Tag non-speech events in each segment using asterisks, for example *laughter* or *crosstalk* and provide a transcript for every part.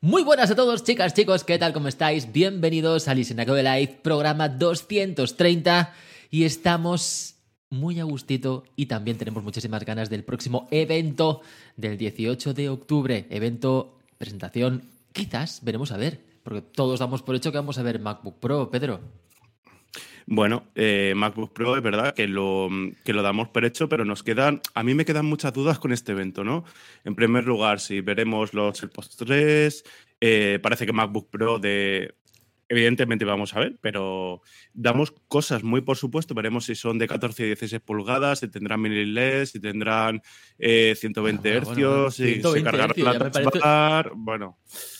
Muy buenas a todos, chicas, chicos, ¿qué tal? ¿Cómo estáis? Bienvenidos a Listen de Live, programa 230 y estamos muy a gustito y también tenemos muchísimas ganas del próximo evento del 18 de octubre, evento, presentación, quizás, veremos a ver, porque todos damos por hecho que vamos a ver MacBook Pro, Pedro. Bueno, eh, MacBook Pro es verdad que lo, que lo damos por hecho, pero nos quedan, a mí me quedan muchas dudas con este evento, ¿no? En primer lugar, si veremos los AirPods 3, eh, parece que MacBook Pro de, evidentemente vamos a ver, pero damos cosas muy por supuesto. Veremos si son de 14 y 16 pulgadas, si tendrán mini LED, si tendrán 120 eh, hercios, si se cargará la Bueno,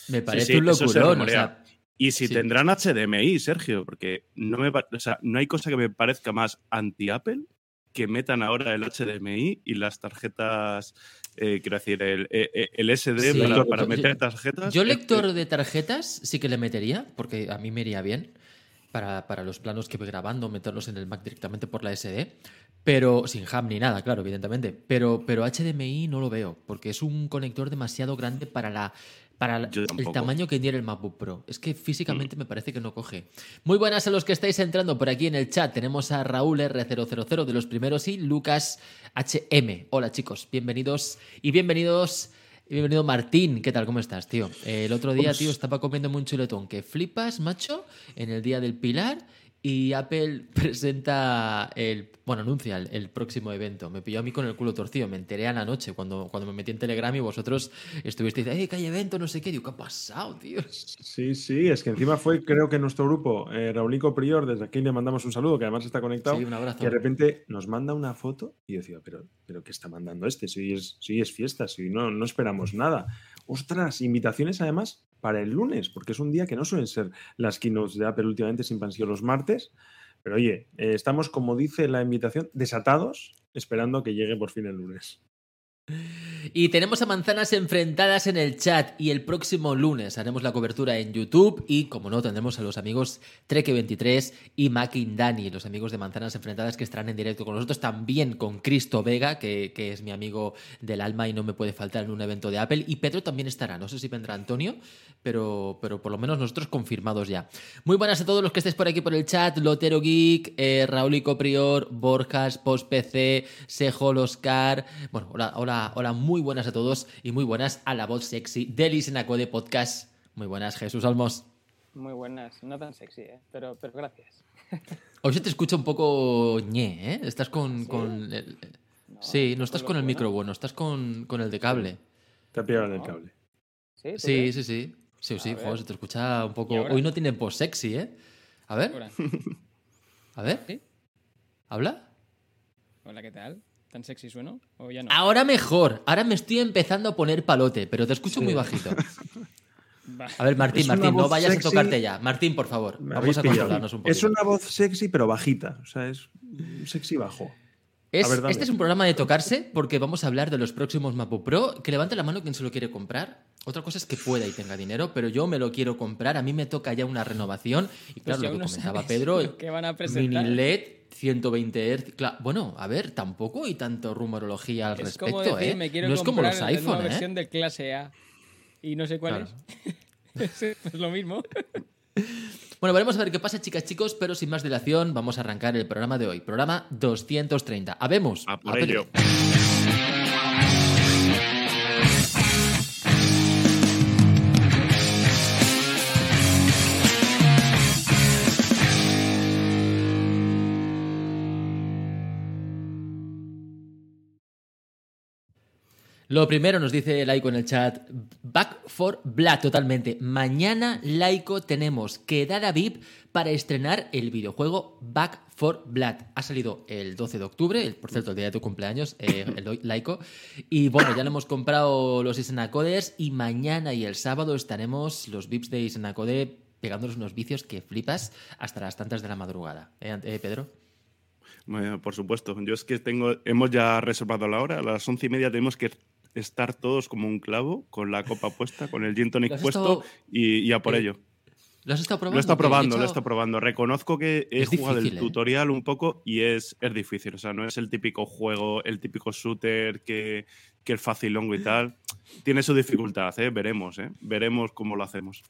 me parece un locurón. O sea, y si tendrán HDMI, Sergio, porque no, me, o sea, no hay cosa que me parezca más anti-Apple que metan ahora el HDMI y las tarjetas, eh, quiero decir, el, eh, eh, el SD para, meter tarjetas. Yo lector de tarjetas sí que le metería, porque a mí me iría bien para, para los planos que voy grabando, meterlos en el Mac directamente por la SD. Pero sin ham ni nada, claro, evidentemente. Pero, pero HDMI no lo veo, porque es un conector demasiado grande para la para el tamaño que tiene el MacBook Pro. Es que físicamente mm. me parece que no coge. Muy buenas a los que estáis entrando por aquí en el chat. Tenemos a Raúl R000 de los primeros y Lucas HM. Hola chicos, bienvenidos y bienvenidos. Bienvenido Martín, ¿qué tal? ¿Cómo estás, tío? el otro día, tío, estaba comiendo un chuletón que flipas, macho, en el día del Pilar y Apple *laughs* presenta el. Bueno, anuncia el, próximo evento. Me pilló a mí con el culo torcido. Me enteré a la noche cuando, cuando me metí en Telegram y vosotros estuvisteis ¡eh, que hay evento! No sé qué. Digo, ¿qué ha pasado, tío? Sí, sí, es que encima fue, creo que nuestro grupo, eh, Raulico Prior, desde aquí le mandamos un saludo, que además está conectado. Sí, un abrazo. Y de repente nos manda una foto y yo decía, ¿pero, pero qué está mandando este? Si es, si es fiesta, si no, no esperamos nada. Ostras, invitaciones además para el lunes, porque es un día que no suelen ser las keynotes de Apple últimamente, siempre han los martes. Pero oye, eh, estamos, como dice la invitación, desatados, esperando que llegue por fin el lunes. Y tenemos a manzanas enfrentadas en el chat y el próximo lunes haremos la cobertura en YouTube y como no tendremos a los amigos Treke23 y Dani, los amigos de manzanas enfrentadas que estarán en directo con nosotros, también con Cristo Vega, que, es mi amigo del alma y no me puede faltar en un evento de Apple. Y Pedro también estará, no sé si vendrá Antonio, pero, pero por lo menos nosotros confirmados ya. Muy buenas a todos los que estéis por aquí por el chat, Lotero Geek, eh, Raúl y Coprior, Borjas, Post PC, Sejol Oscar, bueno, hola, hola hola, muy buenas a todos y muy buenas a la voz sexy de Lisenaco de Podcast. Muy buenas, Jesús Almos. Muy buenas, no tan sexy, ¿eh? pero, pero gracias. *laughs* Hoy se te escucha un poco ñe, ¿eh? Estás con... ¿Sí? con no, sí, no estás con el micro bueno, estás con, con el de cable. Te ha pillado el cable. Sí, sí, sí, sí. Sí, sí, se te escucha un poco... Hoy no tiene post sexy, ¿eh? A ver. A ver. ¿Sí? ¿Habla? Hola, ¿qué tal? ¿Tan sexy sueno? ¿O ya no? Ahora mejor. Ahora me estoy empezando a poner palote, pero te escucho muy bajito. A ver, Martín, Martín, no vayas a tocarte ya. Martín, por favor, vamos a controlarnos un poco. Es una voz sexy, pero bajita. O sea, es sexy bajo. Este es un programa de tocarse porque vamos a hablar de los próximos MacBook Pro. Que levante la mano quien se lo quiere comprar. Otra cosa es que pueda y tenga dinero, pero yo me lo quiero comprar. A mí me toca ya una renovación. Y claro, pues lo que comentaba Pedro, *laughs* ¿qué van a mini LED 120 Hz. bueno, a ver, tampoco hay tanto rumorología al respecto, ¿eh? no es como los iPhone, una ¿eh? versión de clase A y no sé cuál es. *laughs* es lo mismo. *laughs* Bueno, veremos a ver qué pasa, chicas, chicos, pero sin más dilación, vamos a arrancar el programa de hoy. Programa 230. Habemos. A por ello. Lo primero nos dice Laico en el chat, Back for Blood totalmente. Mañana, Laico, tenemos que dar a VIP para estrenar el videojuego Back for Blood. Ha salido el 12 de octubre, por cierto, el día de tu cumpleaños, eh, *laughs* el Laico. Y bueno, ya le hemos comprado los Isenacoders y mañana y el sábado estaremos los VIPs de Isenacode pegándonos unos vicios que flipas hasta las tantas de la madrugada. ¿Eh, eh, Pedro? Bueno, por supuesto. Yo es que tengo, hemos ya reservado la hora. A las once y media tenemos que estar todos como un clavo, con la copa puesta, con el gin tonic puesto y, a por eh, ello. ¿Lo has estado probando? Lo he estado probando, lo he estado probando. Reconozco que he Es jugado difícil, el ¿eh? tutorial un poco y es, es difícil. O sea, no es el típico juego, el típico shooter que, que el facilongo y tal. Tiene su dificultad, ¿eh? Veremos, ¿eh? Veremos cómo lo hacemos.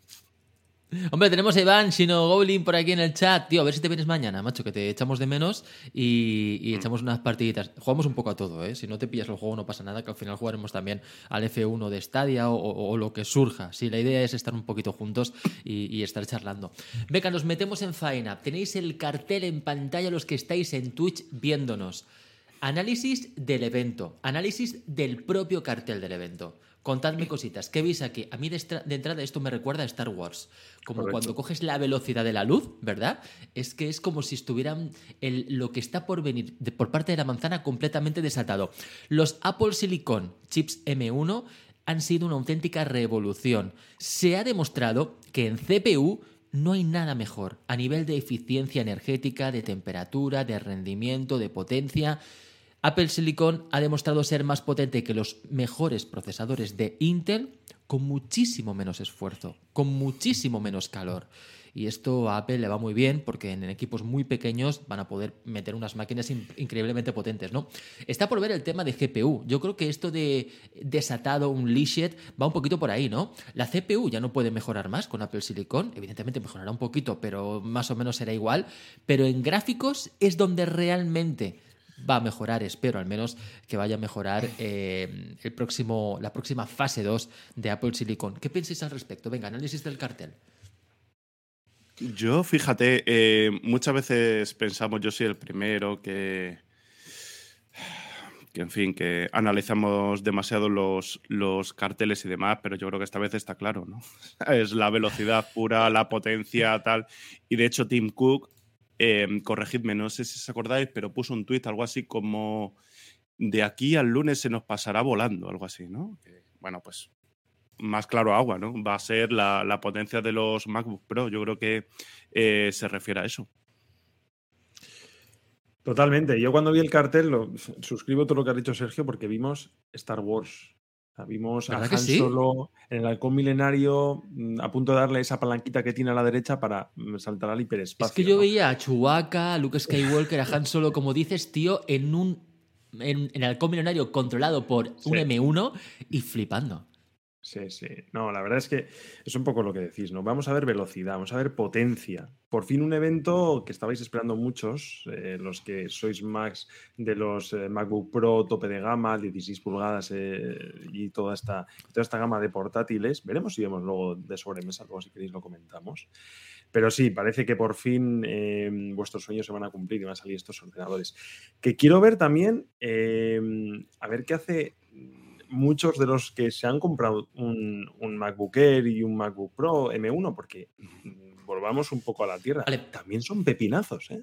Hombre, tenemos a Iván Shino Goblin por aquí en el chat. Tío, a ver si te vienes mañana, macho, que te echamos de menos y, y echamos unas partiditas. Jugamos un poco a todo, ¿eh? Si no te pillas el juego no pasa nada, que al final jugaremos también al F1 de Stadia o, o- o lo que surja. Sí, la idea es estar un poquito juntos y, y estar charlando. Venga, nos metemos en faena. Tenéis el cartel en pantalla los que estáis en Twitch viéndonos. Análisis del evento, análisis del propio cartel del evento. Contadme cositas, ¿qué veis aquí? A mí de, de entrada esto me recuerda a Star Wars. Como Correcto. cuando coges la velocidad de la luz, ¿verdad? Es que es como si estuvieran el- lo que está por venir de- por parte de la manzana completamente desatado. Los Apple Silicon chips M1 han sido una auténtica revolución. Se ha demostrado que en CPU no hay nada mejor a nivel de eficiencia energética, de temperatura, de rendimiento, de potencia. Apple Silicon ha demostrado ser más potente que los mejores procesadores de Intel con muchísimo menos esfuerzo, con muchísimo menos calor. Y esto a Apple le va muy bien porque en equipos muy pequeños van a poder meter unas máquinas in- increíblemente potentes, ¿no? Está por ver el tema de GPU. Yo creo que esto de desatado, un leashed, va un poquito por ahí, ¿no? La CPU ya no puede mejorar más con Apple Silicon. Evidentemente mejorará un poquito, pero más o menos será igual. Pero en gráficos es donde realmente va a mejorar, espero al menos que vaya a mejorar *laughs* eh, el próximo, la próxima fase 2 de Apple Silicon. ¿Qué pensáis al respecto? Venga, análisis del cartel. Yo, fíjate, eh, muchas veces pensamos, yo soy el primero que, que en fin, que analizamos demasiado los, los carteles y demás, pero yo creo que esta vez está claro, ¿no? *laughs* Es la velocidad pura, la potencia, tal. Y de hecho, Tim Cook, eh, corregidme, no sé si os acordáis, pero puso un tuit, algo así como de aquí al lunes se nos pasará volando, algo así, ¿no? Bueno, pues más claro agua, ¿no? Va a ser la, la potencia de los MacBook Pro. Yo creo que eh, se refiere a eso. Totalmente. Yo cuando vi el cartel, lo, suscribo todo lo que ha dicho Sergio porque vimos Star Wars. Vimos a ¿Verdad Han que sí? Solo en el halcón milenario mm, a punto de darle esa palanquita que tiene a la derecha para mm, saltar al hiperespacio. Es que yo ¿no? veía a Chewbacca, a Luke Skywalker, a Han Solo, como dices, tío, en un en, en halcón milenario controlado por un Sí. M1 y flipando. Sí, sí. No, la verdad es que es un poco lo que decís, ¿no? Vamos a ver velocidad, vamos a ver potencia. Por fin un evento que estabais esperando muchos, eh, los que sois más de los eh, MacBook Pro tope de gama, 16 pulgadas eh, y toda esta, toda esta gama de portátiles. Veremos si vemos luego de sobremesa, luego si queréis lo comentamos. Pero sí, parece que por fin vuestros sueños se van a cumplir y van a salir estos ordenadores. Que quiero ver también, a ver qué hace muchos de los que se han comprado un, un MacBook Air y un MacBook Pro M1, porque volvamos un poco a la tierra, Vale. también son pepinazos, ¿eh?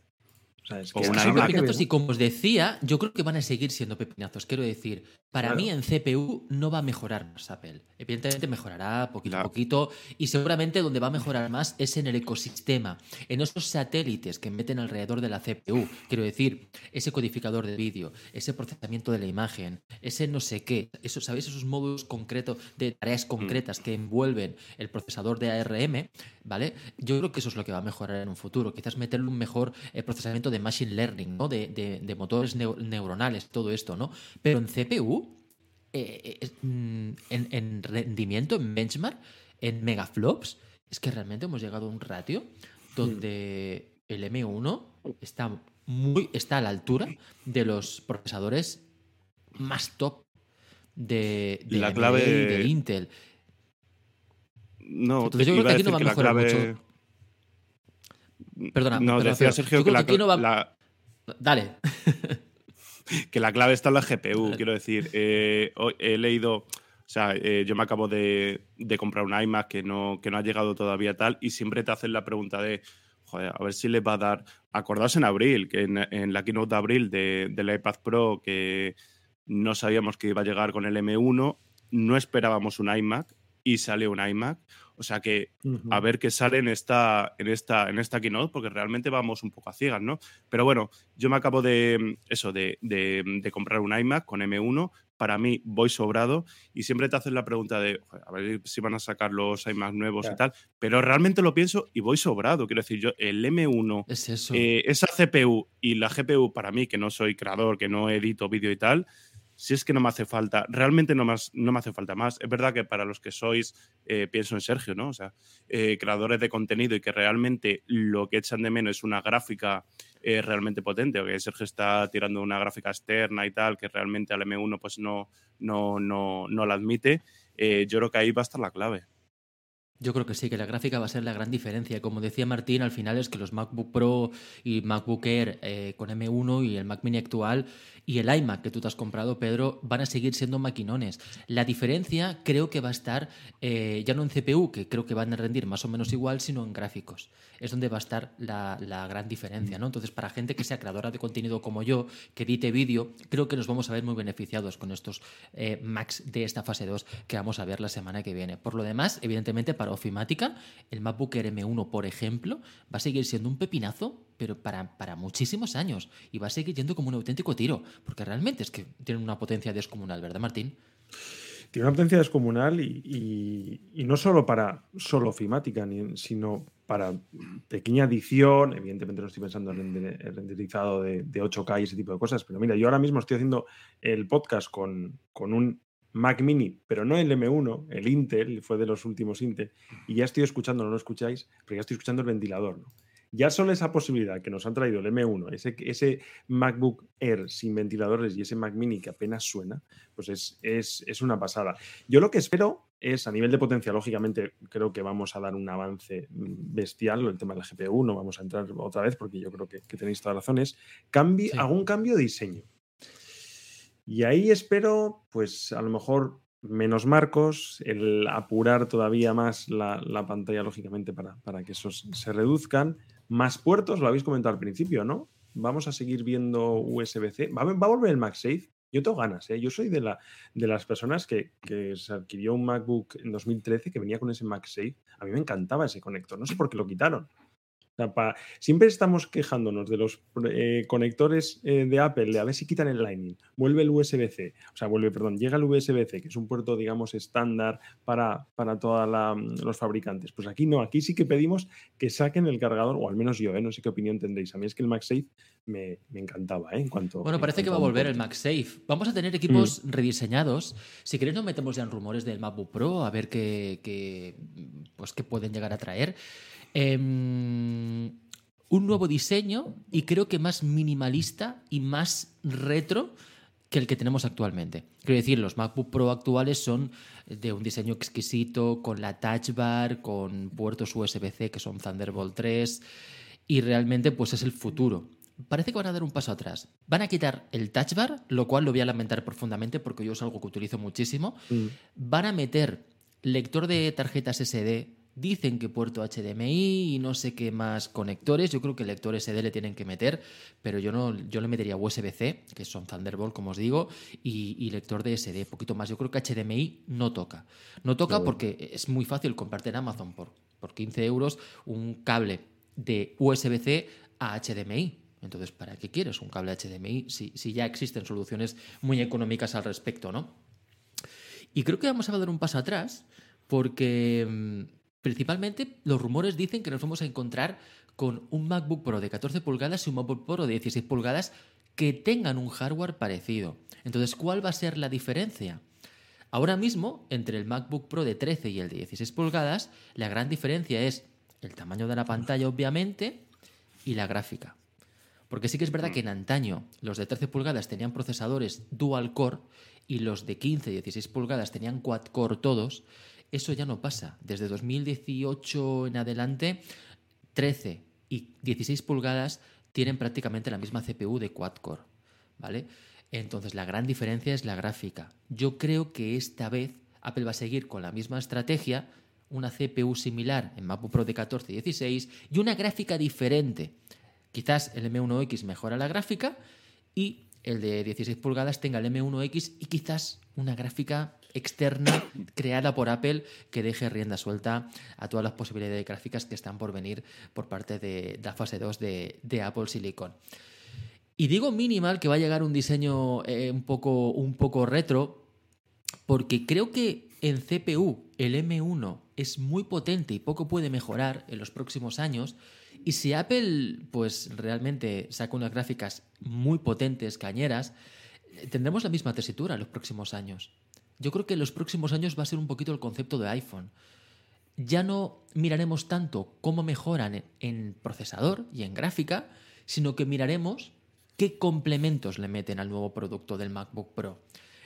O sea, es que O una son pepinazos y como os decía, yo creo que van a seguir siendo pepinazos. Quiero decir, para Claro. mí en CPU no va a mejorar más Apple. Evidentemente mejorará poquito a poquito y seguramente donde va a mejorar más es en el ecosistema, en esos satélites que meten alrededor de la CPU. Quiero decir, ese codificador de vídeo, ese procesamiento de la imagen, ese no sé qué, eso, ¿sabéis? Esos módulos concretos de tareas concretas que envuelven el procesador de ARM, ¿vale? Yo creo que eso es lo que va a mejorar en un futuro. Quizás meterle un mejor eh, procesamiento de machine learning, ¿no? De, de- de motores neu- neuronales, todo esto, ¿no? Pero en CPU, eh, es- mm, en, en rendimiento, en benchmark, en megaflops, es que realmente hemos llegado a un ratio donde el M1 está muy está a la altura de los procesadores más top de, de La AMD clave- y de Intel. No, Entonces yo creo que aquí no va a mejorar clave... mucho. Perdona, No, perdona, decía Sergio que la, no va- la- Dale. *laughs* que la clave está en la GPU, quiero decir. eh, he leído, o sea, eh, yo me acabo de, de comprar un iMac que no, que no ha llegado todavía tal y siempre te hacen la pregunta de, joder, a ver si les va a dar, acordaos en abril, que en, en la keynote de abril de, del iPad Pro, que no sabíamos que iba a llegar con el M1, no esperábamos un iMac y salió un iMac. O sea que a ver qué sale en esta, en esta, en esta keynote, porque realmente vamos un poco a ciegas, ¿no? Pero bueno, yo me acabo de eso, de, de- de comprar un iMac con M1. Para mí voy sobrado y siempre te haces la pregunta de "Joder, a ver si van a sacar los iMac nuevos y tal, pero realmente lo pienso y voy sobrado. Quiero decir, yo el M1 Es eso. eh, esa CPU y la GPU para mí, que no soy creador, que no edito vídeo y tal, si es que no me hace falta, realmente no, más, no me hace falta más. Es verdad que para los que sois, eh, pienso en Sergio, ¿no? O sea, eh, creadores de contenido y que realmente lo que echan de menos es una gráfica eh, realmente potente, o que Sergio está tirando una gráfica externa y tal, que realmente al M1 pues no, no, no, no la admite, yo creo que ahí va a estar la clave. Yo creo que sí, que la gráfica va a ser la gran diferencia. Como decía Martín, al final es que los MacBook Pro y MacBook Air con M1 y el Mac Mini actual y el iMac que tú te has comprado, Pedro, van a seguir siendo maquinones. La diferencia creo que va a estar eh, ya no en CPU, que creo que van a rendir más o menos igual, sino en gráficos. Es donde va a estar la, gran diferencia, ¿no? Entonces, para gente que sea creadora de contenido como yo, que edite vídeo, creo que nos vamos a ver muy beneficiados con estos eh, Macs de esta fase 2 que vamos a ver la semana que viene. Por lo demás, evidentemente, para ofimática, el MacBook Air M1, por ejemplo, va a seguir siendo un pepinazo, pero para, para muchísimos años. Y va a seguir yendo como un auténtico tiro, porque realmente es que tienen una potencia descomunal, ¿verdad, Martín? Tiene una potencia descomunal y, no solo para solo ofimática, sino para pequeña edición. Evidentemente no estoy pensando en en renderizado de, de 8K y ese tipo de cosas, pero mira, yo ahora mismo estoy haciendo el podcast con, con un Mac Mini, pero no el M1, el Intel, fue de los últimos Intel, y ya estoy escuchando, no lo escucháis, pero ya estoy escuchando el ventilador. ¿no? Ya solo esa posibilidad que nos han traído el M1, ese, ese MacBook Air sin ventiladores y ese Mac Mini que apenas suena, pues es, es, es una pasada. Yo lo que espero es, a nivel de potencia, lógicamente, creo que vamos a dar un avance bestial, el tema del GPU, no vamos a entrar otra vez porque yo creo que, que tenéis todas las razones. Cambi, Sí. Algún cambio de diseño. Y ahí espero, pues a lo mejor menos marcos, el apurar todavía más la, la pantalla, lógicamente, para, para que esos se reduzcan. Más puertos, lo habéis comentado al principio, ¿no? Vamos a seguir viendo USB-C. ¿Va, a- volver el MagSafe? Yo tengo ganas, ¿eh? Yo soy de, la, de las personas que, que se adquirió un MacBook en 2013 que venía con ese MagSafe. A mí me encantaba ese conector. No sé por qué lo quitaron. O sea, pa- siempre estamos quejándonos de los eh, conectores eh, de Apple, de a ver si quitan el Lightning, vuelve el USB-C, o sea, vuelve, perdón, llega el USB-C, que es un puerto, digamos, estándar para, para todos los fabricantes. Pues aquí no, aquí sí que pedimos que saquen el cargador, o al menos yo, ¿eh? no sé qué opinión tendréis. A mí es que el MagSafe me, me encantaba, ¿eh? En cuanto. Bueno, en parece que va a volver el. MagSafe. Vamos a tener equipos rediseñados. Si queréis, nos metemos ya en rumores del MacBook Pro, a ver qué, qué, pues, qué pueden llegar a traer. Em, un nuevo diseño y creo que más minimalista y más retro que el que tenemos actualmente. Quiero decir, los MacBook Pro actuales son de un diseño exquisito, con la touch bar, con puertos USB-C que son Thunderbolt 3 y realmente pues es el futuro. Parece que van a dar un paso atrás. Van a quitar el touch bar, lo cual lo voy a lamentar profundamente porque yo es algo que utilizo muchísimo. Mm. Van a meter lector de tarjetas SD. Dicen que puerto HDMI y no sé qué más conectores. Yo creo que el lector SD le tienen que meter, pero yo no yo le metería USB-C, que son Thunderbolt, como os digo, y, y lector de SD, poquito más. Yo creo que HDMI no toca. No toca bueno. porque es muy fácil comprarte en Amazon por, por 15 euros un cable de USB-C a HDMI. Entonces, ¿para qué quieres un cable HDMI si, si ya existen soluciones muy económicas al respecto, ¿no? Y creo que vamos a dar un paso atrás porque mm, principalmente los rumores dicen que nos vamos a encontrar con un MacBook Pro de 14 pulgadas y un MacBook Pro de 16 pulgadas que tengan un hardware parecido. Entonces, ¿cuál va a ser la diferencia? Ahora mismo, entre el MacBook Pro de 13 y el de 16 pulgadas, la gran diferencia es el tamaño de la pantalla, obviamente, y la gráfica. Porque sí que es verdad que en antaño los de 13 pulgadas tenían procesadores dual core y los de 15 y 16 pulgadas tenían quad core todos. Eso ya no pasa. Desde 2018 en adelante, 13 y 16 pulgadas tienen prácticamente la misma CPU de quad core. ¿Vale? Entonces la gran diferencia es la gráfica. Yo creo que esta vez Apple va a seguir con la misma estrategia, una CPU similar en MacBook Pro de 14 y 16 y una gráfica diferente. Quizás el M1X mejora la gráfica y el de 16 pulgadas tenga el M1X y quizás una gráfica externa *coughs* creada por Apple que deje rienda suelta a todas las posibilidades gráficas que están por venir por parte de, la fase 2 de, Apple Silicon. Y digo minimal que va a llegar un diseño eh, un, poco, un poco retro, porque creo que en CPU el M1 es muy potente y poco puede mejorar en los próximos años. Y si Apple pues realmente saca unas gráficas muy potentes, cañeras, tendremos la misma tesitura en los próximos años. Yo creo que en los próximos años va a ser un poquito el concepto de iPhone. Ya no miraremos tanto cómo mejoran en procesador y en gráfica, sino que miraremos qué complementos le meten al nuevo producto del MacBook Pro.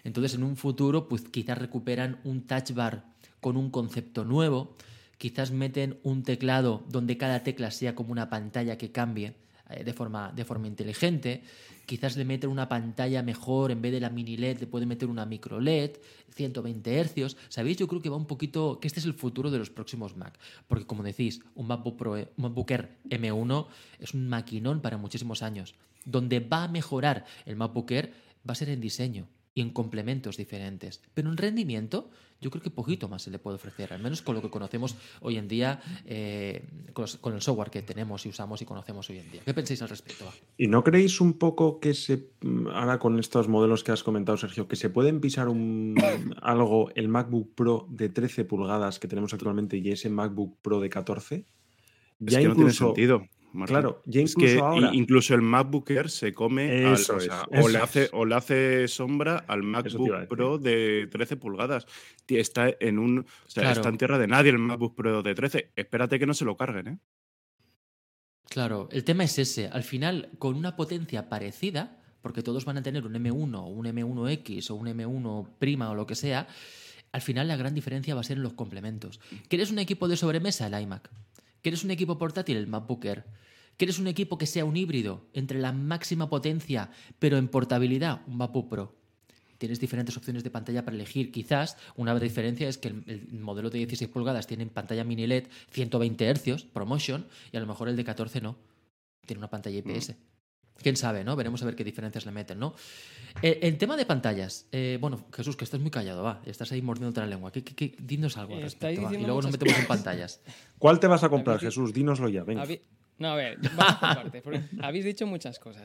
Entonces, en un futuro, pues quizás recuperan un touch bar con un concepto nuevo, quizás meten un teclado donde cada tecla sea como una pantalla que cambie de forma, de forma inteligente, quizás le meten una pantalla mejor, en vez de la mini LED le pueden meter una micro LED, 120 Hz. ¿Sabéis? Yo creo que va un poquito, que este es el futuro de los próximos Mac, porque como decís, un MacBook, Pro, un MacBook Air M1 es un maquinón para muchísimos años. Donde va a mejorar el MacBook Air va a ser en diseño y en complementos diferentes. Pero en rendimiento, yo creo que poquito más se le puede ofrecer, al menos con lo que conocemos hoy en día, eh, con, el software que tenemos y usamos y conocemos hoy en día. ¿Qué pensáis al respecto? ¿Y no creéis un poco que se, ahora con estos modelos que has comentado, Sergio, que se pueden pisar un, *coughs* algo el MacBook Pro de 13 pulgadas que tenemos actualmente y ese MacBook Pro de 14? Ya no tiene sentido. Claro, ya incluso que ahora... incluso el MacBook Air se come o, le hace, o le hace sombra al MacBook Pro de 13 pulgadas. Está en un está en tierra de nadie el MacBook Pro de 13. Espérate que no se lo carguen, ¿eh? Claro, el tema es ese. Al final, con una potencia parecida, porque todos van a tener un M1 o un M1X o un M1 prima o lo que sea, al final la gran diferencia va a ser en los complementos. ¿Quieres un equipo de sobremesa? El iMac. ¿Quieres un equipo portátil? El MacBook Air. ¿Quieres un equipo que sea un híbrido entre la máxima potencia pero en portabilidad? Un MacBook Pro. Tienes diferentes opciones de pantalla para elegir. Quizás una diferencia es que el, modelo de 16 pulgadas tiene pantalla mini LED 120 Hz, ProMotion, y a lo mejor el de 14 no. Tiene una pantalla IPS. Mm. Quién sabe, ¿no? Veremos a ver qué diferencias le meten, ¿no? Eh, en tema de pantallas, eh, bueno, Jesús, que estás muy callado, va, estás ahí mordiendo otra lengua. ¿Qué, qué, dinos algo al respecto, Y luego nos metemos en pantallas. ¿Cuál te vas a comprar, Jesús? Dínoslo ya, venga. No, a ver, vamos por partes. habéis dicho muchas cosas.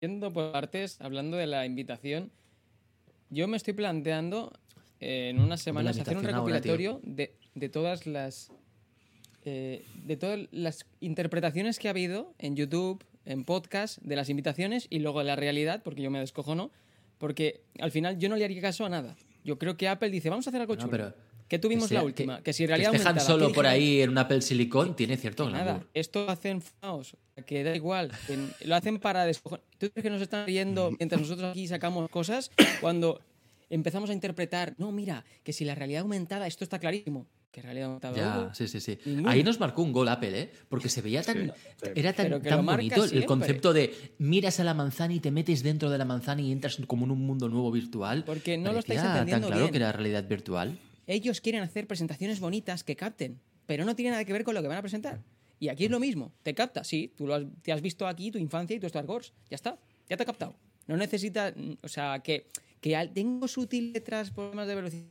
Yendo por partes, hablando de la invitación, yo me estoy planteando eh, en unas semanas hacer un recopilatorio de, de, todas las de todas las interpretaciones que ha habido en YouTube, en podcast de las invitaciones y luego de la realidad, porque yo me descojono, porque al final yo no le haría caso a nada. Yo creo que Apple dice, vamos a hacer algo chulo. pero que tuvimos la última, que, si en realidad que solo por ahí en un Apple Silicon tiene cierto Nada, esto hacen faos, que da igual, lo hacen para descojonar. ¿Tú crees que nos están riendo mientras nosotros aquí sacamos cosas cuando empezamos a interpretar, no, mira, que si la realidad aumentada, esto está clarísimo que realidad ya, sí, sí, sí. Ahí nos marcó un gol Apple, ¿eh? Porque se veía tan. Era tan, tan bonito el concepto de miras a la manzana y te metes dentro de la manzana y entras como en un mundo nuevo virtual. Porque no lo estáis entendiendo tan claro que era realidad virtual. Ellos quieren hacer presentaciones bonitas que capten, pero no tiene nada que ver con lo que van a presentar. Y aquí es lo mismo. Te capta, sí, tú lo has, te has visto aquí, tu infancia y tu Star Wars. Ya está, ya te ha captado. No necesitas. O sea, que, que tengo sutil detrás problemas de velocidad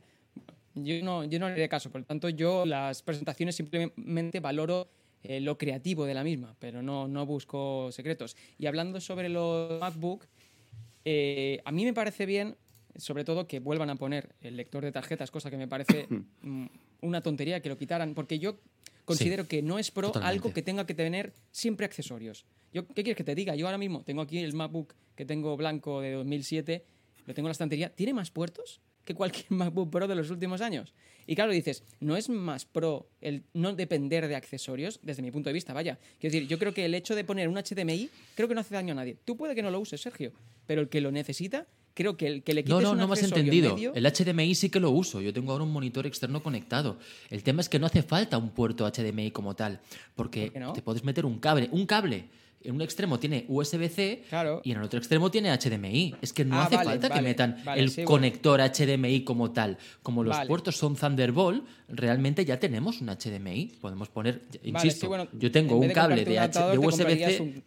yo no, yo no le haré caso. Por lo tanto, yo las presentaciones simplemente valoro eh, lo creativo de la misma, pero no, no busco secretos. Y hablando sobre los MacBook, eh, a mí me parece bien, sobre todo, que vuelvan a poner el lector de tarjetas, cosa que me parece *coughs* mm, una tontería que lo quitaran, porque yo considero que no es pro algo que tenga que tener siempre accesorios. Yo, ¿Qué quieres que te diga? Yo ahora mismo tengo aquí el MacBook que tengo blanco de 2007, lo tengo en la estantería. ¿Tiene más puertos? que cualquier *laughs* MacBook Pro de los últimos años. Y claro, dices, ¿no es más pro el no depender de accesorios? Desde mi punto de vista, vaya. Quiero decir, yo creo que el hecho de poner un HDMI, creo que no hace daño a nadie. Tú puede que no lo uses, Sergio, pero el que lo necesita, creo que el que le quites No, no, no me has entendido. El HDMI sí que lo uso. Yo tengo ahora un monitor externo conectado. El tema es que no hace falta un puerto HDMI como tal, porque te puedes meter un cable, un cable en un extremo tiene USB-C y en el otro extremo tiene HDMI. Es que no ah, hace falta que metan el conector HDMI como tal. Como los puertos son Thunderbolt, realmente ya tenemos un HDMI. Podemos poner, insisto, yo tengo un cable de, USB-C.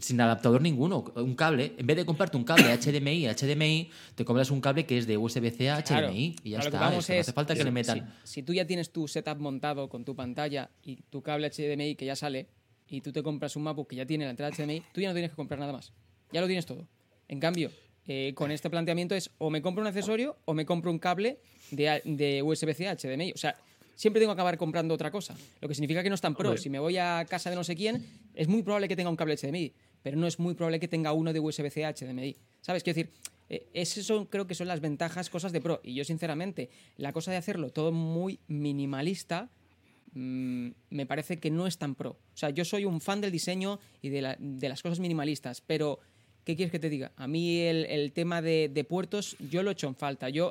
Sin adaptador ninguno, un cable. En vez de comprarte un cable HDMI a HDMI, te compras un cable que es de USB-C a Claro. HDMI y ya está. vamos es no hace falta que si- le metan. Si, si tú ya tienes tu setup montado con tu pantalla y tu cable HDMI que ya sale, y tú te compras un MacBook que ya tiene la entrada HDMI, tú ya no tienes que comprar nada más. Ya lo tienes todo. En cambio, eh, con este planteamiento es o me compro un accesorio o me compro un cable de, de USB-C a HDMI. O sea, siempre tengo que acabar comprando otra cosa. Lo que significa que no es tan pro. Hombre. Si me voy a casa de no sé quién, es muy probable que tenga un cable HDMI, pero no es muy probable que tenga uno de USB-C a HDMI. ¿Sabes? Quiero decir, eh, esas son, creo que son las ventajas, cosas de pro. Y yo, sinceramente, la cosa de hacerlo todo muy minimalista mm, me parece que no es tan pro. O sea, yo soy un fan del diseño y de, la- de las cosas minimalistas, pero ¿qué quieres que te diga? A mí el, el tema de, de puertos, yo lo he hecho en falta. Yo,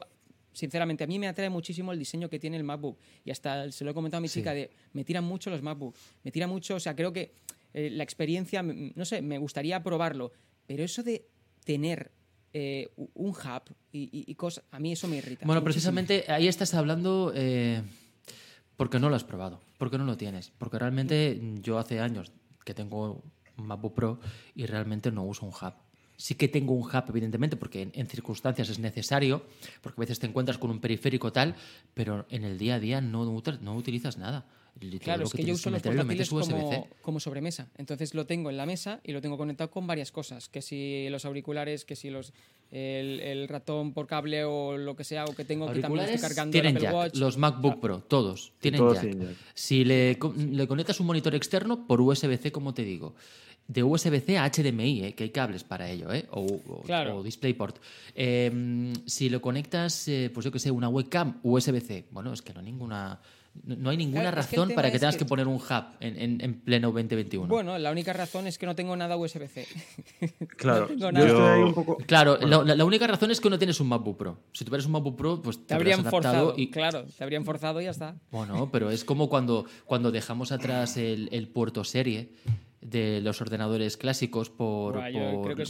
sinceramente, a mí me atrae muchísimo el diseño que tiene el MacBook. Y hasta se lo he comentado a mi Sí. chica, de, me tiran mucho los MacBook. Me tira mucho, o sea, creo que eh, la experiencia, no sé, me gustaría probarlo. Pero eso de tener eh, un hub y, y- y cosas, a mí eso me irrita. Bueno, muchísimo. precisamente ahí estás hablando eh, porque no lo has probado, porque no lo tienes. Porque realmente yo hace años que tengo un MacBook Pro y realmente no uso un hub. Sí que tengo un hub, evidentemente, porque en, en circunstancias es necesario, porque a veces te encuentras con un periférico tal, pero en el día a día no, no utilizas nada. Claro, lo es que yo uso los lo portátiles metes como, USB-C. como sobremesa. Entonces lo tengo en la mesa y lo tengo conectado con varias cosas. Que si los auriculares, que si los el, el ratón por cable o lo que sea, o que tengo que también estoy cargando el tienen Apple jack. Watch. Los MacBook Pro, todos tienen todos jack. tienen jack. Si le, le conectas un monitor externo por USB-C, como te digo, de USB-C a HDMI, ¿eh? que hay cables para ello, ¿eh? o, o- Claro. o DisplayPort. Eh, si lo conectas, eh, pues yo que sé, una webcam USB-C, bueno, es que no hay ninguna, no, hay ninguna Claro, es que el razón para que tengas que- que poner un hub en, en- en pleno 2021. Bueno, la única razón es que no tengo nada USB-C. *laughs* Claro, nada. estoy ahí Yo- un poco. Claro, la, la- la única razón es que no tienes un MacBook Pro. Si tuvieras un MacBook Pro, pues te, habrían forzado. y, Claro, te habrían forzado y ya está. Bueno, pero es como cuando, cuando dejamos atrás el, el puerto serie de los ordenadores clásicos por, Buah,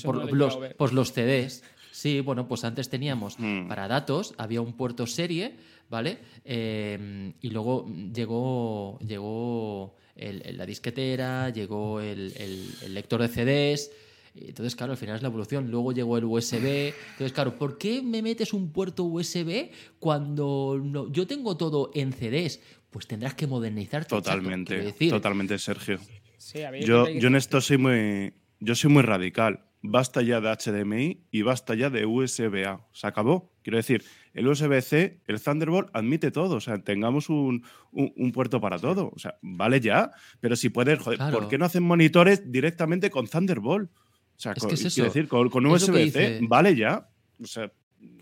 por- no los, por los CDs. Sí, bueno, pues antes teníamos Mm. para datos, había un puerto serie, ¿vale? Eh, y luego llegó, llegó el- el- la disquetera, llegó el, el- el lector de CDs. Entonces, claro, al final es la evolución. Luego llegó el USB. Entonces, claro, ¿por qué me metes un puerto USB cuando no- yo tengo todo en CDs? Pues tendrás que modernizarte. Totalmente, decir. totalmente, Sergio. Sí, a ver, Yo, yo en esto soy muy, yo soy muy radical. Basta ya de HDMI y basta ya de USB-A. Se acabó. Quiero decir, el USB-C, el Thunderbolt admite todo. O sea, tengamos un, un- un puerto para todo. O sea, vale ya. Pero si puedes, joder, Claro. ¿por qué no hacen monitores directamente con Thunderbolt? O sea, Es con- que es eso. quiero decir, con, con USB-C, dice- vale ya. O sea,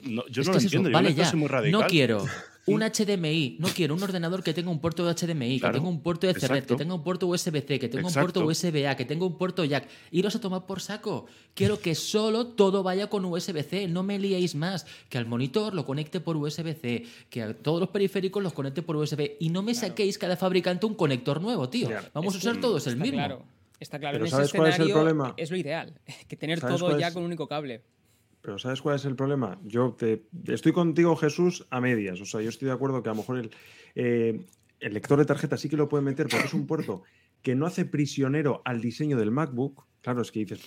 no- yo Es no lo eso, entiendo. yo vale en esto ya. soy muy radical. No quiero un HDMI, no quiero un ordenador que tenga un puerto de HDMI, Claro, que tenga un puerto de Ethernet, exacto. que tenga un puerto USB-C, que tenga un puerto USB-A, que tenga un puerto jack. Iros a tomar por saco. Quiero que solo todo vaya con USB-C, no me liéis más. Que al monitor lo conecte por USB-C, que a todos los periféricos los conecte por USB y no me saquéis cada fabricante un conector nuevo, tío. Claro. Vamos a usar todos el está mismo. Claro, está claro. Pero en ese ¿sabes cuál es el escenario problema? es lo ideal. Que tener ¿Sabes todo ya es? con un único cable. Pero ¿sabes cuál es el problema? Yo estoy contigo, Jesús, a medias. O sea, yo estoy de acuerdo que a lo mejor el, eh, el lector de tarjeta sí que lo puede meter porque es un puerto que no hace prisionero al diseño del MacBook. Claro, es que dices,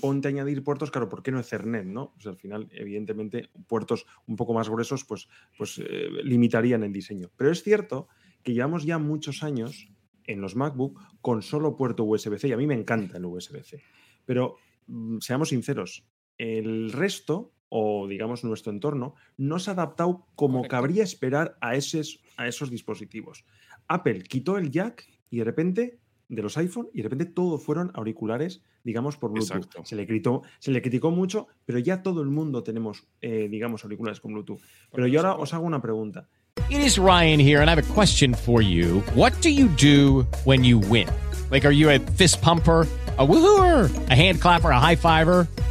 ponte a añadir puertos, claro, ¿por qué no Ethernet? ¿no? Pues al final, evidentemente, puertos un poco más gruesos, pues, pues eh, limitarían el diseño. Pero es cierto que llevamos ya muchos años en los MacBook con solo puerto USB-C y a mí me encanta el USB-C. Pero mm, seamos sinceros, el resto, o digamos nuestro entorno, no se ha adaptado como Correcto. cabría esperar a, esos, a esos dispositivos. Apple quitó el jack y de repente de los iPhone y de repente todo fueron auriculares, digamos, por Bluetooth. Exacto. Se le, criticó, se le criticó mucho, pero ya todo el mundo tenemos, eh, digamos, auriculares con Bluetooth. Pero yo ahora os hago una pregunta. It is Ryan here, and I have a question for you. What do you do when you win? Like, are you a fist pumper? A woohooer, a hand clapper, a high fiver.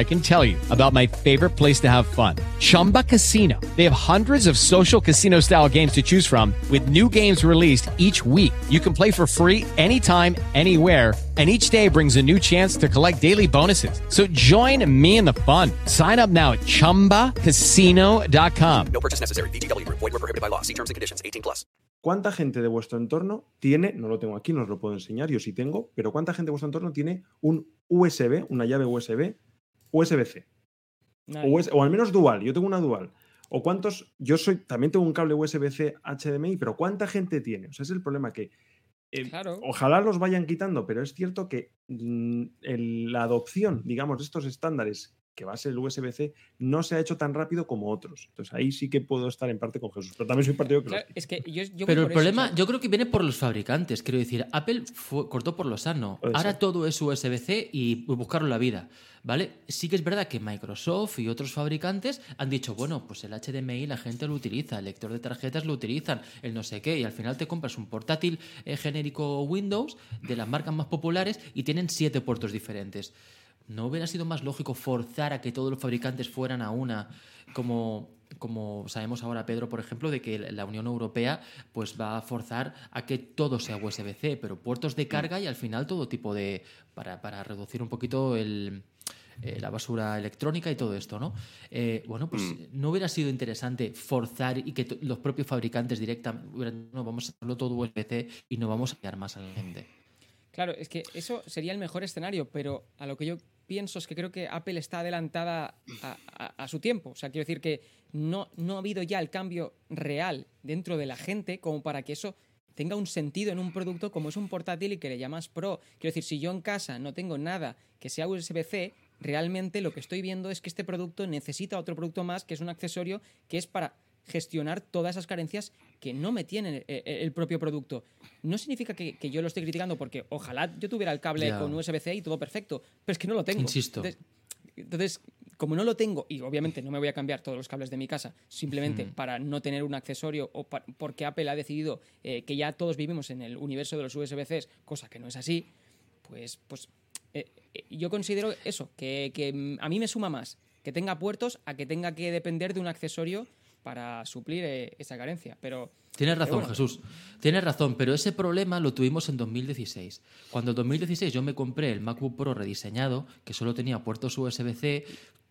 I can tell you about my favorite place to have fun Chumba Casino. They have hundreds of social casino style games to choose from, with new games released each week. You can play for free anytime, anywhere. And each day brings a new chance to collect daily bonuses. So join me in the fun. Sign up now at chumbacasino.com. No purchase necessary. VGW Group. Void were prohibited by law. See terms and conditions. 18 plus. ¿Cuánta gente de vuestro entorno tiene, no lo tengo aquí, no os lo puedo enseñar, yo sí tengo, pero cuánta gente de vuestro entorno tiene un USB, una llave USB, USB-C? O, al menos dual, yo tengo una dual. O cuántos, yo soy, también tengo un cable USB-C HDMI, pero ¿cuánta gente tiene? O sea, es el problema que eh, Claro. ojalá los vayan quitando, pero es cierto que mm, el- la adopción, digamos, de estos estándares que va a ser el USB-C, no se ha hecho tan rápido como otros. Entonces ahí sí que puedo estar en parte con Jesús, pero también soy partido que Claro, es que yo, Pero el eso, problema, yo creo que viene por los fabricantes. Quiero decir, Apple fue- cortó por lo sano. Puede Ahora ser. todo es USB-C y buscarlo la vida. ¿Vale? Sí que es verdad que Microsoft y otros fabricantes han dicho, bueno, pues el HDMI la gente lo utiliza, el lector de tarjetas lo utilizan, el no sé qué, y al final te compras un portátil eh, genérico Windows de las marcas más populares y tienen siete puertos diferentes. ¿No hubiera sido más lógico forzar a que todos los fabricantes fueran a una, como, como sabemos ahora, Pedro, por ejemplo, de que la Unión Europea pues va a forzar a que todo sea USB-C, pero puertos de carga y al final todo tipo de... para, para reducir un poquito el, eh, la basura electrónica y todo esto, ¿no? Eh, bueno, pues no hubiera sido interesante forzar y que los propios fabricantes directamente hubieran, no, vamos a hacerlo todo USB-C y no vamos a pillar más a la gente. Claro, es que eso sería el mejor escenario, pero a lo que yo pienso es que creo que Apple está adelantada a, su tiempo. O sea, quiero decir que no, no ha habido ya el cambio real dentro de la gente como para que eso tenga un sentido en un producto como es un portátil y que le llamas Pro. Quiero decir, si yo en casa no tengo nada que sea USB-C, realmente lo que estoy viendo es que este producto necesita otro producto más, que es un accesorio que es para gestionar todas esas carencias que no me tiene el, el propio producto. No significa que, que yo lo esté criticando porque ojalá yo tuviera el cable con USB-C y todo perfecto, pero es que no lo tengo. Insisto. Entonces, entonces, como no lo tengo, y obviamente no me voy a cambiar todos los cables de mi casa, simplemente Mm. para no tener un accesorio o porque Apple ha decidido eh, que ya todos vivimos en el universo de los USB-Cs, cosa que no es así, pues, pues eh, eh, yo considero eso, que, que, a mí me suma más que tenga puertos a que tenga que depender de un accesorio para suplir eh, esa carencia. Pero Tienes razón, bueno. Jesús. Tienes razón, pero ese problema lo tuvimos en 2016. Cuando en 2016 yo me compré el MacBook Pro rediseñado, que solo tenía puertos USB-C,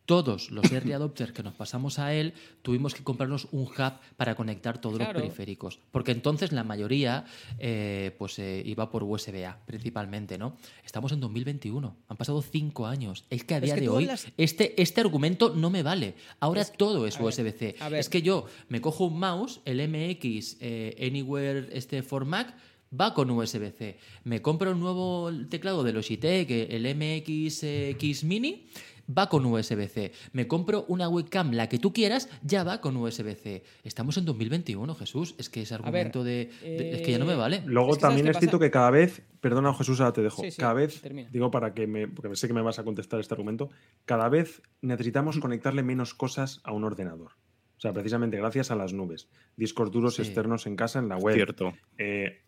todos los *coughs* early adopters que nos pasamos a él, tuvimos que comprarnos un hub para conectar todos Claro. los periféricos. Porque entonces la mayoría eh, pues eh, iba por USB-A, principalmente, ¿no? Estamos en 2021. Han pasado cinco años. Es que a es día que de hoy este, este argumento no me vale. Ahora todo es USB-C. Es que yo me cojo un mouse, el MX eh, Anywhere este for Mac, va con USB-C. Me compro un nuevo teclado de Logitech, eh, el MX Mini, va con USB-C. Me compro una webcam, la que tú quieras, ya va con USB-C. Estamos en 2021, Jesús. Es que ese ver, argumento de, Es que ya no me eh, vale. Luego Es que ¿sabes también es cierto que cada vez, perdona Jesús, ahora te dejo, Sí, sí, cada vez, termina. digo para que me, porque sé que me vas a contestar este argumento, cada vez necesitamos conectarle menos cosas a un ordenador. O sea, precisamente gracias a las nubes, discos duros Sí. externos en casa, en la web, Cierto. eh,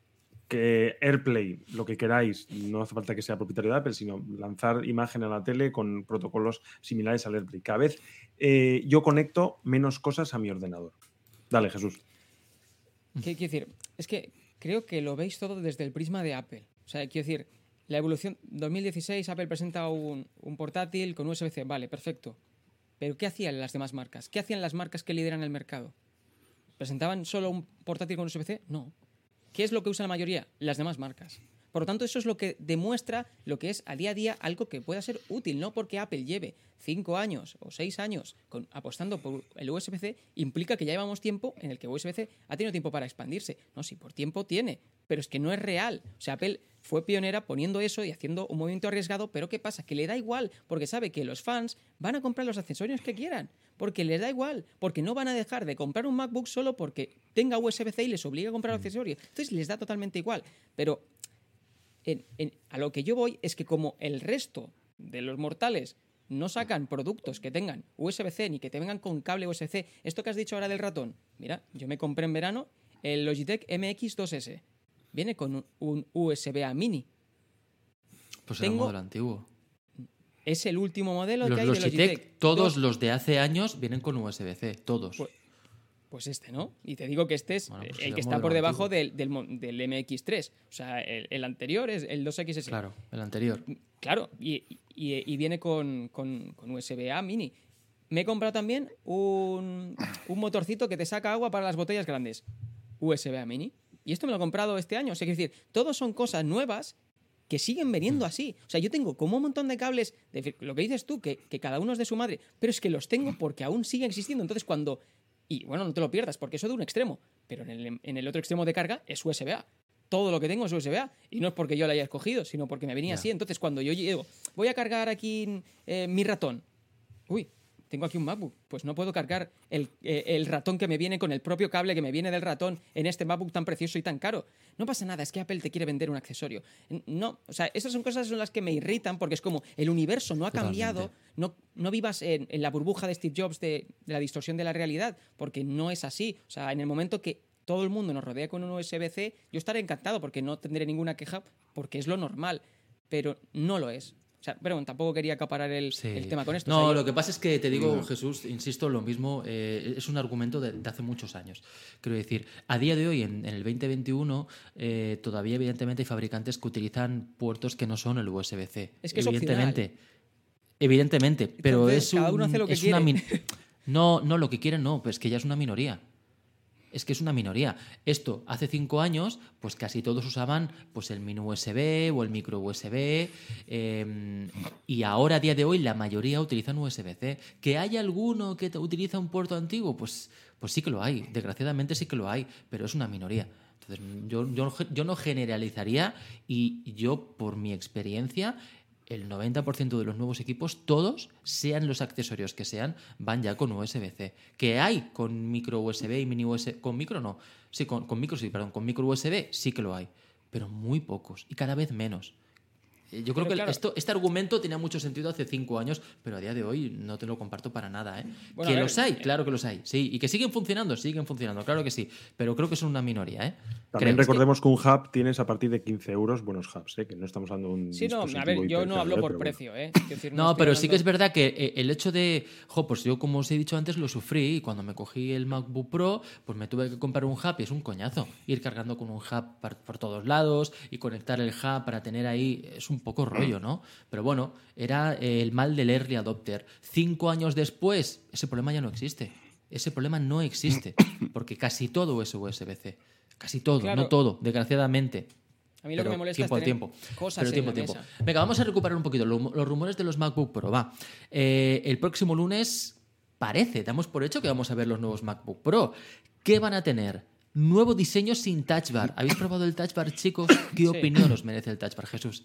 que AirPlay, lo que queráis, no hace falta que sea propietario de Apple, sino lanzar imagen a la tele con protocolos similares al AirPlay. Cada vez eh, yo conecto menos cosas a mi ordenador. Dale, Jesús. ¿Qué quiero decir? Es que creo que lo veis todo desde el prisma de Apple. O sea, quiero decir, la evolución 2016, Apple presenta un, un portátil con USB-C, vale, perfecto. Pero ¿qué hacían las demás marcas? ¿Qué hacían las marcas que lideran el mercado? ¿Presentaban solo un portátil con USB-C? No. ¿Qué es lo que usa la mayoría? Las demás marcas. Por lo tanto, eso es lo que demuestra lo que es a día a día algo que pueda ser útil, no porque Apple lleve cinco años o seis años apostando por el USB-C, implica que ya llevamos tiempo en el que USB-C ha tenido tiempo para expandirse. No, sí, por tiempo tiene, pero es que no es real. O sea, Apple fue pionera poniendo eso y haciendo un movimiento arriesgado, pero ¿qué pasa? Que le da igual, porque sabe que los fans van a comprar los accesorios que quieran, porque les da igual, porque no van a dejar de comprar un MacBook solo porque tenga USB-C y les obliga a comprar accesorios. Entonces les da totalmente igual. Pero en- en- a lo que yo voy es que como el resto de los mortales no sacan productos que tengan USB-C ni que te vengan con cable USB-C, esto que has dicho ahora del ratón, mira, yo me compré en verano el Logitech MX2S. Viene con un, un USB-A mini. Pues era Tengo- modelo antiguo. Es el último modelo Los que hay de Logitech, Logitech. todos Dos- los de hace años vienen con USB-C, todos. Pues- Pues este, ¿no? Y te digo que este es Bueno, pues el que está por debajo del, del mo- del MX3. O sea, el, el anterior es el 2XS. Claro, el anterior. Claro, y, y- y viene con, con, con USB-A mini. Me he comprado también un, un motorcito que te saca agua para las botellas grandes. USB-A mini. Y esto me lo he comprado este año. O sea, quiero decir, todos son cosas nuevas que siguen veniendo así. O sea, yo tengo como un montón de cables, de lo que dices tú, que, que cada uno es de su madre, pero es que los tengo porque aún siguen existiendo. Entonces, cuando... Y bueno, no te lo pierdas, porque eso de un extremo, pero en el, en el otro extremo de carga es USB-A. Todo lo que tengo es USB-A. Y no es porque yo lo haya escogido, sino porque me venía así. Entonces, cuando yo llego, voy a cargar aquí eh, mi ratón. Uy, tengo aquí un MacBook. Pues no puedo cargar el, eh, el ratón que me viene con el propio cable que me viene del ratón en este MacBook tan precioso y tan caro. No pasa nada, es que Apple te quiere vender un accesorio. No, o sea, esas son cosas son las que me irritan porque es como el universo no ha Totalmente. cambiado. No, no vivas en, en la burbuja de Steve Jobs de, de la distorsión de la realidad, porque no es así. O sea, en el momento que todo el mundo nos rodea con un USB-C, yo estaré encantado porque no tendré ninguna queja, porque es lo normal, pero no lo es. O sea, pero bueno, tampoco quería acaparar el, Sí. el tema con esto. No, O sea, yo- lo que pasa es que te digo, Jesús, insisto, lo mismo, eh, es un argumento de, de hace muchos años. Quiero decir, a día de hoy, en, en el 2021, eh, todavía evidentemente hay fabricantes que utilizan puertos que no son el USB-C. Es que es evidentemente. Evidentemente, pero Entonces, es, cada un- uno hace lo que es quiere. *laughs* No, no, lo que quieren no, pues que ya es una minoría. Es que es una minoría. Esto, hace cinco años, pues casi todos usaban pues el mini USB o el micro USB. eh, y ahora, a día de hoy, la mayoría utilizan USB-C. ¿Que hay alguno que utiliza un puerto antiguo? Pues, pues sí que lo hay. Desgraciadamente sí que lo hay, pero es una minoría. Entonces, yo, yo no generalizaría y yo, por mi experiencia, el 90% de los nuevos equipos, todos, sean los accesorios que sean, van ya con USB-C. Que hay con micro USB y mini USB. Con micro no. Sí, con, con micro sí, perdón. Con micro USB sí que lo hay. Pero muy pocos. Y cada vez menos. Eh, Yo creo Pero que claro. esto, este argumento tenía mucho sentido hace cinco años, pero a día de hoy no te lo comparto para nada. ¿eh? Bueno, que ver, los hay, eh, claro que los hay. Sí, y que siguen funcionando, siguen funcionando, claro que sí. Pero creo que son una minoría. ¿eh? También Creo. recordemos que un hub tienes a partir de 15 euros buenos hubs, ¿eh? que no estamos hablando de un. Sí, no, a ver, yo no hablo caro, por bueno. precio, ¿eh? Decir, No, pero sí que es verdad que eh, el hecho de, jo, pues yo como os he dicho antes lo sufrí y cuando me cogí el MacBook Pro, pues me tuve que comprar un hub y es un coñazo. Ir cargando con un hub par- por, todos lados y conectar el hub para tener ahí es un poco rollo, ¿no? Pero bueno, era eh, el mal del early adopter. Cinco años después, ese problema ya no existe. Ese problema no existe *coughs* porque casi todo es USB-C. Casi todo, Claro. no todo, desgraciadamente. A mí lo que me molesta tiempo es al tener tiempo. cosas Pero en tiempo la al tiempo. mesa. Venga, vamos a recuperar un poquito lo- los rumores de los MacBook Pro. Va. Eh, el próximo lunes parece, damos por hecho que vamos a ver los nuevos MacBook Pro. ¿Qué van a tener? Nuevo diseño sin touch bar. ¿Habéis probado el touch bar, chicos? ¿Qué Sí. opinión os merece el touch bar, Jesús?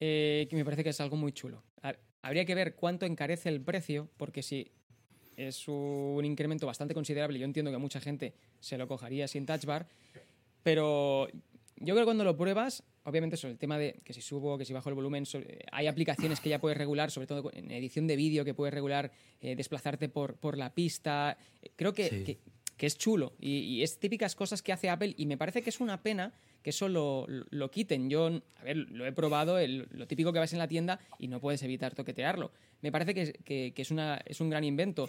Eh, que me parece que es algo muy chulo. Ha- Habría que ver cuánto encarece el precio, porque si es un incremento bastante considerable, yo entiendo que mucha gente se lo cogería sin touch bar, pero yo creo que cuando lo pruebas, obviamente sobre el tema de que si subo, que si bajo el volumen, sobre- hay aplicaciones que ya puedes regular, sobre todo en edición de vídeo, que puedes regular eh, desplazarte por, por la pista. Eh, Creo que, Sí. que- que es chulo y, y es típicas cosas que hace Apple y me parece que es una pena que eso lo, lo quiten. Yo, a ver, lo he probado, el- lo típico que vas en la tienda y no puedes evitar toquetearlo. Me parece que, que- que es, una, es un gran invento.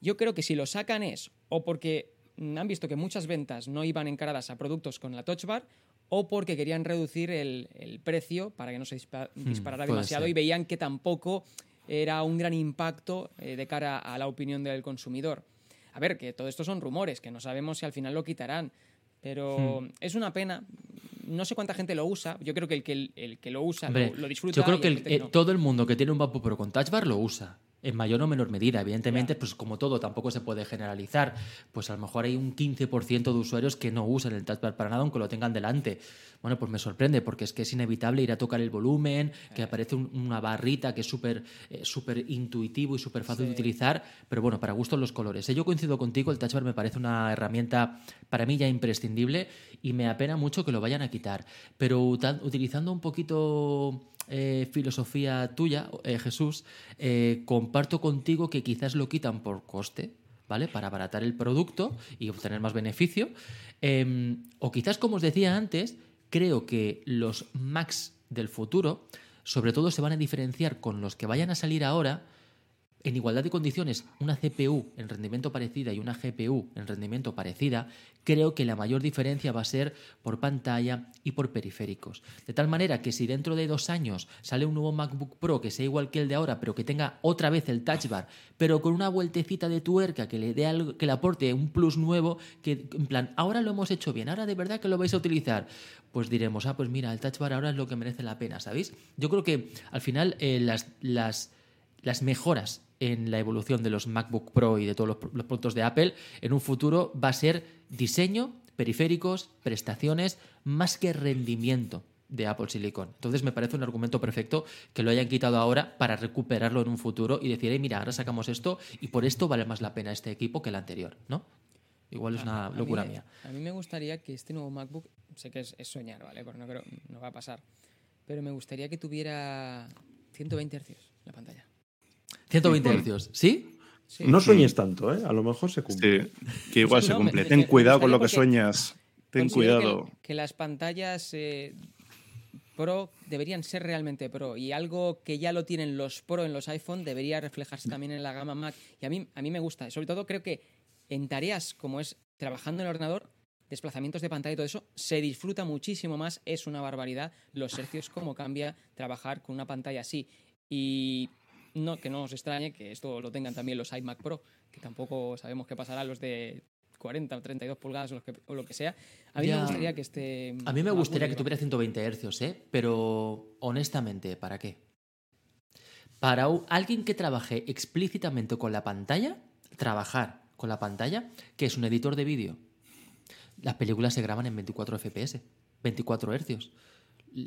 Yo creo que si lo sacan es o porque han visto que muchas ventas no iban encaradas a productos con la Touch Bar o porque querían reducir el, el precio para que no se disparara Hmm, puede demasiado ser. y veían que tampoco era un gran impacto eh, de cara a la opinión del consumidor. A ver, que todo esto son rumores, que no sabemos si al final lo quitarán, pero Hmm. es una pena. No sé cuánta gente lo usa. Yo creo que el que, el, que lo usa Hombre, lo, lo disfruta. yo creo que el- gente eh, no. todo el mundo que tiene un MacBook Pro con touch bar lo usa. En mayor o menor medida. Evidentemente, pues como todo, tampoco se puede generalizar. Pues a lo mejor hay un 15% de usuarios que no usan el touchpad para nada, aunque lo tengan delante. Bueno, pues me sorprende, porque es que es inevitable ir a tocar el volumen, que aparece un- una barrita que es súper eh, súper intuitivo y súper fácil de utilizar, pero bueno, para gustos los colores. Eh, Yo coincido contigo, el touchbar me parece una herramienta para mí ya imprescindible y me apena mucho que lo vayan a quitar. Pero utilizando un poquito eh, filosofía tuya, eh, Jesús, eh, comparto contigo que quizás lo quitan por coste, ¿vale? Para abaratar el producto y obtener más beneficio. Eh, o quizás, como os decía antes, creo que los Macs del futuro, sobre todo, se van a diferenciar con los que vayan a salir ahora en igualdad de condiciones, una CPU en rendimiento parecida y una GPU en rendimiento parecida, creo que la mayor diferencia va a ser por pantalla y por periféricos. De tal manera que si dentro de dos años sale un nuevo MacBook Pro que sea igual que el de ahora, pero que tenga otra vez el Touch Bar, pero con una vueltecita de tuerca que le dé algo, que le aporte un plus nuevo, que en plan, ahora lo hemos hecho bien, ahora de verdad que lo vais a utilizar, pues diremos, ah, pues mira, el Touch Bar ahora es lo que merece la pena, ¿sabéis? Yo creo que al final eh, las, las las mejoras en la evolución de los MacBook Pro y de todos los, los productos de Apple en un futuro va a ser diseño, periféricos, prestaciones, más que rendimiento de Apple Silicon. Entonces me parece un argumento perfecto que lo hayan quitado ahora para recuperarlo en un futuro y decir, "Eh, mira, ahora sacamos esto y por esto vale más la pena este equipo que el anterior, ¿no? Igual es una A locura mía. A mí me gustaría que este nuevo MacBook, sé que es, es soñar, ¿vale? Porque no creo, no va a pasar. Pero me gustaría que tuviera 120 Hz la pantalla. 120 Hz, ¿sí? Sí. No sueñes tanto, ¿eh? A lo mejor se cumple. Sí, que igual Sí, se cumple. me- Ten me cuidado con lo que sueñas. Ten Considero que- cuidado. Que, las pantallas eh, Pro deberían ser realmente Pro y algo que ya lo tienen los Pro en los iPhone debería reflejarse también en la gama Mac. Y a mí, a mí me gusta. Sobre todo creo que en tareas como es trabajando en el ordenador, desplazamientos de pantalla y todo eso, se disfruta muchísimo más. Es una barbaridad los hercios, cómo cambia trabajar con una pantalla así. Y no, que no os extrañe que esto lo tengan también los iMac Pro, que tampoco sabemos qué pasará los de 40 o 32 pulgadas o, los que- o lo que sea. A mí Ya. me gustaría que este... A mí me gustaría que tuviera 120 Hz, ¿eh? Pero honestamente, ¿para qué? Para alguien que trabaje explícitamente con la pantalla, trabajar con la pantalla, que es un editor de vídeo. Las películas se graban en 24 FPS, 24 Hz.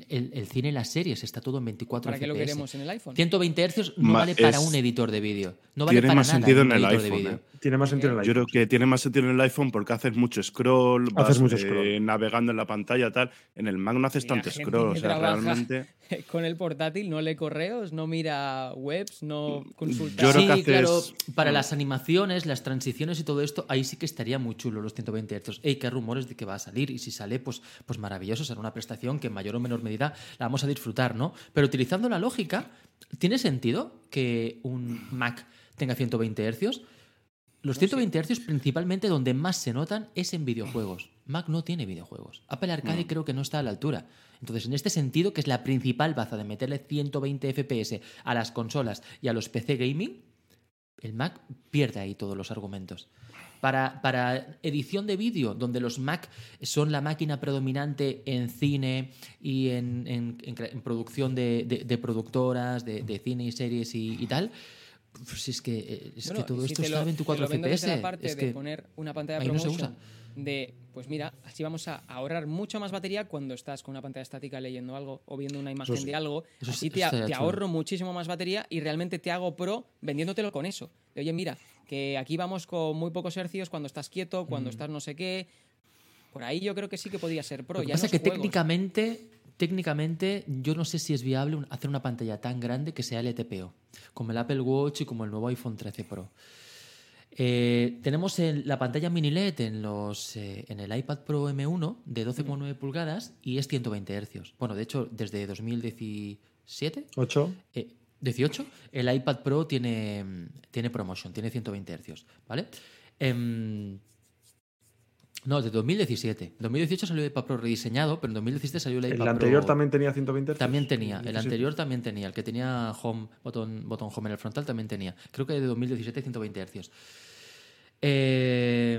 El, el cine y las series está todo en 24 ¿Para qué FPS. lo queremos en el iPhone? 120 Hz no Ma- vale para es- un editor de vídeo. No vale tiene para más nada sentido en el iPhone. ¿eh? Tiene más sentido en el Yo iPhone. creo que tiene más sentido en el iPhone porque haces mucho scroll, vas Haces mucho eh, scroll. navegando en la pantalla, tal. En el Mac no haces tanto scroll, o sea, realmente. *laughs* Con el portátil no lee correos, no mira webs, no consulta... Yo creo sí, que haces- claro, para Mm. las animaciones, las transiciones y todo esto, ahí sí que estaría muy chulo los 120 Hz. Ey, qué rumores de que va a salir y si sale, pues, pues maravilloso, será una prestación que en mayor o menor medida la vamos a disfrutar, ¿no? Pero utilizando la lógica, ¿tiene sentido que un Mac tenga 120 Hz? Los 120 Hz principalmente donde más se notan es en videojuegos. Mac no tiene videojuegos. Apple Arcade creo que no está a la altura. Entonces, en este sentido, que es la principal baza de meterle 120 FPS a las consolas y a los PC gaming, el Mac pierde ahí todos los argumentos. Para, para edición de vídeo, donde los Mac son la máquina predominante en cine y en, en- en cre- en producción de, de- de productoras, de, de cine y series y, y tal, pues es que, eh, es Bueno, que todo si esto está a 24 te lo FPS. parte es de que- poner una pantalla ahí no se usa. De, pues mira, así vamos a ahorrar mucho más batería cuando estás con una pantalla estática leyendo algo o viendo una imagen de algo. Eso así sí- te, ahorro muchísimo más batería y realmente te hago pro vendiéndotelo con eso. De, oye, mira, que aquí vamos con muy pocos hercios cuando estás quieto, cuando estás no sé qué. Por ahí yo creo que sí que podía ser pro. Lo que ya pasa es que juegos. técnicamente, técnicamente yo no sé si es viable hacer una pantalla tan grande que sea LTPO, como el Apple Watch y como el nuevo iPhone 13 Pro. Eh, tenemos el- la pantalla mini LED en, los, eh, en el iPad Pro M1 de 12,9 pulgadas y es 120 Hz. Bueno, de hecho, desde 2017, 8. eh, 18, el iPad Pro tiene, mm, tiene promotion, tiene 120 Hz, ¿vale? Em, no, de 2017. 2018 salió el iPad Pro rediseñado, pero en 2017 salió el iPad El Pro... anterior también tenía 120 Hz. También tenía, el 17. anterior también tenía, el que tenía home, botón, botón home en el frontal también tenía. Creo que de 2017 120 Hz. Eh,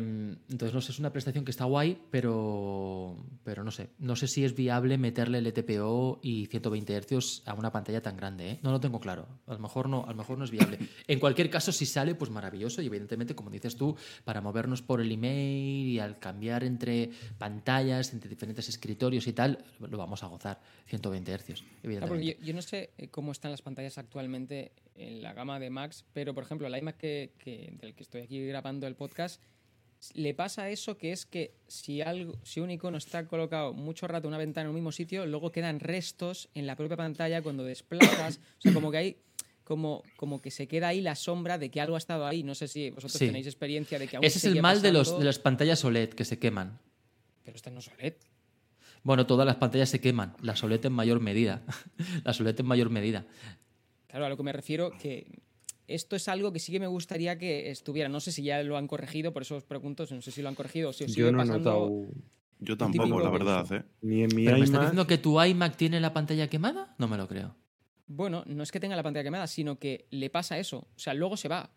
entonces, no sé, es una prestación que está guay, pero, pero no sé. No sé si es viable meterle LTPO y 120 Hz a una pantalla tan grande. ¿eh? No lo tengo claro. A lo mejor no, a lo mejor no es viable. *laughs* En cualquier caso, si sale, pues maravilloso. Y evidentemente, como dices tú, para movernos por el email y al cambiar entre pantallas, entre diferentes escritorios y tal, lo vamos a gozar. 120 Hz, Claro, porque evidentemente. yo, yo no sé eh, cómo están las pantallas actualmente en la gama de Max, pero por ejemplo, el iMac que, que- del que estoy aquí grabando el podcast, le pasa eso que es que si algo, si un icono está colocado mucho rato en una ventana en un mismo sitio, luego quedan restos en la propia pantalla cuando desplazas. o sea, como que hay. Como, como que se queda ahí la sombra de que algo ha estado ahí. No sé si vosotros Sí. tenéis experiencia de que aún Ese es el mal de, los, de las pantallas OLED que se queman. Pero esta no es OLED. Bueno, todas las pantallas se queman. La OLED en mayor medida. *laughs* la OLED en mayor medida. Claro, a lo que me refiero que esto es algo que sí que me gustaría que estuviera. No sé si ya lo han corregido, por eso os pregunto, no sé si lo han corregido o si os sigue Yo no he pasando. notado Yo tampoco, la verdad, eso. ¿eh? ni en mi ¿Pero me estás diciendo que tu iMac tiene la pantalla quemada? No me lo creo. Bueno, no es que tenga la pantalla quemada, sino que le pasa eso. O sea, luego se va.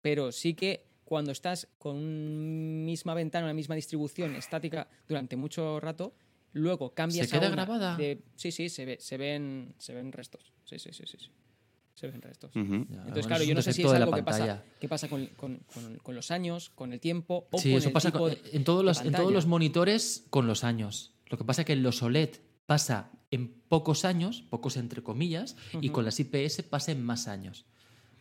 Pero sí que cuando estás con una misma ventana, una misma distribución estática durante mucho rato, luego cambias ¿Se queda a una grabada? de- Sí, sí, se, ve, se, ven, se ven restos. Sí, sí, sí, sí. sí. Se ven restos. Ujú. Ya, Entonces, claro, yo no sé si es algo que pasa, que pasa con, con- con- con los años, con el tiempo o Sí, con eso el pasa tipo con- de- en, todos los, en todos los monitores con los años. Lo que pasa es que en los OLED pasa en pocos años, pocos entre comillas, y con las IPS pasa en más años.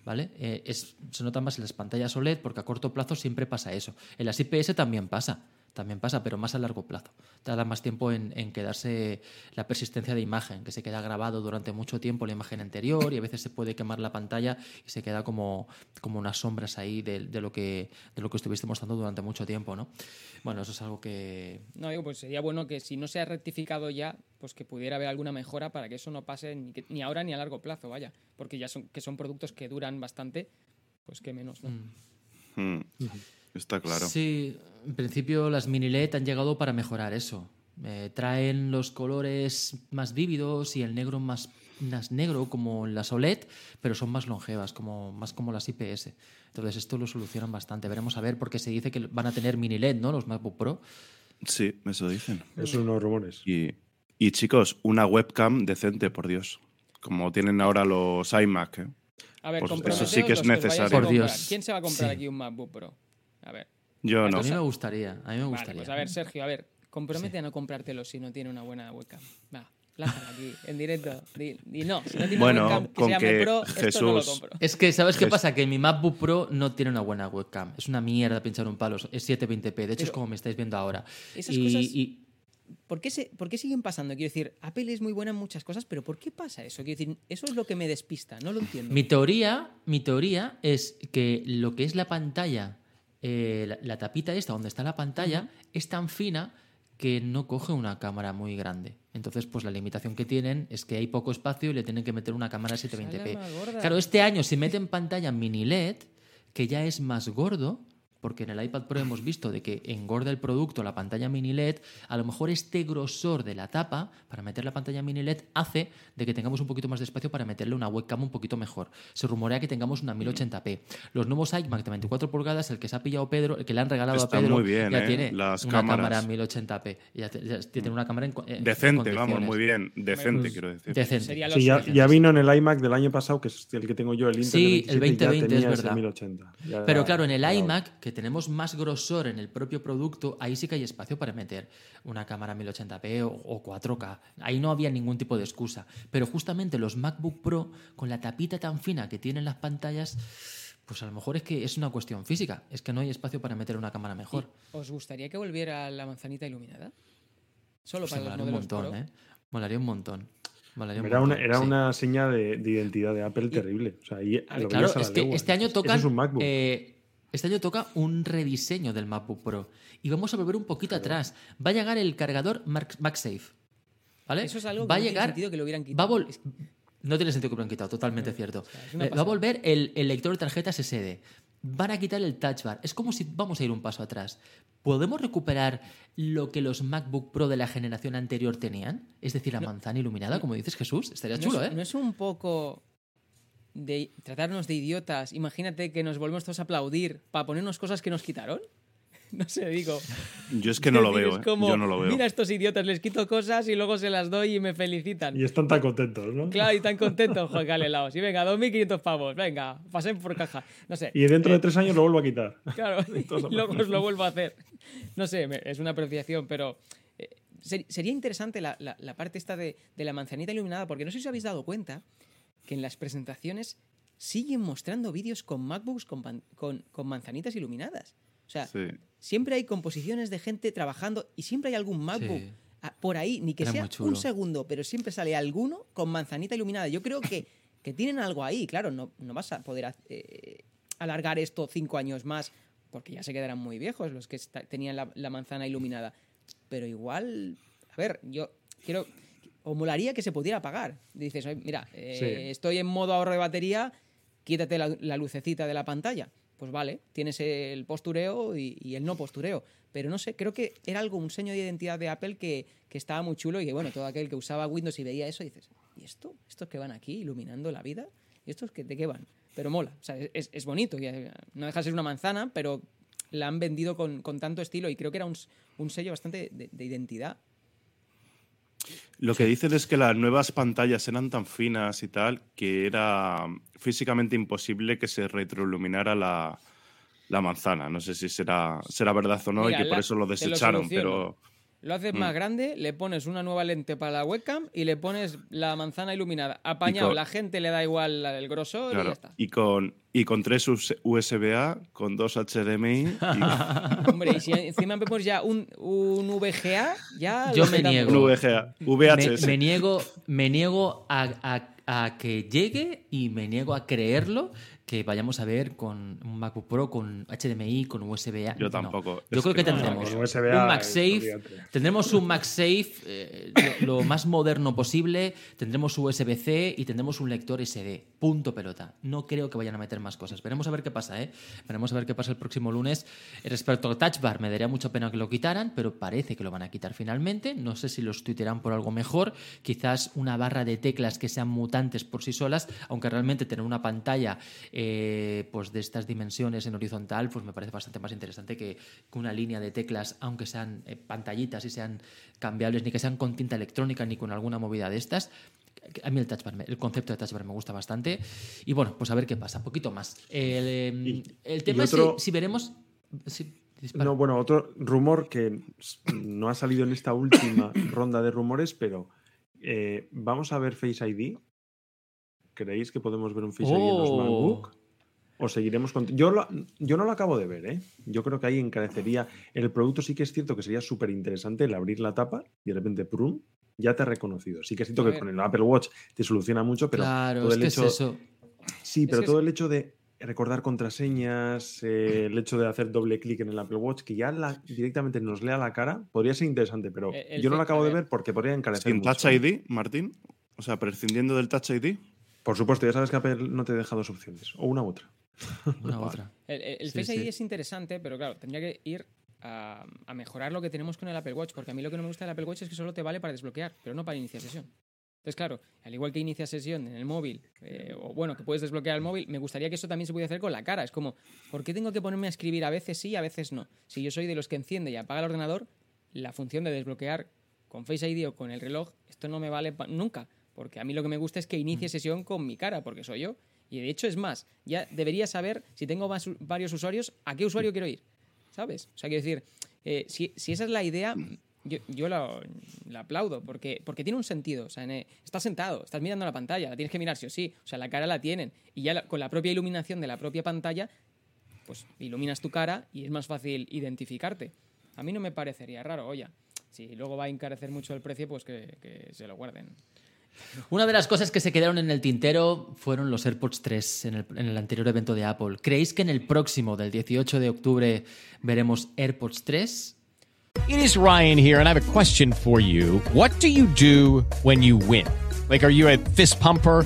¿Vale? Eh, es- se nota más en las pantallas OLED porque a corto plazo siempre pasa eso. En las IPS también pasa, también pasa, pero más a largo plazo. Tarda más tiempo en, en quedarse la persistencia de imagen, que se queda grabado durante mucho tiempo la imagen anterior y a veces se puede quemar la pantalla y se queda como, como unas sombras ahí de, de lo que, de lo que estuviste mostrando durante mucho tiempo, ¿no? Bueno, eso es algo que... No, digo, pues sería bueno que si no se ha rectificado ya, pues que pudiera haber alguna mejora para que eso no pase ni, que- ni ahora ni a largo plazo, vaya. Porque ya son, que son productos que duran bastante, pues que menos, ¿no? Mm. Está claro. Sí, en principio las mini LED han llegado para mejorar eso. Eh, traen los colores más vívidos y el negro más, más negro como las OLED, pero son más longevas, como, más como las IPS. Entonces esto lo solucionan bastante. Veremos a ver porque se dice que van a tener mini LED, ¿no? Los MacBook Pro. Sí, eso dicen. Esos son unos rumores. Y, y, chicos, una webcam decente, por Dios. Como tienen ahora los iMac. ¿eh? A ver, Pues eso sí que es necesario. Por. Dios. ¿Quién se va a comprar Sí. aquí un MacBook Pro? A ver. Yo no. A mí me gustaría, a mí me Vale, gustaría. pues a ver, Sergio, a ver, compromete a no comprártelo si no tiene una buena webcam. Va, aquí, en directo. Di, di no, si no tiene Bueno, una webcam que con se llame que Pro, esto no lo Jesús- compro. Es que, ¿sabes qué pasa? Que mi MacBook Pro no tiene una buena webcam. Es una mierda pinchar un palo. Es 720p. De hecho, es como me estáis viendo ahora. Esas y, cosas- y- ¿Por qué, se, ¿Por qué siguen pasando? Quiero decir, Apple es muy buena en muchas cosas, pero ¿por qué pasa eso? Quiero decir, eso es lo que me despista, no lo entiendo. Mi teoría, mi teoría es que lo que es la pantalla, eh, la, la tapita esta donde está la pantalla, es tan fina que no coge una cámara muy grande. Entonces, pues la limitación que tienen es que hay poco espacio y le tienen que meter una cámara Sale 720p. más gorda. Claro, este año si meten pantalla mini LED, que ya es más gordo, porque en el iPad Pro hemos visto de que engorda el producto la pantalla mini LED, a lo mejor este grosor de la tapa para meter la pantalla mini LED hace de que tengamos un poquito más de espacio para meterle una webcam un poquito mejor. Se rumorea que tengamos una 1080p. Los nuevos iMac de 24 pulgadas, el que se ha pillado Pedro, el que le han regalado Está a Pedro, muy bien, ya ¿eh? tiene Las una cámaras. cámara 1080p. Ya, tiene una cámara en, co- en Decente, vamos, muy bien. Decente, Pues, quiero decir. Decente. Sí, ya, vino en el iMac del año pasado, que es el que tengo yo, el Intel Sí, el 27, ya 2020 es verdad. 1080. Ya Pero era- claro, en el iMac, que tenemos más grosor en el propio producto, ahí sí que hay espacio para meter una cámara 1080p o, o 4K. Ahí no había ningún tipo de excusa. Pero justamente los MacBook Pro, con la tapita tan fina que tienen las pantallas, pues a lo mejor es que es una cuestión física. Es que no hay espacio para meter una cámara mejor. ¿Os gustaría que volviera la manzanita iluminada? Solo Pues para los molaría un montón, Pro. ¿eh? Molaría un montón. Molaría un Era una, era sí. una seña de, de identidad de Apple terrible. O sea, ahí A ver, lo Claro, es que este año Eso tocan. es un MacBook. eh, este año toca un rediseño del MacBook Pro. Y vamos a volver un poquito atrás. Va a llegar el cargador MagSafe. ¿Vale? Eso es algo que va a no tiene llegar. sentido que lo hubieran quitado. No tiene sentido que lo han quitado, totalmente cierto. Eh, va a volver el, el lector de tarjetas SD. Van a quitar el touch bar. Es como si vamos a ir un paso atrás. ¿Podemos recuperar lo que los MacBook Pro de la generación anterior tenían? Es decir, la manzana iluminada, como dices Jesús. Estaría no chulo, es, ¿eh? ¿No es un poco de tratarnos de idiotas, imagínate que nos volvemos todos a aplaudir para ponernos cosas que nos quitaron. *laughs* No sé, digo. Yo es que no lo veo, es ¿eh? como, Yo no lo veo. Mira a estos idiotas, les quito cosas y luego se las doy y me felicitan. Y están tan contentos, ¿no? Claro, y tan *laughs* contentos, joder, qué alelaos. Y venga, 2.500 pavos, venga, pasen por caja. No sé. Y dentro de tres años lo vuelvo a quitar. *laughs* Claro, y luego os lo vuelvo a hacer. No sé, me- es una apreciación, pero eh, ser- sería interesante la, la- la parte esta de, de la manzanita iluminada, porque no sé si os habéis dado cuenta que en las presentaciones siguen mostrando vídeos con MacBooks con, con- con manzanitas iluminadas. O sea, Sí. siempre hay composiciones de gente trabajando y siempre hay algún MacBook Sí. por ahí, ni que Era sea un segundo, pero siempre sale alguno con manzanita iluminada. Yo creo que, que tienen algo ahí, claro, no, no vas a poder eh, alargar esto cinco años más, porque ya se quedarán muy viejos los que tenían la, la manzana iluminada. Pero igual, a ver, yo quiero, o molaría que se pudiera apagar. Dices, "Oye, mira, eh, Sí. estoy en modo ahorro de batería, quítate la, la lucecita de la pantalla. Pues vale, tienes el postureo y, y el no postureo. Pero no sé, creo que era algo, un sello de identidad de Apple que, que estaba muy chulo y que, bueno, todo aquel que usaba Windows y veía eso, dices, ¿y esto? ¿Estos que van aquí iluminando la vida? ¿Y estos que, de qué van? Pero mola, o sea, es, es bonito. y, No deja de ser una manzana, pero la han vendido con, con tanto estilo y creo que era un, un sello bastante de, de identidad. Lo que dicen es que las nuevas pantallas eran tan finas y tal que era físicamente imposible que se retroiluminara la, la manzana. No sé si será, será verdad o no Mira, y que por eso lo desecharon, pero Lo haces más grande, le pones una nueva lente para la webcam y le pones la manzana iluminada. Apañado, con- la gente le da igual el grosor y ya claro, está. y con, y con tres US- USB-A, con dos HDMI. y- *laughs* Hombre, y si encima vemos ya un, un VGA, ya. Yo me niego. un VGA, Me, VHS. me niego, me niego a, a- a que llegue y me niego a creerlo que vayamos a ver con un MacBook Pro con HDMI, con USB-A. Yo No. tampoco. Yo Es creo que que no. tendremos USB-A, un MagSafe, tendremos un MagSafe eh, lo, lo más moderno posible, tendremos USB-C y tendremos un lector SD. Punto pelota. No creo que vayan a meter más cosas. Veremos a ver qué pasa, ¿eh? Veremos a ver qué pasa el próximo lunes. Respecto al Touch Bar, me daría mucha pena que lo quitaran, pero parece que lo van a quitar finalmente. No sé si lo sustituirán por algo mejor. Quizás una barra de teclas que sean mutantes por sí solas, aunque realmente tener una pantalla eh, pues de estas dimensiones en horizontal, pues me parece bastante más interesante que, que una línea de teclas, aunque sean eh, pantallitas y sean cambiables, ni que sean con tinta electrónica ni con alguna movida de estas. A mí el touch bar, me- el concepto de touch bar me gusta bastante. Y bueno, pues a ver qué pasa, un poquito más. El, eh, Y- el tema es si, si veremos. No, bueno, otro rumor que no ha salido en esta última *coughs* ronda de rumores, pero eh, vamos a ver Face ID. ¿Creéis que podemos ver un Face ID en los Oh. MacBook? ¿O seguiremos con.? Yo, lo- yo no lo acabo de ver, ¿eh? Yo creo que ahí encarecería. El producto sí que es cierto que sería súper interesante el abrir la tapa y de repente, prum, ya te ha reconocido. Sí que es cierto que con el Apple Watch te soluciona mucho, pero claro, todo es el que hecho. es eso. Sí, pero que todo es- el hecho de recordar contraseñas, eh, el hecho de hacer doble clic en el Apple Watch, que ya la- directamente nos lea la cara, podría ser interesante, pero el yo no lo acabo de ver. ver porque podría encarecer Sin mucho. Touch ID, Martín. O sea, prescindiendo del Touch ID. Por supuesto, ya sabes que Apple no te deja dos opciones, o una u otra. *laughs* Una u otra. El, el- el Sí, Face ID sí. es interesante, pero claro, tendría que ir a, a mejorar lo que tenemos con el Apple Watch, porque a mí lo que no me gusta del Apple Watch es que solo te vale para desbloquear, pero no para iniciar sesión. Entonces, claro, al igual que inicia sesión en el móvil, eh, o bueno, que puedes desbloquear el móvil, me gustaría que eso también se pudiera hacer con la cara. Es como, ¿por qué tengo que ponerme a escribir a veces sí, a veces no? Si yo soy de los que enciende y apaga el ordenador, la función de desbloquear con Face ID o con el reloj, esto no me vale nunca. Porque a mí lo que me gusta es que inicie sesión con mi cara, porque soy yo. Y de hecho es más, ya debería saber si tengo vas- varios usuarios, a qué usuario quiero ir. ¿Sabes? O sea, quiero decir, eh, si, si esa es la idea, *clears throat* yo, yo la, la aplaudo, porque, porque tiene un sentido. O sea, en, eh, estás sentado, estás mirando la pantalla, la tienes que mirar sí o sí. O sea, la cara la tienen. Y ya la- con la propia iluminación de la propia pantalla, pues iluminas tu cara y es más fácil identificarte. A mí no me parecería raro, oye. Si luego va a encarecer mucho el precio, pues que, que se lo guarden. Una de las cosas que se quedaron en el tintero fueron los AirPods 3 en el, anterior evento de Apple. ¿Creéis que en el próximo, del 18 de octubre, veremos AirPods 3? It is Ryan here, and I have a question for you. What do you do when you win? Like, are you a fist pumper?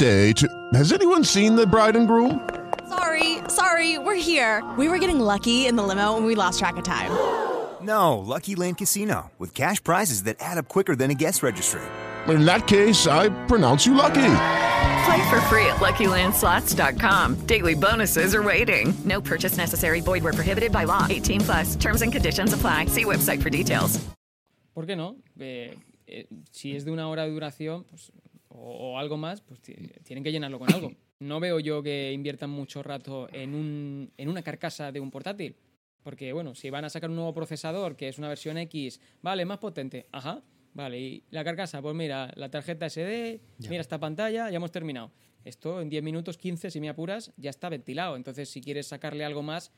to. Has anyone seen the bride and groom? Sorry, sorry, we're here. We were getting lucky in the limo and we lost track of time. *gasps* No, Lucky Land Casino, with cash prizes that add up quicker than a guest registry. In that case, I pronounce you lucky. Play for free at LuckyLandSlots.com. Daily bonuses are waiting. No purchase necessary. Void where prohibited by law. 18 plus. Terms and conditions apply. See website for details. ¿Por qué no? Eh, eh, si es de una hora de duración pues, o, o algo más, pues ti- tienen que llenarlo con algo. No veo yo que inviertan mucho rato en, un, en una carcasa de un portátil. Porque, bueno, si van a sacar un nuevo procesador, que es una versión X, vale, más potente, ajá, vale, y la carcasa, pues mira, la tarjeta SD, mira esta pantalla, ya hemos terminado. Esto en 10 minutos, 15, si me apuras, ya está ventilado. Entonces, si quieres sacarle algo más,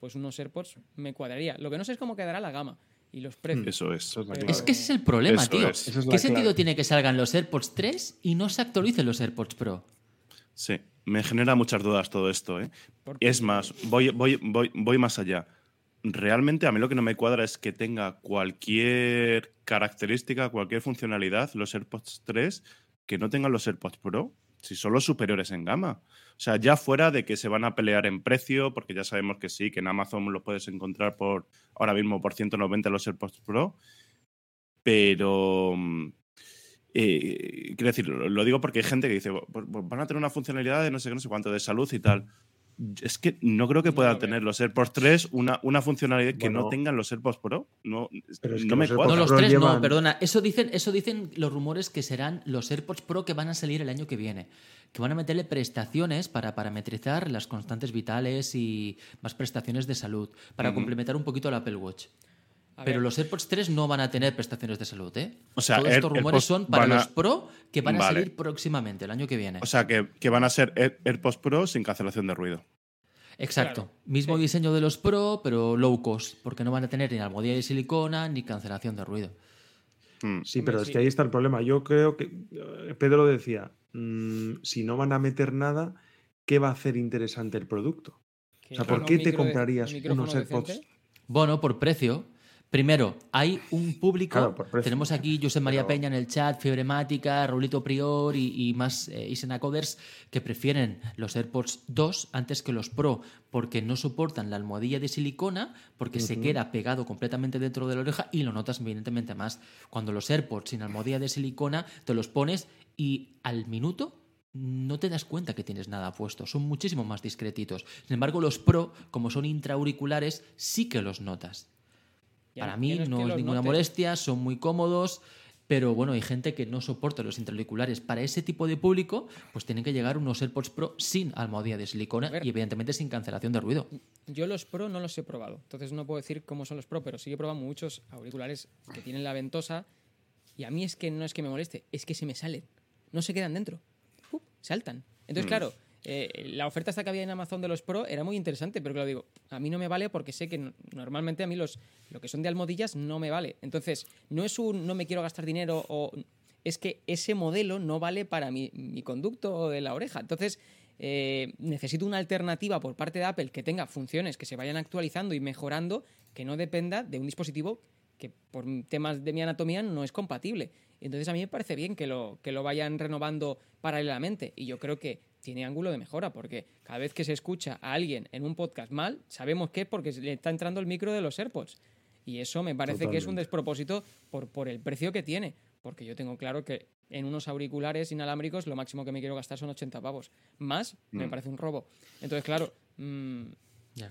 pues unos AirPods me cuadraría. Lo que no sé es cómo quedará la gama y los precios. Eso es. Eso es Pero- que ese es el problema, Eso tío. es. Es ¿Qué sentido clave. tiene que salgan los AirPods 3 y no se actualicen los AirPods Pro? Sí, me genera muchas dudas todo esto. ¿eh? Es más, voy, voy, voy, voy más allá. Realmente a mí lo que no me cuadra es que tenga cualquier característica, cualquier funcionalidad, los AirPods 3, que no tengan los AirPods Pro, si son los superiores en gama. O sea, ya fuera de que se van a pelear en precio, porque ya sabemos que sí, que en Amazon los puedes encontrar por ahora mismo por 190 los AirPods Pro, pero mm, eh, quiero decir, lo, digo porque hay gente que dice, "Pues- pues van a tener una funcionalidad de no sé qué, no sé cuánto, de salud y tal. Es que no creo que No puedan veo. tener los AirPods 3 una, una funcionalidad que no tengan los AirPods Pro. No, Pero es que no me cuadra. No, los Pro tres no, llevan- perdona. Eso dicen, eso dicen los rumores que serán los AirPods Pro que van a salir el año que viene. Que van a meterle prestaciones para parametrizar las constantes vitales y más prestaciones de salud. Para complementar un poquito el Apple Watch. A Pero ver. los AirPods 3 no van a tener prestaciones de salud, ¿eh? O sea, Todos Air- estos rumores AirPods son para a- los Pro que van a Vale. salir próximamente, el año que viene. O sea, que, que van a ser Air- AirPods Pro sin cancelación de ruido. Exacto. Claro, Mismo sí. diseño de los Pro, pero low cost, porque no van a tener ni almohadilla de silicona ni cancelación de ruido. Mm. Sí, pero es que ahí está el problema. Yo creo que eh, Pedro decía, mm, si no van a meter nada, ¿qué va a hacer interesante el producto? O sea, ¿por qué te comprarías unos AirPods? decente, Bueno, por precio. Primero, hay un público. Claro, precio. tenemos aquí José María Pero- Peña en el chat, Fibremática, Raulito Prior y, y más eh, Isena Coders que prefieren los AirPods 2 antes que los Pro porque no soportan la almohadilla de silicona, porque se queda pegado completamente dentro de la oreja y lo notas evidentemente más. Cuando los AirPods sin almohadilla de silicona te los pones y al minuto no te das cuenta que tienes nada puesto, son muchísimo más discretitos. Sin embargo, los Pro, como son intraauriculares, sí que los notas. Ya- Para mí es que no es ninguna notes. molestia, son muy cómodos, pero bueno, hay gente que no soporta los intraauriculares. Para ese tipo de público, pues tienen que llegar unos AirPods Pro sin almohadilla de silicona y evidentemente sin cancelación de ruido. Yo los Pro no los he probado, entonces no puedo decir cómo son los Pro, pero sí que he probado muchos auriculares que tienen la ventosa y a mí es que no es que me moleste, es que se me salen, no se quedan dentro, saltan. Entonces, claro, eh, la oferta que había en Amazon de los Pro era muy interesante, pero claro, digo, a mí no me vale porque sé que no- normalmente a mí los lo que son de almohadillas no me vale. Entonces, no es un no me quiero gastar dinero o es que ese modelo no vale para mi, mi conducto de la oreja. Entonces, eh, necesito una alternativa por parte de Apple que tenga funciones que se vayan actualizando y mejorando, que no dependa de un dispositivo que por temas de mi anatomía no es compatible. Entonces a mí me parece bien que lo, que lo vayan renovando paralelamente y yo creo que tiene ángulo de mejora porque cada vez que se escucha a alguien en un podcast mal, sabemos que es porque le está entrando el micro de los AirPods. Y eso me parece que es un despropósito por, por el precio que tiene. Porque yo tengo claro que en unos auriculares inalámbricos lo máximo que me quiero gastar son 80 pavos. Más me Mm. parece un robo. Entonces, claro, mm,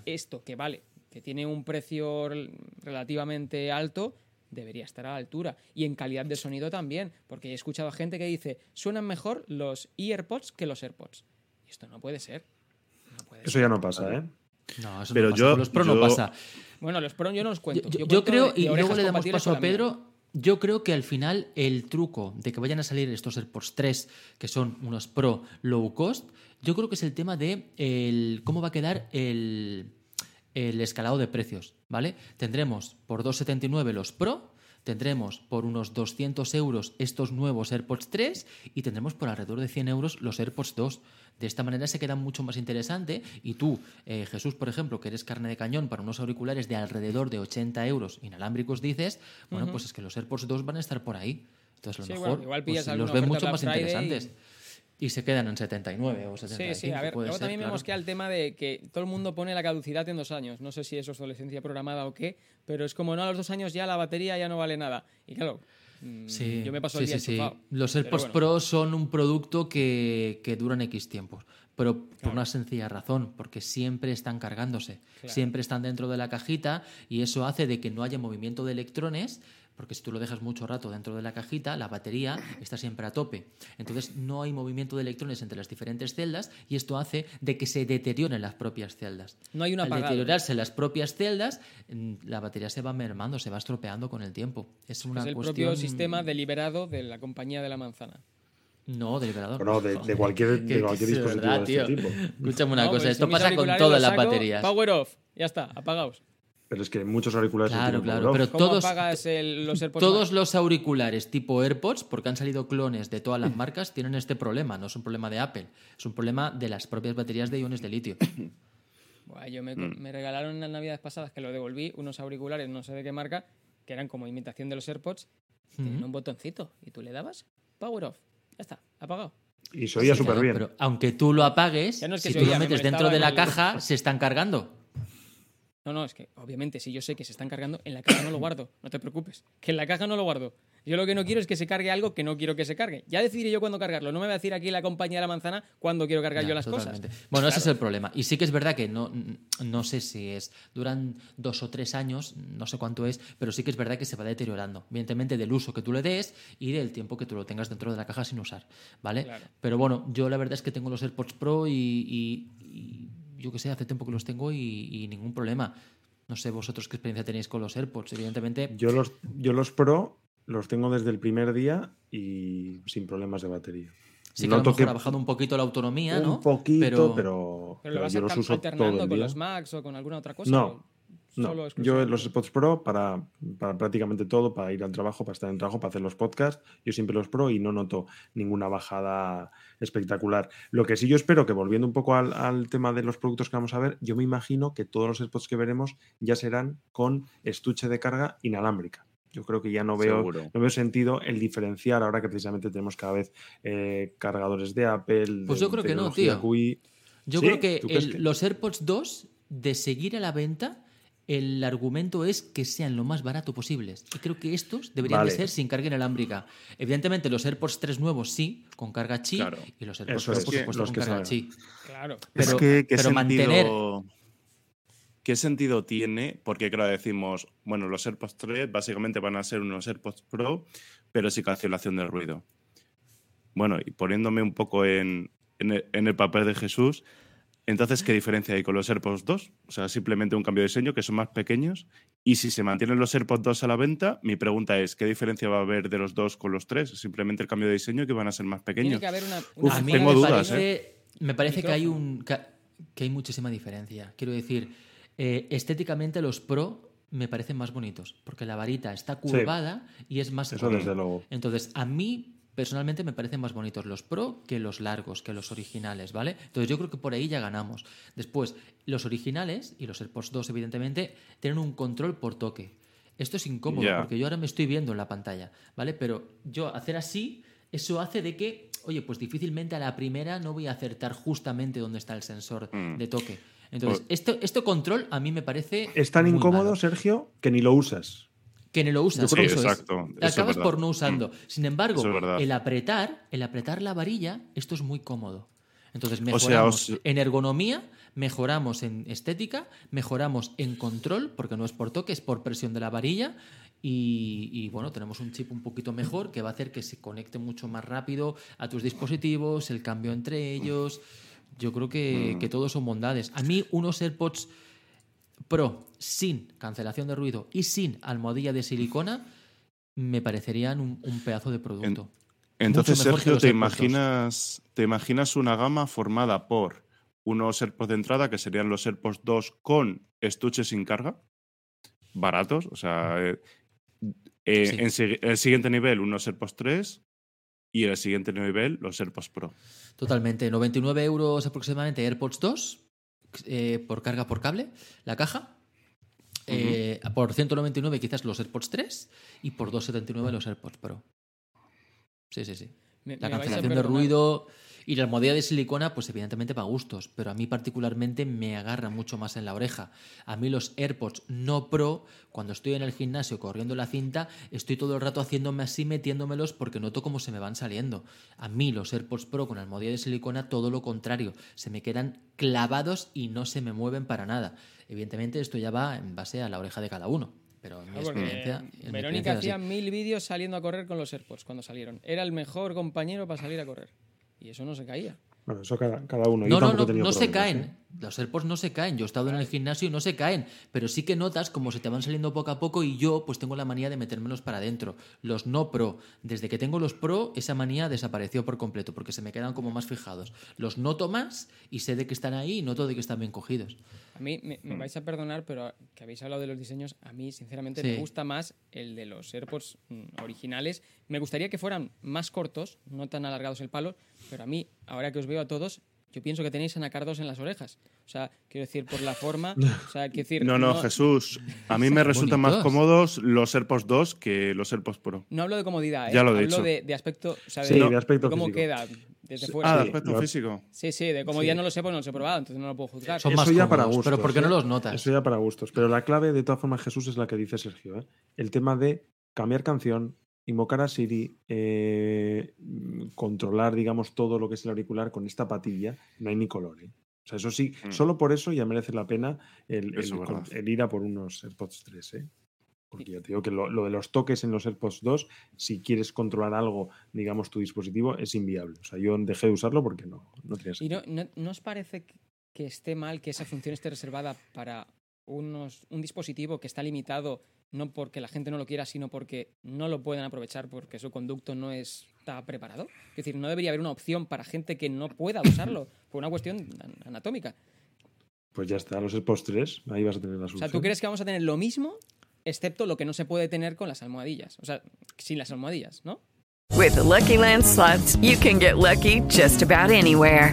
esto que vale, que tiene un precio rel- relativamente alto, debería estar a la altura. Y en calidad de sonido también, porque he escuchado a gente que dice, suenan mejor los EarPods que los AirPods. Y esto no puede ser. No puede Eso ser. ya no pasa, ¿eh? No, eso Pero no pasa. yo- Con los Pro no pasa. Bueno, los Pro yo no los cuento. yo- yo cuento creo, de- de y luego le damos paso a. Pedro, yo creo que al final el truco de que vayan a salir estos AirPods 3, que son unos Pro low cost, yo creo que es el tema de el, cómo va a quedar el, el escalado de precios, ¿vale? Tendremos por 2,79 los Pro, tendremos por unos 200 euros estos nuevos AirPods 3 y tendremos por alrededor de 100 euros los AirPods 2. De esta manera se queda mucho más interesante y tú, eh, Jesús, por ejemplo, que eres carne de cañón para unos auriculares de alrededor de 80 euros inalámbricos, dices, bueno, pues es que los AirPods 2 van a estar por ahí. Entonces, a lo Sí, mejor bueno, igual pues, los ven mucho más Friday interesantes. Y se quedan en 79 o Sí, 75. sí, a ver, luego ser, también claro. vemos que el tema de que todo el mundo pone la caducidad en dos años. No sé si es obsolescencia programada o qué, pero es como, no, a los dos años ya la batería ya no vale nada. Y claro, mm, Sí, yo me paso sí, el día sí, sí. enchufado. Los AirPods bueno. Pro son un producto que, que duran X tiempos, pero por una sencilla razón, porque siempre están cargándose, Claro. siempre están dentro de la cajita y eso hace de que no haya movimiento de electrones, porque si tú lo dejas mucho rato dentro de la cajita, la batería está siempre a tope. Entonces no hay movimiento de electrones entre las diferentes celdas y esto hace de que se deterioren las propias celdas. No hay un Al apagado. deteriorarse las propias celdas, mm, la batería se va mermando, se va estropeando con el tiempo. Es una es el cuestión... propio sistema deliberado de la compañía de la manzana. No, del liberador. Bueno, de- de cualquier- *laughs* de cualquier dispositivo verdad, de este tío. tipo. Escúchame una No, cosa, pues esto pasa con todas las baterías. Power off, ya está, apagaos. Pero es que muchos auriculares Claro, tienen claro, pero off. ¿Cómo todos, el- los AirPods todos los auriculares tipo AirPods, porque han salido clones de todas las marcas, tienen este problema. No es un problema de Apple, es un problema de las propias baterías de iones de litio. *coughs* Buah, yo me, Mm. me regalaron en las navidades pasadas que lo devolví unos auriculares, no sé de qué marca, que eran como imitación de los AirPods. Tenían un botoncito y tú le dabas power off. Ya está, apagado. Y se oía Sí, súper claro, bien. Pero aunque tú lo apagues, Ya no es que si tú lo me metes dentro de la el- caja, se están cargando. No, no, es que obviamente si yo sé que se están cargando, en la caja no lo guardo, no te preocupes. Que en la caja no lo guardo. Yo lo que no quiero es que se cargue algo que no quiero que se cargue. Ya decidiré yo cuándo cargarlo. No me va a decir aquí la compañía de la manzana cuándo quiero cargar yo las totalmente. cosas. Bueno, ese es el problema. Y sí que es verdad que no, no sé si es, duran dos o tres años, no sé cuánto es, pero sí que es verdad que se va deteriorando. Evidentemente del uso que tú le des y del tiempo que tú lo tengas dentro de la caja sin usar, ¿vale? Claro. Pero bueno, yo la verdad es que tengo los AirPods Pro y, y- y yo que sé, hace tiempo que los tengo y, y ningún problema. No sé vosotros qué experiencia tenéis con los AirPods. Evidentemente, Yo los, yo los Pro los tengo desde el primer día y sin problemas de batería. sí que a lo Noto mejor ha bajado un poquito la autonomía, ¿no? Un poquito, pero, pero- Pero lo pero vas yo los uso todo alternando el con día. los Macs o con alguna otra cosa. No, ¿O No, solo yo los AirPods Pro para, para prácticamente todo, para ir al trabajo, para estar en trabajo, para hacer los podcasts, yo siempre los Pro y no noto ninguna bajada espectacular. Lo que sí yo espero que volviendo un poco al, al tema de los productos que vamos a ver, yo me imagino que todos los AirPods que veremos ya serán con estuche de carga inalámbrica. Yo creo que ya no veo, Seguro. no veo sentido el diferenciar ahora que precisamente tenemos cada vez eh, cargadores de Apple. Pues de yo creo que no, tío. QI. Yo ¿Sí? creo que, ¿Tú crees el- que- los AirPods 2, de seguir a la venta, el argumento es que sean lo más barato posibles. Y creo que estos deberían Vale. de ser sin carga inalámbrica. Evidentemente, los AirPods 3 nuevos sí, con carga chi, Claro. y los AirPods Eso Pro, es, por supuesto, los con que carga chi. Claro. Es Pero- que, ¿qué pero sentido, mantener- ¿Qué sentido tiene? Porque, claro, decimos, bueno, los AirPods 3 básicamente van a ser unos AirPods Pro, pero sin cancelación del ruido. Bueno, y poniéndome un poco en, en el, en el papel de Jesús, entonces, ¿qué diferencia hay con los AirPods 2? O sea, simplemente un cambio de diseño, que son más pequeños. Y si se mantienen los AirPods 2 a la venta, mi pregunta es, ¿qué diferencia va a haber de los dos con los tres? Simplemente el cambio de diseño que van a ser más Tiene pequeños. que haber una, Uf, a mí tengo me dudas, parece, me parece que hay un que, que hay muchísima diferencia. Quiero decir, eh, estéticamente los Pro me parecen más bonitos, porque la varita está curvada y es más Eso cómodo. desde luego. Entonces, a mí personalmente me parecen más bonitos los Pro que los largos, que los originales, ¿vale? Entonces yo creo que por ahí ya ganamos. Después, los originales y los AirPods 2, evidentemente, tienen un control por toque. Esto es incómodo porque yo ahora me estoy viendo en la pantalla, ¿vale? Pero yo hacer así, eso hace de que, oye, pues difícilmente a la primera no voy a acertar justamente donde está el sensor Mm. de toque. Entonces, Pues- esto, este control a mí me parece. Es tan muy incómodo, malo. Sergio, que ni lo usas. Que ni lo usas. Yo creo sí, exacto, eso Te es acabas por no usando. Sin embargo, es el apretar, el apretar la varilla, esto es muy cómodo. Entonces O mejoramos sea, os- en ergonomía, mejoramos en estética, mejoramos en control, porque no es por toque, es por presión de la varilla. Y, y, bueno, tenemos un chip un poquito mejor que va a hacer que se conecte mucho más rápido a tus dispositivos, el cambio entre ellos. Yo creo que, Mm. que todos son bondades. A mí, unos AirPods Pro sin cancelación de ruido y sin almohadilla de silicona me parecerían un, un pedazo de producto. Entonces, Sergio, ¿te AirPods 2. imaginas, ¿te imaginas una gama formada por unos AirPods de entrada, que serían los AirPods 2 con estuche sin carga? Baratos, o sea, eh, eh, Sí. en si- el siguiente nivel unos AirPods 3 y el siguiente nivel los AirPods Pro. Totalmente. 99 euros aproximadamente AirPods 2 eh, por carga por cable, la caja. Eh, por 199 quizás los AirPods 3 y por 279 los AirPods Pro. Sí, sí, sí. Me- La me cancelación de ruido y la almohadilla de silicona, pues evidentemente para gustos, pero a mí particularmente me agarra mucho más en la oreja. A mí los AirPods no Pro, cuando estoy en el gimnasio corriendo la cinta, estoy todo el rato haciéndome así, metiéndomelos porque noto cómo se me van saliendo. A mí los AirPods Pro con almohadilla de silicona, todo lo contrario, se me quedan clavados y no se me mueven para nada. Evidentemente esto ya va en base a la oreja de cada uno, pero en mi Ah, experiencia... en mi Verónica experiencia hacía así. mil vídeos saliendo a correr con los AirPods cuando salieron. Era el mejor compañero para salir a correr. Y eso no se caía. Bueno, eso cada, cada uno. Yo No, no, no, no se caen. ¿eh? Los AirPods no se caen. Yo he estado en el gimnasio y no se caen. Pero sí que notas como se te van saliendo poco a poco y yo pues tengo la manía de metérmelos para adentro. Los no Pro. Desde que tengo los Pro, esa manía desapareció por completo porque se me quedan como más fijados. Los noto más y sé de que están ahí y noto de que están bien cogidos. A mí me, me vais a perdonar, pero que habéis hablado de los diseños, a mí sinceramente Sí. me gusta más el de los AirPods mm, originales. Me gustaría que fueran más cortos, no tan alargados el palo, pero a mí, ahora que os veo a todos, yo pienso que tenéis anacardos en las orejas. O sea, quiero decir, por la forma, *laughs* o sea, quiero decir... No, no, Jesús. A mí me resultan más cómodos los AirPods 2 que los AirPods Pro. No hablo de comodidad, ¿eh? Ya lo he hablo dicho. de, de aspecto, o sea, Sí, de aspecto cómo físico. queda desde fuera. Ah, de aspecto físico. Sí, sí, de comodidad Sí. no lo sé porque no los he probado, entonces no lo puedo juzgar. Son Eso más ya para gustos. pero ¿por qué no ¿eh? los notas? Eso ya para gustos. Pero la clave, de todas formas, Jesús, es la que dice Sergio. ¿eh? El tema de cambiar canción, invocar a Siri, eh, mm, controlar, digamos, todo lo que es el auricular con esta patilla, no hay ni color. ¿eh? O sea, eso sí, Mm. solo por eso ya merece la pena el, ir a por unos AirPods 3. ¿eh? Porque ya te digo que lo, lo de los toques en los AirPods 2, si quieres controlar algo, digamos, tu dispositivo, es inviable. O sea, yo dejé de usarlo porque no, no tenía ¿Y sentido. no, no, no os parece que- que esté mal que esa función esté reservada para unos, un dispositivo que está limitado no porque la gente no lo quiera, sino porque no lo pueden aprovechar porque su conducto no está preparado? Es decir, no debería haber una opción para gente que no pueda usarlo *coughs* por una cuestión an- anatómica. Pues ya está, los AirPods 3, ahí vas a tener la O solución. sea, ¿tú crees que vamos a tener lo mismo, excepto lo que no se puede tener con las almohadillas? O sea, sin las almohadillas, ¿no? With the Lucky Land slots, you can get lucky just about anywhere.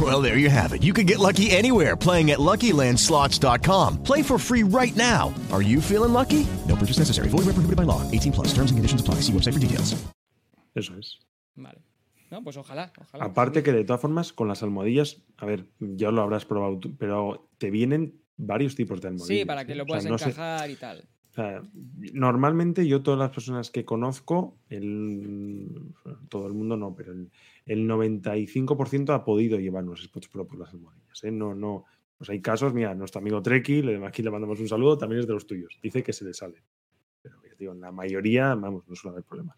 Well, there you have it. You can get lucky anywhere playing at LuckyLandSlots.com. Play for free right now. Are you feeling lucky? No purchase necessary. Void where prohibited by law. 18 plus. Terms and conditions apply. See website for details. Eso es. Vale. No, pues ojalá, ojalá. Aparte que de todas formas, con las almohadillas, a ver, ya lo habrás probado tú, pero te vienen varios tipos de almohadillas. Sí, para que ¿eh? lo O sea, puedas no sé- encajar y tal. o sea, normalmente yo todas las personas que conozco, el, todo el mundo no, pero el, el 95% ha podido llevar unos spots Pro por las almohadillas. ¿eh? No, no, pues hay casos, mira, nuestro amigo Treki, le- aquí le mandamos un saludo, también es de los tuyos. Dice que se le sale. Pero ya digo, en la mayoría, vamos, no suele haber problema.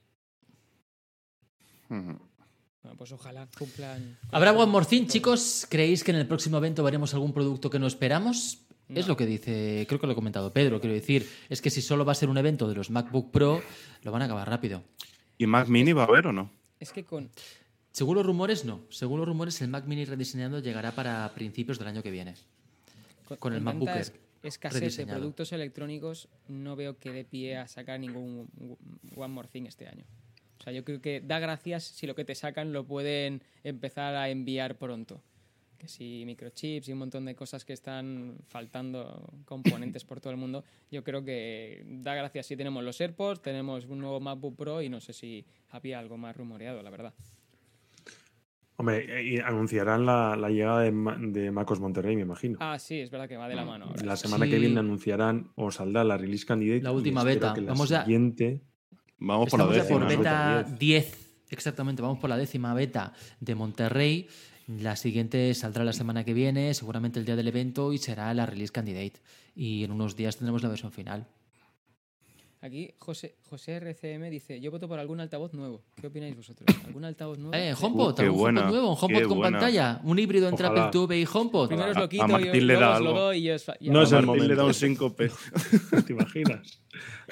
Bueno, pues ojalá cumplan. ¿Habrá One More Thing, chicos? ¿Creéis que en el próximo evento veremos algún producto que no esperamos? Es lo que dice, creo que lo ha comentado Pedro, quiero decir, es que si solo va a ser un evento de los MacBook Pro, lo van a acabar rápido. ¿Y Mac Mini va a haber o no? Es que con. Según los rumores, no. Según los rumores, el Mac Mini rediseñado llegará para principios del año que viene. Con el MacBook Air es- escasez de rediseñado. productos electrónicos, no veo que dé pie a sacar ningún One More Thing este año. O sea, yo creo que da gracias si lo que te sacan lo pueden empezar a enviar pronto. que si microchips y un montón de cosas que están faltando componentes por todo el mundo, yo creo que da gracias si tenemos los AirPods, tenemos un nuevo MacBook Pro y no sé si había algo más rumoreado, la verdad. Hombre, y anunciarán la, la llegada de, de MacOS Monterrey, me imagino. Ah, sí, es verdad que va de la mano ahora. La semana que viene anunciarán o saldrá la release candidate. La última beta. que la Vamos ya- siguiente. Vamos por la Estamos décima. por Beta 10. Exactamente, vamos por la décima beta de Monterrey. La siguiente saldrá la semana que viene, seguramente el día del evento, y será la release candidate. Y en unos días tendremos la versión final. Aquí José, José RCM dice, yo voto por algún altavoz nuevo. ¿Qué opináis vosotros? ¿Algún altavoz nuevo? Eh. HomePod, qué algún buena, HomePod nuevo, un HomePod qué con buena. pantalla, un híbrido entre Ojalá. Apple TV y HomePod. Primero os A- lo a quito y Martín le da algo. doy y os... y No a- es el Martín le da momento. un síncope. *laughs* ¿Te imaginas?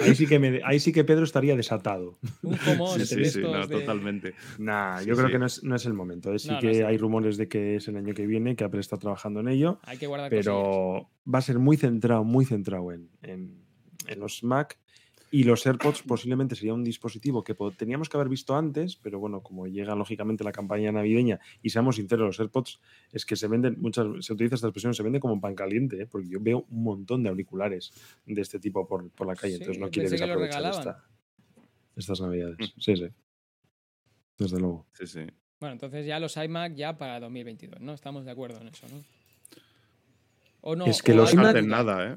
Ahí sí que, me- ahí sí que Pedro estaría desatado. Un homón Sí, sí, de sí, no, de- totalmente. Nah, Sí, yo creo que no es, no es el momento. ¿eh? Sí No, que es el hay momento. rumores de que es el año que viene, que Apple está trabajando en ello, Hay que guardar cosillas. pero va a ser muy centrado, muy centrado en, en- en los Mac. Y los AirPods posiblemente sería un dispositivo que teníamos que haber visto antes, pero bueno, como llega lógicamente la campaña navideña y seamos sinceros, los AirPods es que se venden, muchas se utiliza esta expresión, se vende como pan caliente, ¿eh? porque yo veo un montón de auriculares de este tipo por, por la calle, Sí, entonces no quiere desaprovechar esta- estas navidades. Sí, sí. Desde luego. Sí, sí. Bueno, entonces ya los iMac ya para 2022, ¿no? Estamos de acuerdo en eso, ¿no? O no, Es que o los iMac- nada, ¿eh?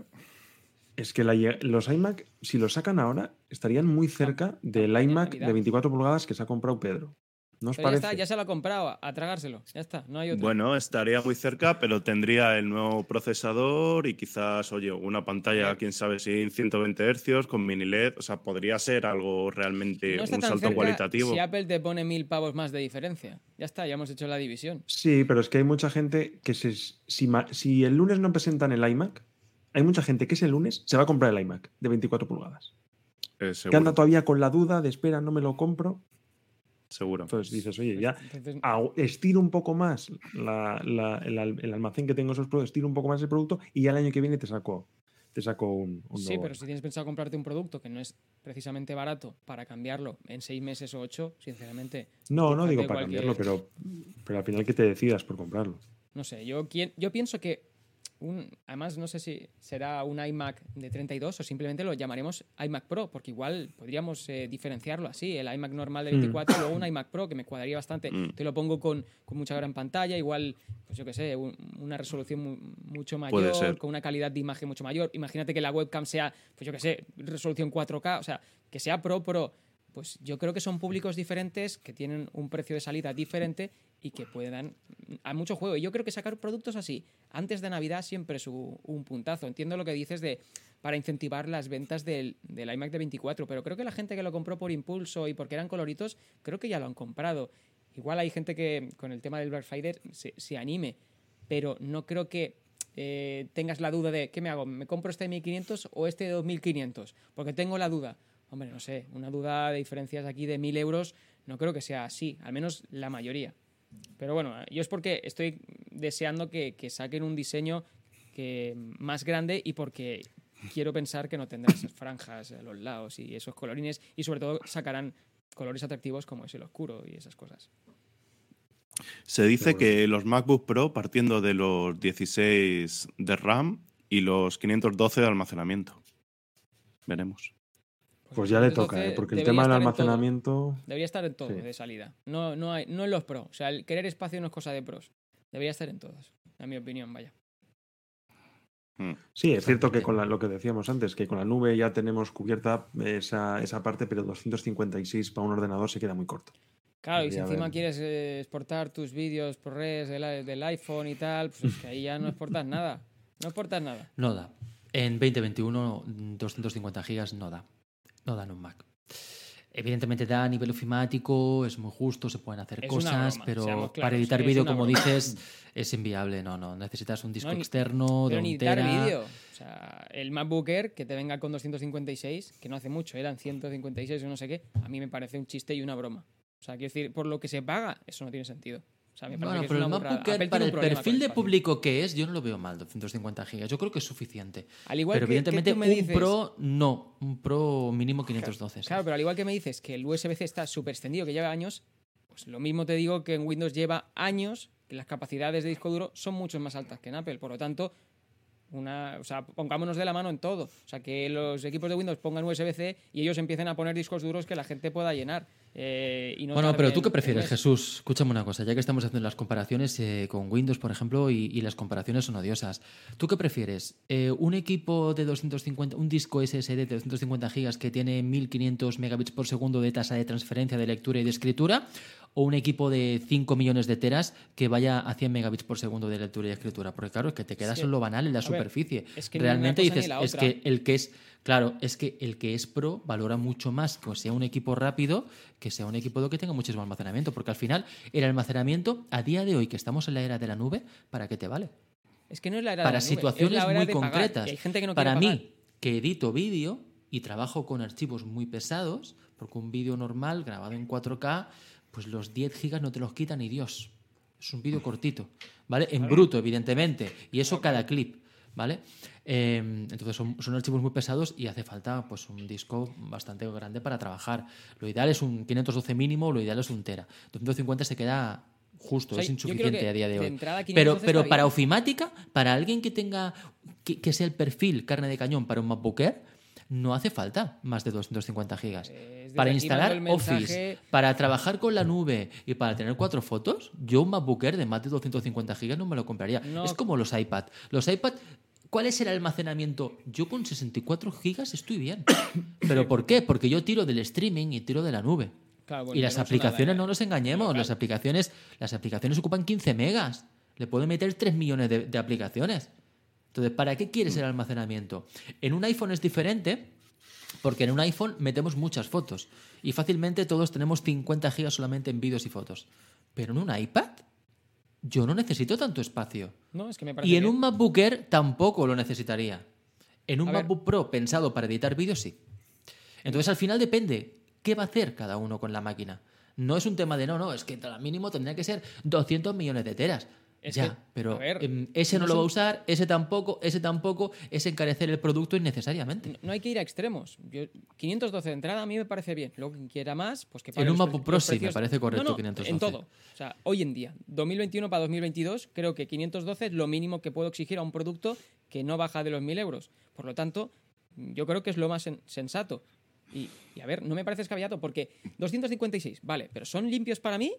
Es que la los iMac, si los sacan ahora, estarían muy cerca del iMac de 24 pulgadas que se ha comprado Pedro. ¿No os Pero ya parece? está, ya se lo ha comprado, a, a tragárselo. Ya está, no hay otro. Bueno, estaría muy cerca, pero tendría el nuevo procesador y quizás, oye, una pantalla, quién sabe si en 120 Hz con mini LED. O sea, podría ser algo realmente no está un tan salto cerca cualitativo. si Apple te pone mil pavos más de diferencia. Ya está, ya hemos hecho la división. Sí, pero es que hay mucha gente que se, si, ma- si el lunes no presentan el iMac, hay mucha gente que ese lunes se va a comprar el iMac de 24 pulgadas. Eh, Que anda todavía con la duda de espera, no me lo compro. seguro. Entonces dices, oye, ya Entonces, estiro un poco más la- la- el, al- el almacén que tengo esos productos, estiro un poco más el producto y ya el año que viene te saco, te saco un, un sí, nuevo pero si tienes pensado comprarte un producto que no es precisamente barato para cambiarlo en seis meses o ocho, sinceramente. No, no digo para cualquier- cambiarlo, pero, pero al final que te decidas por comprarlo. No sé, yo, yo pienso que. Un, además, no sé si será un iMac de 32 o simplemente lo llamaremos iMac Pro, porque igual podríamos eh, diferenciarlo así: el iMac normal de Hmm. 24 y luego un iMac Pro que me cuadraría bastante. Mm. Te lo pongo con, con mucha gran pantalla, igual, pues yo qué sé, un- una resolución mu- mucho mayor, con una calidad de imagen mucho mayor. Imagínate que la webcam sea, pues yo qué sé, resolución 4K, o sea, que sea Pro Pro. Pues yo creo que son públicos diferentes, que tienen un precio de salida diferente y que puedan a mucho juego. Y yo creo que sacar productos así antes de Navidad siempre es un puntazo. Entiendo lo que dices de para incentivar las ventas del, del iMac de 24, pero creo que la gente que lo compró por impulso y porque eran coloritos, creo que ya lo han comprado. Igual hay gente que con el tema del Black Friday se, se anime, pero no creo que eh, tengas la duda de ¿qué me hago? ¿Me compro este de 1500 o este de 2500? Porque tengo la duda. Hombre, no sé, una duda de diferencias aquí de 1000 euros, no creo que sea así, al menos la mayoría. Pero bueno, yo es porque estoy deseando que, que saquen un diseño que, más grande y porque quiero pensar que no tendrá esas franjas a los lados y esos colorines y sobre todo sacarán colores atractivos como es el oscuro y esas cosas. Se dice que los MacBook Pro, partiendo de los 16 de RAM y los 512 de almacenamiento. Veremos. Pues ya le toca, ¿eh? porque el tema del almacenamiento. Debería estar en todo Sí. de salida. No, no, hay, no en los pros. O sea, el querer espacio no es cosa de pros. Debería estar en todos, en mi opinión, vaya. Mm. Sí, es cierto que con la- lo que decíamos antes, que con la nube ya tenemos cubierta esa, esa parte, pero 256 para un ordenador se queda muy corto. Claro, y si encima quieres eh, exportar tus vídeos por redes del, del iPhone y tal, pues es que ahí ya no exportas nada. No exportas nada. No da. En 2021, 250 gigas no da. No da en un Mac. Evidentemente da a nivel ofimático, es muy justo, se pueden hacer Es cosas, broma, pero para editar vídeo, como broma. dices, es inviable. No, no. Necesitas un disco No, externo de un tera. vídeo. O sea, el MacBook Air que te venga con 256, que no hace mucho, eran 156 o no sé qué, a mí me parece un chiste y una broma. O sea, quiero decir, por lo que se paga, eso no tiene sentido. O sea, me parece Bueno, que es pero el una burrada. MacBook para el perfil de el público que es, yo no lo veo mal, 250 gigas. Yo creo que es suficiente. Al igual pero que- que evidentemente tú me un dices- Pro, no. Un Pro mínimo 512. sí. Claro, pero al igual que me dices que el USB-C está súper extendido, que lleva años, pues lo mismo te digo que en Windows lleva años que las capacidades de disco duro son mucho más altas que en Apple. Por lo tanto, una, o sea, pongámonos de la mano en todo. O sea, que los equipos de Windows pongan USB-C y ellos empiecen a poner discos duros que la gente pueda llenar. Eh, y no bueno, pero tú qué prefieres. Jesús. Escúchame una cosa, ya que estamos haciendo las comparaciones eh, con Windows, por ejemplo, y, y las comparaciones son odiosas. ¿Tú qué prefieres? Eh, ¿Un equipo de 250, un disco SSD de 250 gigas que tiene 1500 megabits por segundo de tasa de transferencia de lectura y de escritura? ¿O un equipo de 5 millones de teras que vaya a 100 megabits por segundo de lectura y escritura? Porque claro, es que te quedas que- en lo banal, en la a ver, superficie. es que Realmente dices, es que el que es Claro, es que el que es pro valora mucho más que sea un equipo rápido que sea un equipo que tenga muchísimo almacenamiento, porque al final el almacenamiento a día de hoy que estamos en la era de la nube, ¿para qué te vale? Es que no es la era Para de la nube, es situaciones la muy concretas. hay gente que no Para mí, que edito vídeo y trabajo con archivos muy pesados, porque un vídeo normal grabado en 4K, pues los 10 gigas no te los quita ni Dios. Es un vídeo cortito, ¿vale? En bruto, evidentemente, y eso cada clip, ¿vale? Eh, entonces son, son archivos muy pesados y hace falta pues un disco bastante grande para trabajar. Lo ideal es un 512 mínimo, lo ideal es un tera. 250 se queda justo, O sea, es insuficiente a día de de hoy. entrada pero 512 pero para ofimática, para alguien que tenga que, que sea el perfil carne de cañón para un MacBook Air, no hace falta más de 250 gigas. Desde para instalar Office, para trabajar con la nube y para tener cuatro fotos, yo un MacBook Air de más de 250 gigas no me lo compraría. No. Es como los iPad. Los iPad, ¿cuál es el almacenamiento? Yo con 64 gigas estoy bien. *coughs* ¿Pero por qué? Porque yo tiro del streaming y tiro de la nube. Claro, bueno, y las aplicaciones, no nos engañemos, las aplicaciones, las aplicaciones ocupan 15 megas. Le puedo meter 3 millones de, de aplicaciones. Entonces, ¿para qué quieres el almacenamiento? En un iPhone es diferente, porque en un iPhone metemos muchas fotos. Y fácilmente todos tenemos 50 gigas solamente en vídeos y fotos. Pero en un iPad, yo no necesito tanto espacio. No, es que me parece Y en un MacBook Air tampoco lo necesitaría. En un A ver. MacBook Pro pensado para editar vídeos, sí. Entonces al final depende qué va a hacer cada uno con la máquina. No es un tema de no, no, es que al mínimo tendría que ser 200 millones de teras. Es ya, que, pero ver, em, ese no no lo va a usar, ese tampoco, ese tampoco, es encarecer el producto innecesariamente. No hay que ir a extremos. Yo, 512 de entrada a mí me parece bien. Luego, quien quiera más, pues que pague En un pre- Pro sí, me parece correcto No, no, 512. En todo. O sea, hoy en día, 2021 para 2022, creo que 512 es lo mínimo que puedo exigir a un producto que no baja de los 1000 euros. Por lo tanto, yo creo que es lo más sen- sensato. Y, y a ver, no me parece escabellato porque 256, vale, pero ¿son limpios para mí?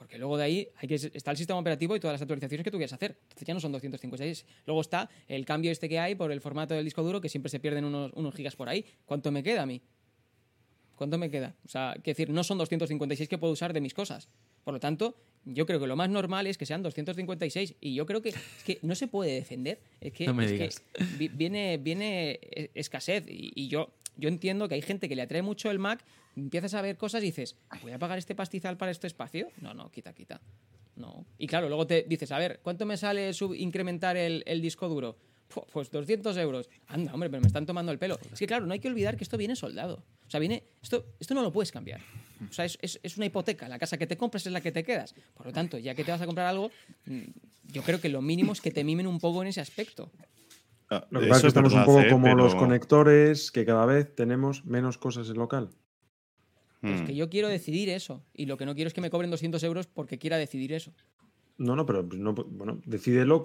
Porque luego de ahí hay que, está el sistema operativo y todas las actualizaciones que tú quieras hacer. Entonces ya no son 256. Luego está el cambio este que hay por el formato del disco duro, que siempre se pierden unos, unos gigas por ahí. ¿Cuánto me queda a mí? ¿Cuánto me queda? O sea, que decir, no son 256 que puedo usar de mis cosas. Por lo tanto, yo creo que lo más normal es que sean 256. Y yo creo que, es que no se puede defender. Es que, No me es que digas. vi- viene, viene e- escasez. Y, y yo, yo entiendo que hay gente que le atrae mucho el Mac, empiezas a ver cosas y dices, ¿voy a pagar este pastizal para este espacio? No, no, quita, quita. No. Y claro, luego te dices, a ver, ¿cuánto me sale sub incrementar el, disco duro? Pu- Pues 200 euros. Anda, hombre, pero me están tomando el pelo. Es que claro, no hay que olvidar que esto viene soldado. O sea, viene. Esto, esto no lo puedes cambiar. O sea, es, es- es una hipoteca. La casa que te compras es la que te quedas. Por lo tanto, ya que te vas a comprar algo, mm, yo creo que lo mínimo es que te mimen un poco en ese aspecto. Ah, Lo que eso pasa es que es estamos un poco ¿eh? como Pero- los conectores, que cada vez tenemos menos cosas en local. Es Mm. que yo quiero decidir eso. Y lo que no quiero es que me cobren 200 euros porque quiera decidir eso. No, no, pero pues no, bueno, decídelo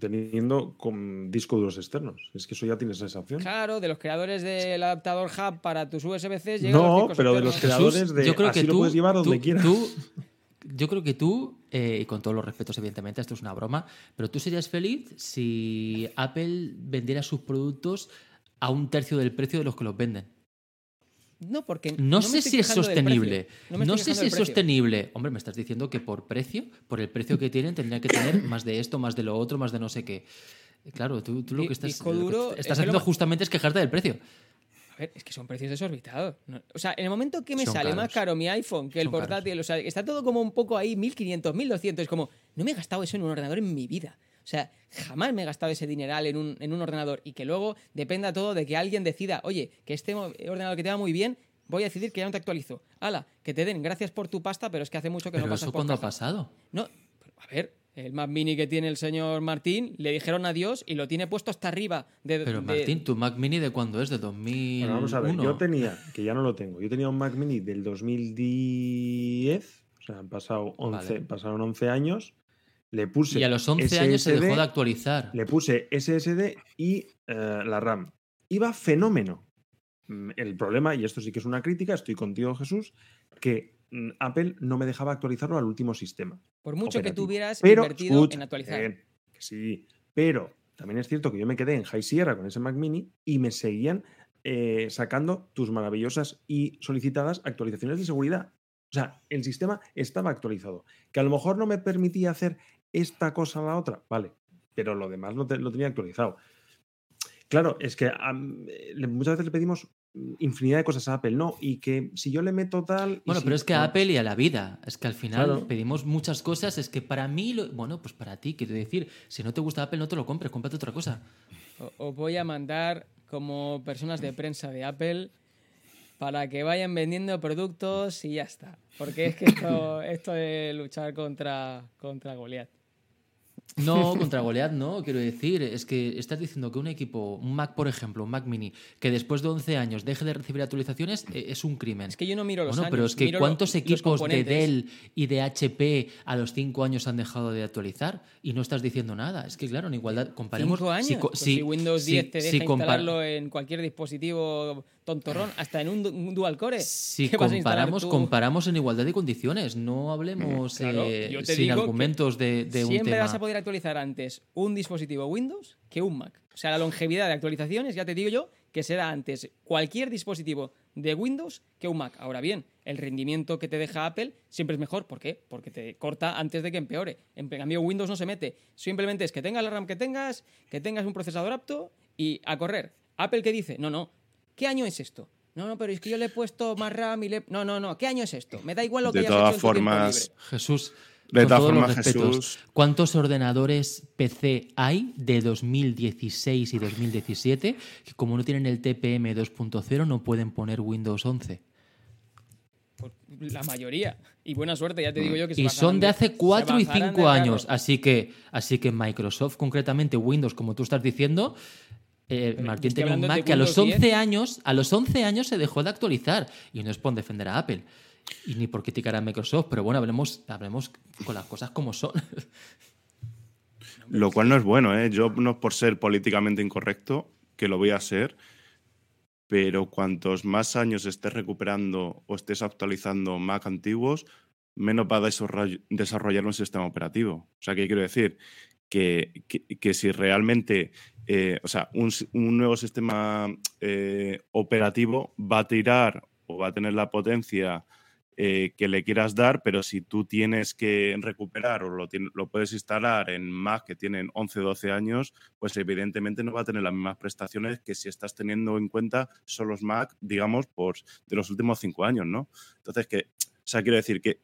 teniendo con discos duros externos. Es que eso ya tienes esa opción. Claro, de los creadores del adaptador hub para tus USB-C llegan No, pero de los creadores de yo creo así que lo tú, puedes llevar donde tú- quieras. tú- yo creo que tú, eh, y con todos los respetos, evidentemente, esto es una broma, pero tú serías feliz si Apple vendiera sus productos a un tercio del precio de los que los venden. No, porque No, sé si es sostenible. No, sé si es sostenible. Hombre, me estás diciendo que por precio, por el precio que tienen, tendrían que tener más de esto, más de lo otro, más de no sé qué. Claro, tú, tú lo que estás, lo que estás haciendo justamente es quejarte del precio. Ver, es que son precios desorbitados. No- O sea, en el momento que me Son sale caros. más caro mi iPhone que el Son caros. portátil, o sea, está todo como un poco ahí, 1500, 1200. Es como, no me he gastado eso en un ordenador en mi vida. O sea, jamás me he gastado ese dineral en un, en un ordenador y que luego dependa todo de que alguien decida, oye, que este ordenador que te va muy bien, voy a decidir que ya no te actualizo. Hala, que te den gracias por tu pasta, pero es que hace mucho que Pero no pasas eso cuándo ha caja". pasado. No, a ver, el Mac Mini que tiene el señor Martín, le dijeron adiós y lo tiene puesto hasta arriba. De, Pero de- Martín, ¿tu Mac Mini de cuándo es? ¿De 2001? Bueno, vamos a ver, yo tenía, que ya no lo tengo, yo tenía un Mac Mini del 2010, o sea, han pasado 11, Vale. pasaron 11 años, le puse. Y a los 11 años se dejó de actualizar. Le puse SSD y eh, la RAM. Iba fenómeno. Mm, El problema, y esto sí que es una crítica, estoy contigo, Jesús, que Apple no me dejaba actualizarlo al último sistema. Por mucho que operativo. hubieras Pero, invertido escucha, en actualizar. que sí, pero también es cierto que yo me quedé en High Sierra con ese Mac Mini y me seguían eh, sacando tus maravillosas y solicitadas actualizaciones de seguridad. O sea, el sistema estaba actualizado. Que a lo mejor no me permitía hacer esta cosa a la otra, vale, pero lo demás lo, te- lo tenía actualizado. Claro, es que eh, muchas veces le pedimos mm, infinidad de cosas a Apple, ¿no? Y que si yo le meto tal... Bueno, si- pero es que a Apple y a la vida. Es que al final Claro. pedimos muchas cosas. Es que para mí, lo- bueno, pues para ti, quiero decir, si no te gusta Apple, no te lo compres, cómprate otra cosa. Os voy a mandar como personas de prensa de Apple para que vayan vendiendo productos y ya está. Porque es que esto, *laughs* esto de luchar contra, contra Goliat. No, *laughs* contra Goliath no, quiero decir, es que estás diciendo que un equipo, un Mac, por ejemplo, un Mac Mini, que después de 11 años deje de recibir actualizaciones, eh, es un crimen. Es que yo no miro los Bueno, pero años, es que lo- ¿cuántos equipos de. Dell y de HP a los 5 años han dejado de actualizar? Y no estás diciendo nada. Es que, claro, en igualdad, comparemos... ¿Cinco años? si Pues si- si Windows si- 10 te deja si instalarlo en cualquier dispositivo tontorrón, hasta en un, un dual core. Si ¿Qué vas a instalar comparamos, comparamos en igualdad de condiciones. No hablemos Claro, eh, yo te sin digo que argumentos de, de un Siempre tema. vas a poder actualizar antes un dispositivo Windows que un Mac. O sea, la longevidad de actualizaciones, ya te digo yo, que será antes cualquier dispositivo de Windows que un Mac. Ahora bien, el rendimiento que te deja Apple siempre es mejor. ¿Por qué? Porque te corta antes de que empeore. En cambio, Windows no se mete. Simplemente es que tengas la RAM que tengas, que tengas un procesador apto y a correr. Apple, ¿qué dice? No, no. ¿Qué año es esto? No, no, pero es que yo le he puesto más RAM y le... No, no, no. ¿Qué año es esto? Me da igual lo que De hayas todas hecho en tu formas, libre. Jesús, De todas todos los formas, respetos, Jesús- ¿cuántos ordenadores PC hay de 2016 y 2017 que como no tienen el TPM 2.0 no pueden poner Windows 11? Pues la mayoría. Y buena suerte, ya te digo yo que se Y son de hace se 4 y bajarán 5 del años, así que, así que Microsoft, concretamente Windows, como tú estás diciendo, eh, Pero Martín tenía un Mac que a los Windows 11 10. años, a los 11 años se dejó de actualizar y no es por defender a Apple y ni por criticar a Microsoft, pero bueno, hablemos, hablemos con las cosas como son. Lo cual no es bueno, ¿eh? Yo no es por ser políticamente incorrecto, que lo voy a ser, pero cuantos más años estés recuperando o estés actualizando Mac antiguos, menos va a desarroll- desarrollar un sistema operativo. O sea, ¿qué quiero decir? Que, que- si realmente, eh, o sea, un, un nuevo sistema eh, operativo va a tirar o va a tener la potencia eh, que le quieras dar, pero si tú tienes que recuperar o lo, lo puedes instalar en Mac que tienen 11 12 años, pues evidentemente no va a tener las mismas prestaciones que si estás teniendo en cuenta solo los Mac, digamos, por, de los últimos 5 años, ¿no? Entonces, que, o sea, quiero decir que,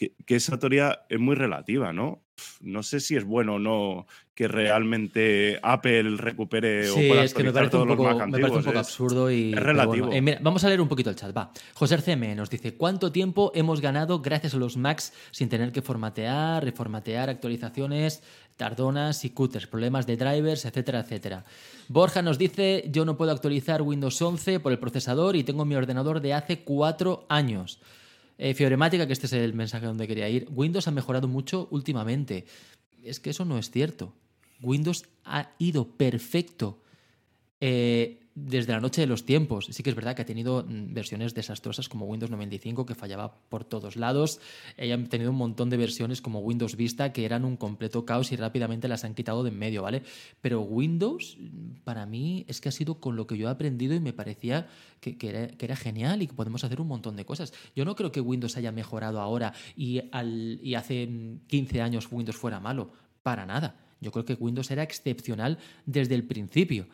que, que esa teoría es muy relativa, ¿no? No sé si es bueno o no que realmente Apple recupere o pueda es que me parece, todos un los Mac me parece un poco es- absurdo y. es relativo. bueno. Eh, mira, vamos a leer un poquito el chat. Va. José CM nos dice: ¿Cuánto tiempo hemos ganado gracias a los Macs sin tener que formatear, reformatear, actualizaciones, tardonas y cutters, problemas de drivers, etcétera, etcétera? Borja nos dice: Yo no puedo actualizar Windows 11 por el procesador y tengo mi ordenador de hace cuatro años. Eh, que este es el mensaje donde quería ir. Windows ha mejorado mucho últimamente. Es que eso no es cierto. Windows ha ido perfecto eh, desde la noche de los tiempos. Sí que es verdad que ha tenido mm, versiones desastrosas como Windows 95 que fallaba por todos lados. Eh, han tenido un montón de versiones como Windows Vista que eran un completo caos y rápidamente las han quitado de en medio, ¿vale? Pero Windows mm, para mí es que ha sido con lo que yo he aprendido y me parecía que, que era, que era genial y que podemos hacer un montón de cosas. Yo no creo que Windows haya mejorado ahora y, al, y hace mm, 15 años Windows fuera malo. Para nada. Yo creo que Windows era excepcional desde el principio.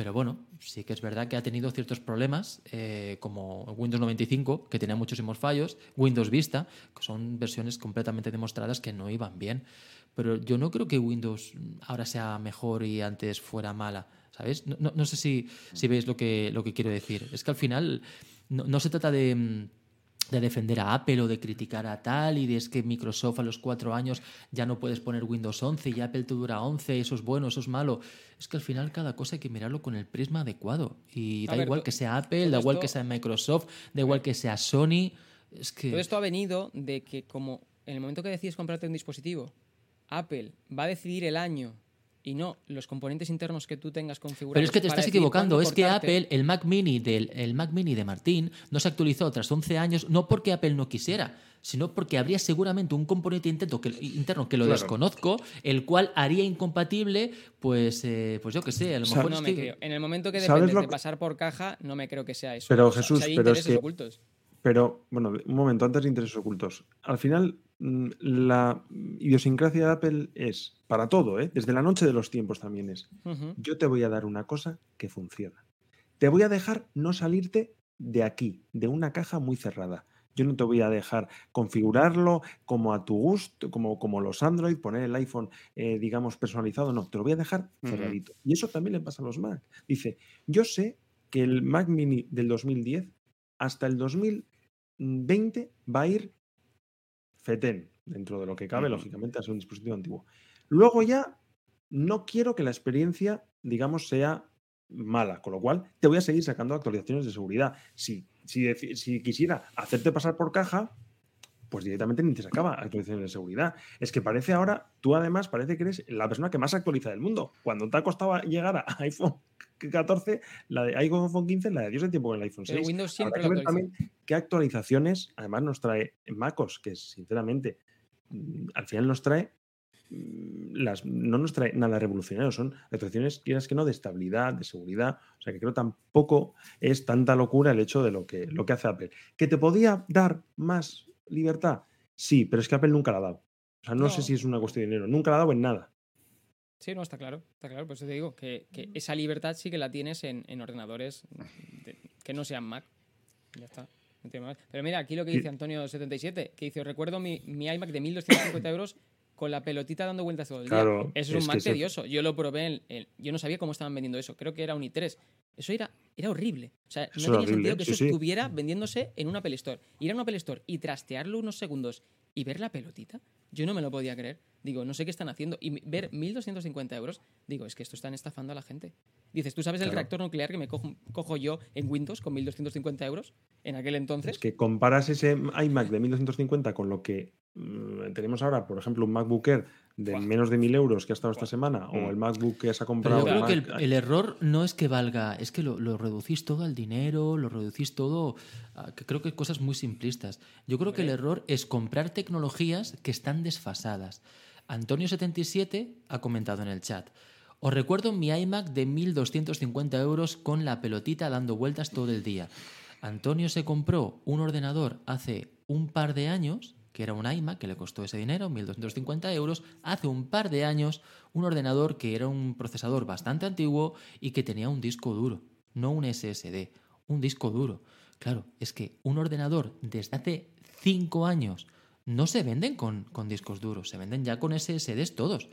Pero bueno, sí que es verdad que ha tenido ciertos problemas, eh, como Windows 95, que tenía muchísimos fallos, Windows Vista, que son versiones completamente demostradas que no iban bien. Pero yo no creo que Windows ahora sea mejor y antes fuera mala, ¿sabes? No, no- no sé si, si veis lo que, lo que quiero decir. Es que al final no, no se trata de... de defender a Apple o de criticar a tal y de es que Microsoft a los cuatro años ya no puedes poner Windows 11 y Apple te dura 11, eso es bueno, eso es malo. Es que al final cada cosa hay que mirarlo con el prisma adecuado. Y A da ver, igual que sea Apple, da igual esto- que sea Microsoft, da igual que sea Sony. Es que... Todo esto ha venido de que como en el momento que decides comprarte un dispositivo, Apple va a decidir el año y no los componentes internos que tú tengas configurados. Pero es que te estás equivocando. Es que. Apple, el Mac Mini del el Mac Mini de Martín, no se actualizó tras 11 años, no porque Apple no quisiera, sino porque habría seguramente un componente interno que, interno que lo Claro. desconozco, el cual haría incompatible, pues, eh, pues yo qué sé, a lo mejor No es me que- creo. En el momento que ¿Sabes dependes de pasar por caja, no me creo que sea eso. Pero O sea, Jesús, hay pero es intereses que- ocultos. Pero, bueno, un momento, antes de intereses ocultos. Al final, mm, la idiosincrasia de Apple es, para todo, ¿eh? desde la noche de los tiempos también es, yo te voy a dar una cosa que funciona. Te voy a dejar no salirte de aquí, de una caja muy cerrada. Yo no te voy a dejar configurarlo como a tu gusto, como, como los Android, poner el iPhone, eh, digamos, personalizado. No, te lo voy a dejar cerradito. Y eso también le pasa a los Mac. Dice, yo sé que el Mac Mini del 2010 hasta el 2020 va a ir FETEN, dentro de lo que cabe, lógicamente, a ser un dispositivo antiguo. Luego ya no quiero que la experiencia, digamos, sea mala, con lo cual te voy a seguir sacando actualizaciones de seguridad. Si, si, si quisiera hacerte pasar por caja, pues directamente ni te sacaba actualizaciones de seguridad. Es que parece ahora, tú además parece que eres la persona que más actualiza del mundo. Cuando te ha costado llegar a *laughs* iPhone 14, la de iPhone 15, la de Dios de tiempo con el iPhone Pero 6. Windows siempre que ver también qué actualizaciones, además nos trae MacOS, que sinceramente mm, al final nos trae mm, las no nos trae nada revolucionario, son actualizaciones, quieras que no, de estabilidad, de seguridad. O sea que creo tampoco es tanta locura el hecho de lo que, lo que hace Apple. ¿Que te podía dar más libertad? Sí, pero es que Apple nunca la ha dado. O sea, no, No. sé si es una cuestión de dinero. Nunca la ha dado en nada. Sí, no, está claro. Está claro, por eso te digo que, que esa libertad sí que la tienes en, en ordenadores de- que no sean Mac. Ya está. no tiene más. Pero mira, aquí lo que dice Antonio77, que dice, recuerdo mi, mi iMac de 1250 euros con la pelotita dando vueltas todo el día. Claro, eso es, es un Mac tedioso. Yo lo probé, en, en- yo no sabía cómo estaban vendiendo eso. Creo que era un i3. Eso era, era horrible. O sea, no tenía sentido que eso sí. estuviera vendiéndose en una Apple Store. Ir a una Apple Store y trastearlo unos segundos y ver la pelotita, yo no me lo podía creer. Digo, no sé qué están haciendo. Y ver 1.250 euros, digo, es que esto están estafando a la gente. Dices, ¿tú sabes el Claro. reactor nuclear que me cojo, cojo yo en Windows con 1.250 euros en aquel entonces? Es que comparas ese iMac de 1250 con lo que tenemos ahora, por ejemplo, un MacBook Air de menos de 1000 euros que ha estado esta semana, Mm. o el MacBook que se ha Pero comprado. yo creo que el, el error no es que valga, es que lo, lo reducís todo al dinero, lo reducís todo, a- que creo que cosas muy simplistas. Yo creo que el error es comprar tecnologías que están desfasadas. Antonio77 ha comentado en el chat. Os recuerdo mi iMac de 1.250 euros con la pelotita dando vueltas todo el día. Antonio se compró un ordenador hace un par de años, que era un iMac que le costó ese dinero, 1.250 euros, hace un par de años un ordenador que era un procesador bastante antiguo y que tenía un disco duro, no un SSD, un disco duro. Claro, es que un ordenador desde hace 5 años no se venden con, con discos duros, se venden ya con SSDs todos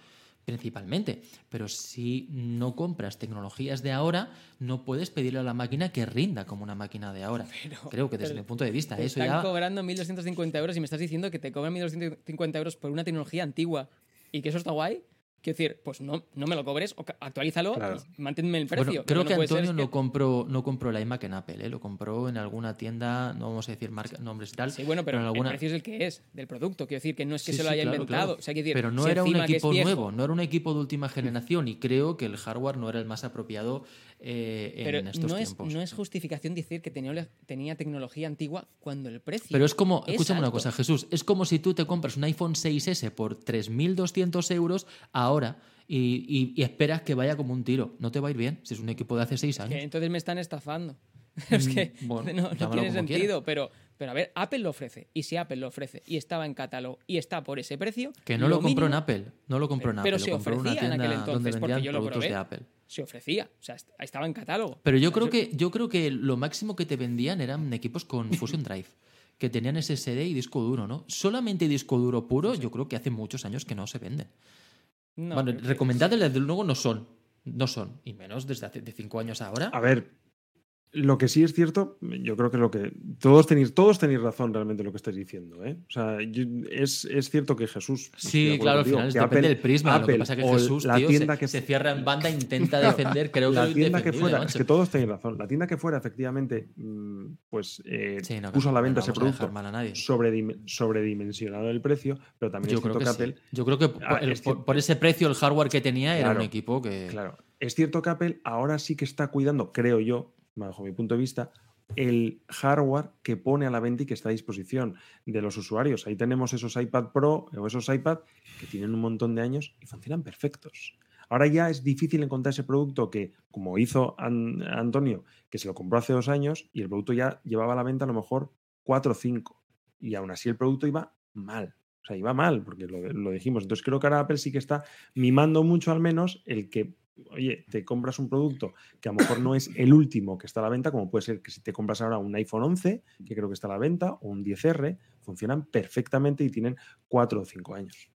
principalmente. Pero si no compras tecnologías de ahora, no puedes pedirle a la máquina que rinda como una máquina de ahora. Creo que desde mi punto de vista, Te eso están ya... cobrando 1.250 euros y me estás diciendo que te cobran 1.250 euros por una tecnología antigua y que eso está guay. Quiero decir, pues no, no me lo cobres, actualízalo Claro. manténme el precio. Bueno, creo no que Antonio es que- no compró no compró la iMac en Apple, ¿eh? lo compró en alguna tienda, no vamos a decir marca, nombres y tal. Sí, bueno, pero en alguna... el precio es el que es del producto. Quiero decir que no es que Sí, se lo sí, haya claro, inventado. claro. O sea, decir, Pero no si era un es equipo viejo- nuevo, no era un equipo de última generación y creo que el hardware no era el más apropiado eh, en Pero estos no es, tiempos. no es justificación decir que tenía, tenía tecnología antigua cuando el precio. Pero es como, escúchame una cosa, Jesús, es como si tú te compras un iPhone 6S por 3.200 euros ahora y, y- y esperas que vaya como un tiro. No te va a ir bien si es un equipo de hace 6 Que años. entonces me están estafando. *laughs* es que Mm, bueno, no, tiene sentido. Pero, pero a ver, Apple lo ofrece. Y si Apple lo ofrece y estaba en catálogo y está por ese precio. Que no lo, compró en Apple, no lo compró en Pero Apple, se en una ofrecía en aquel entonces, porque yo lo probé. de Apple. Se ofrecía. O sea, est- estaba en catálogo. Pero yo O sea, creo que yo creo que lo máximo que te vendían eran equipos con *laughs* Fusion Drive, que tenían SSD y disco duro, ¿no? Solamente disco duro puro, yo creo que hace muchos años que no se venden. No, bueno, recomendables desde luego no son, no son, y menos desde hace de cinco años ahora. A ver, Lo que sí es cierto, yo creo que lo que todos tenéis, todos tenéis razón realmente en lo que estáis diciendo. ¿eh? O sea, yo- es, es cierto que Jesús. Sí, claro, al final depende Apple- del prisma. lo que Apple pasa es que Jesús, la tío, tienda se, que se cierra en banda, intenta defender, creo que la tienda que fuera, es que todos tenéis razón. La tienda que fuera, efectivamente, mm, pues eh, Sí, no, puso a la no venta ese producto sobredim- sobredimensionado el precio, pero también Yo es creo cierto que, que, sí. Apple. Yo creo que por, Ah, el- es por- ese precio, el hardware que tenía era un equipo que. Claro. Es cierto que Apple ahora sí que está cuidando, creo yo, bajo mi punto de vista, el hardware que pone a la venta y que está a disposición de los usuarios. Ahí tenemos esos iPad Pro o esos iPad que tienen un montón de años y funcionan perfectos. Ahora ya es difícil encontrar ese producto que, como hizo An- Antonio, que se lo compró hace dos años y el producto ya llevaba a la venta a lo mejor cuatro o cinco. Y aún así el producto iba mal. O sea, iba mal, porque lo, lo dijimos. Entonces creo que ahora Apple sí que está mimando mucho al menos el que, oye, te compras un producto que a lo mejor no es el último que está a la venta, como puede ser que si te compras ahora un iPhone 11, que creo que está a la venta, o un 10R, funcionan perfectamente y tienen cuatro o cinco años.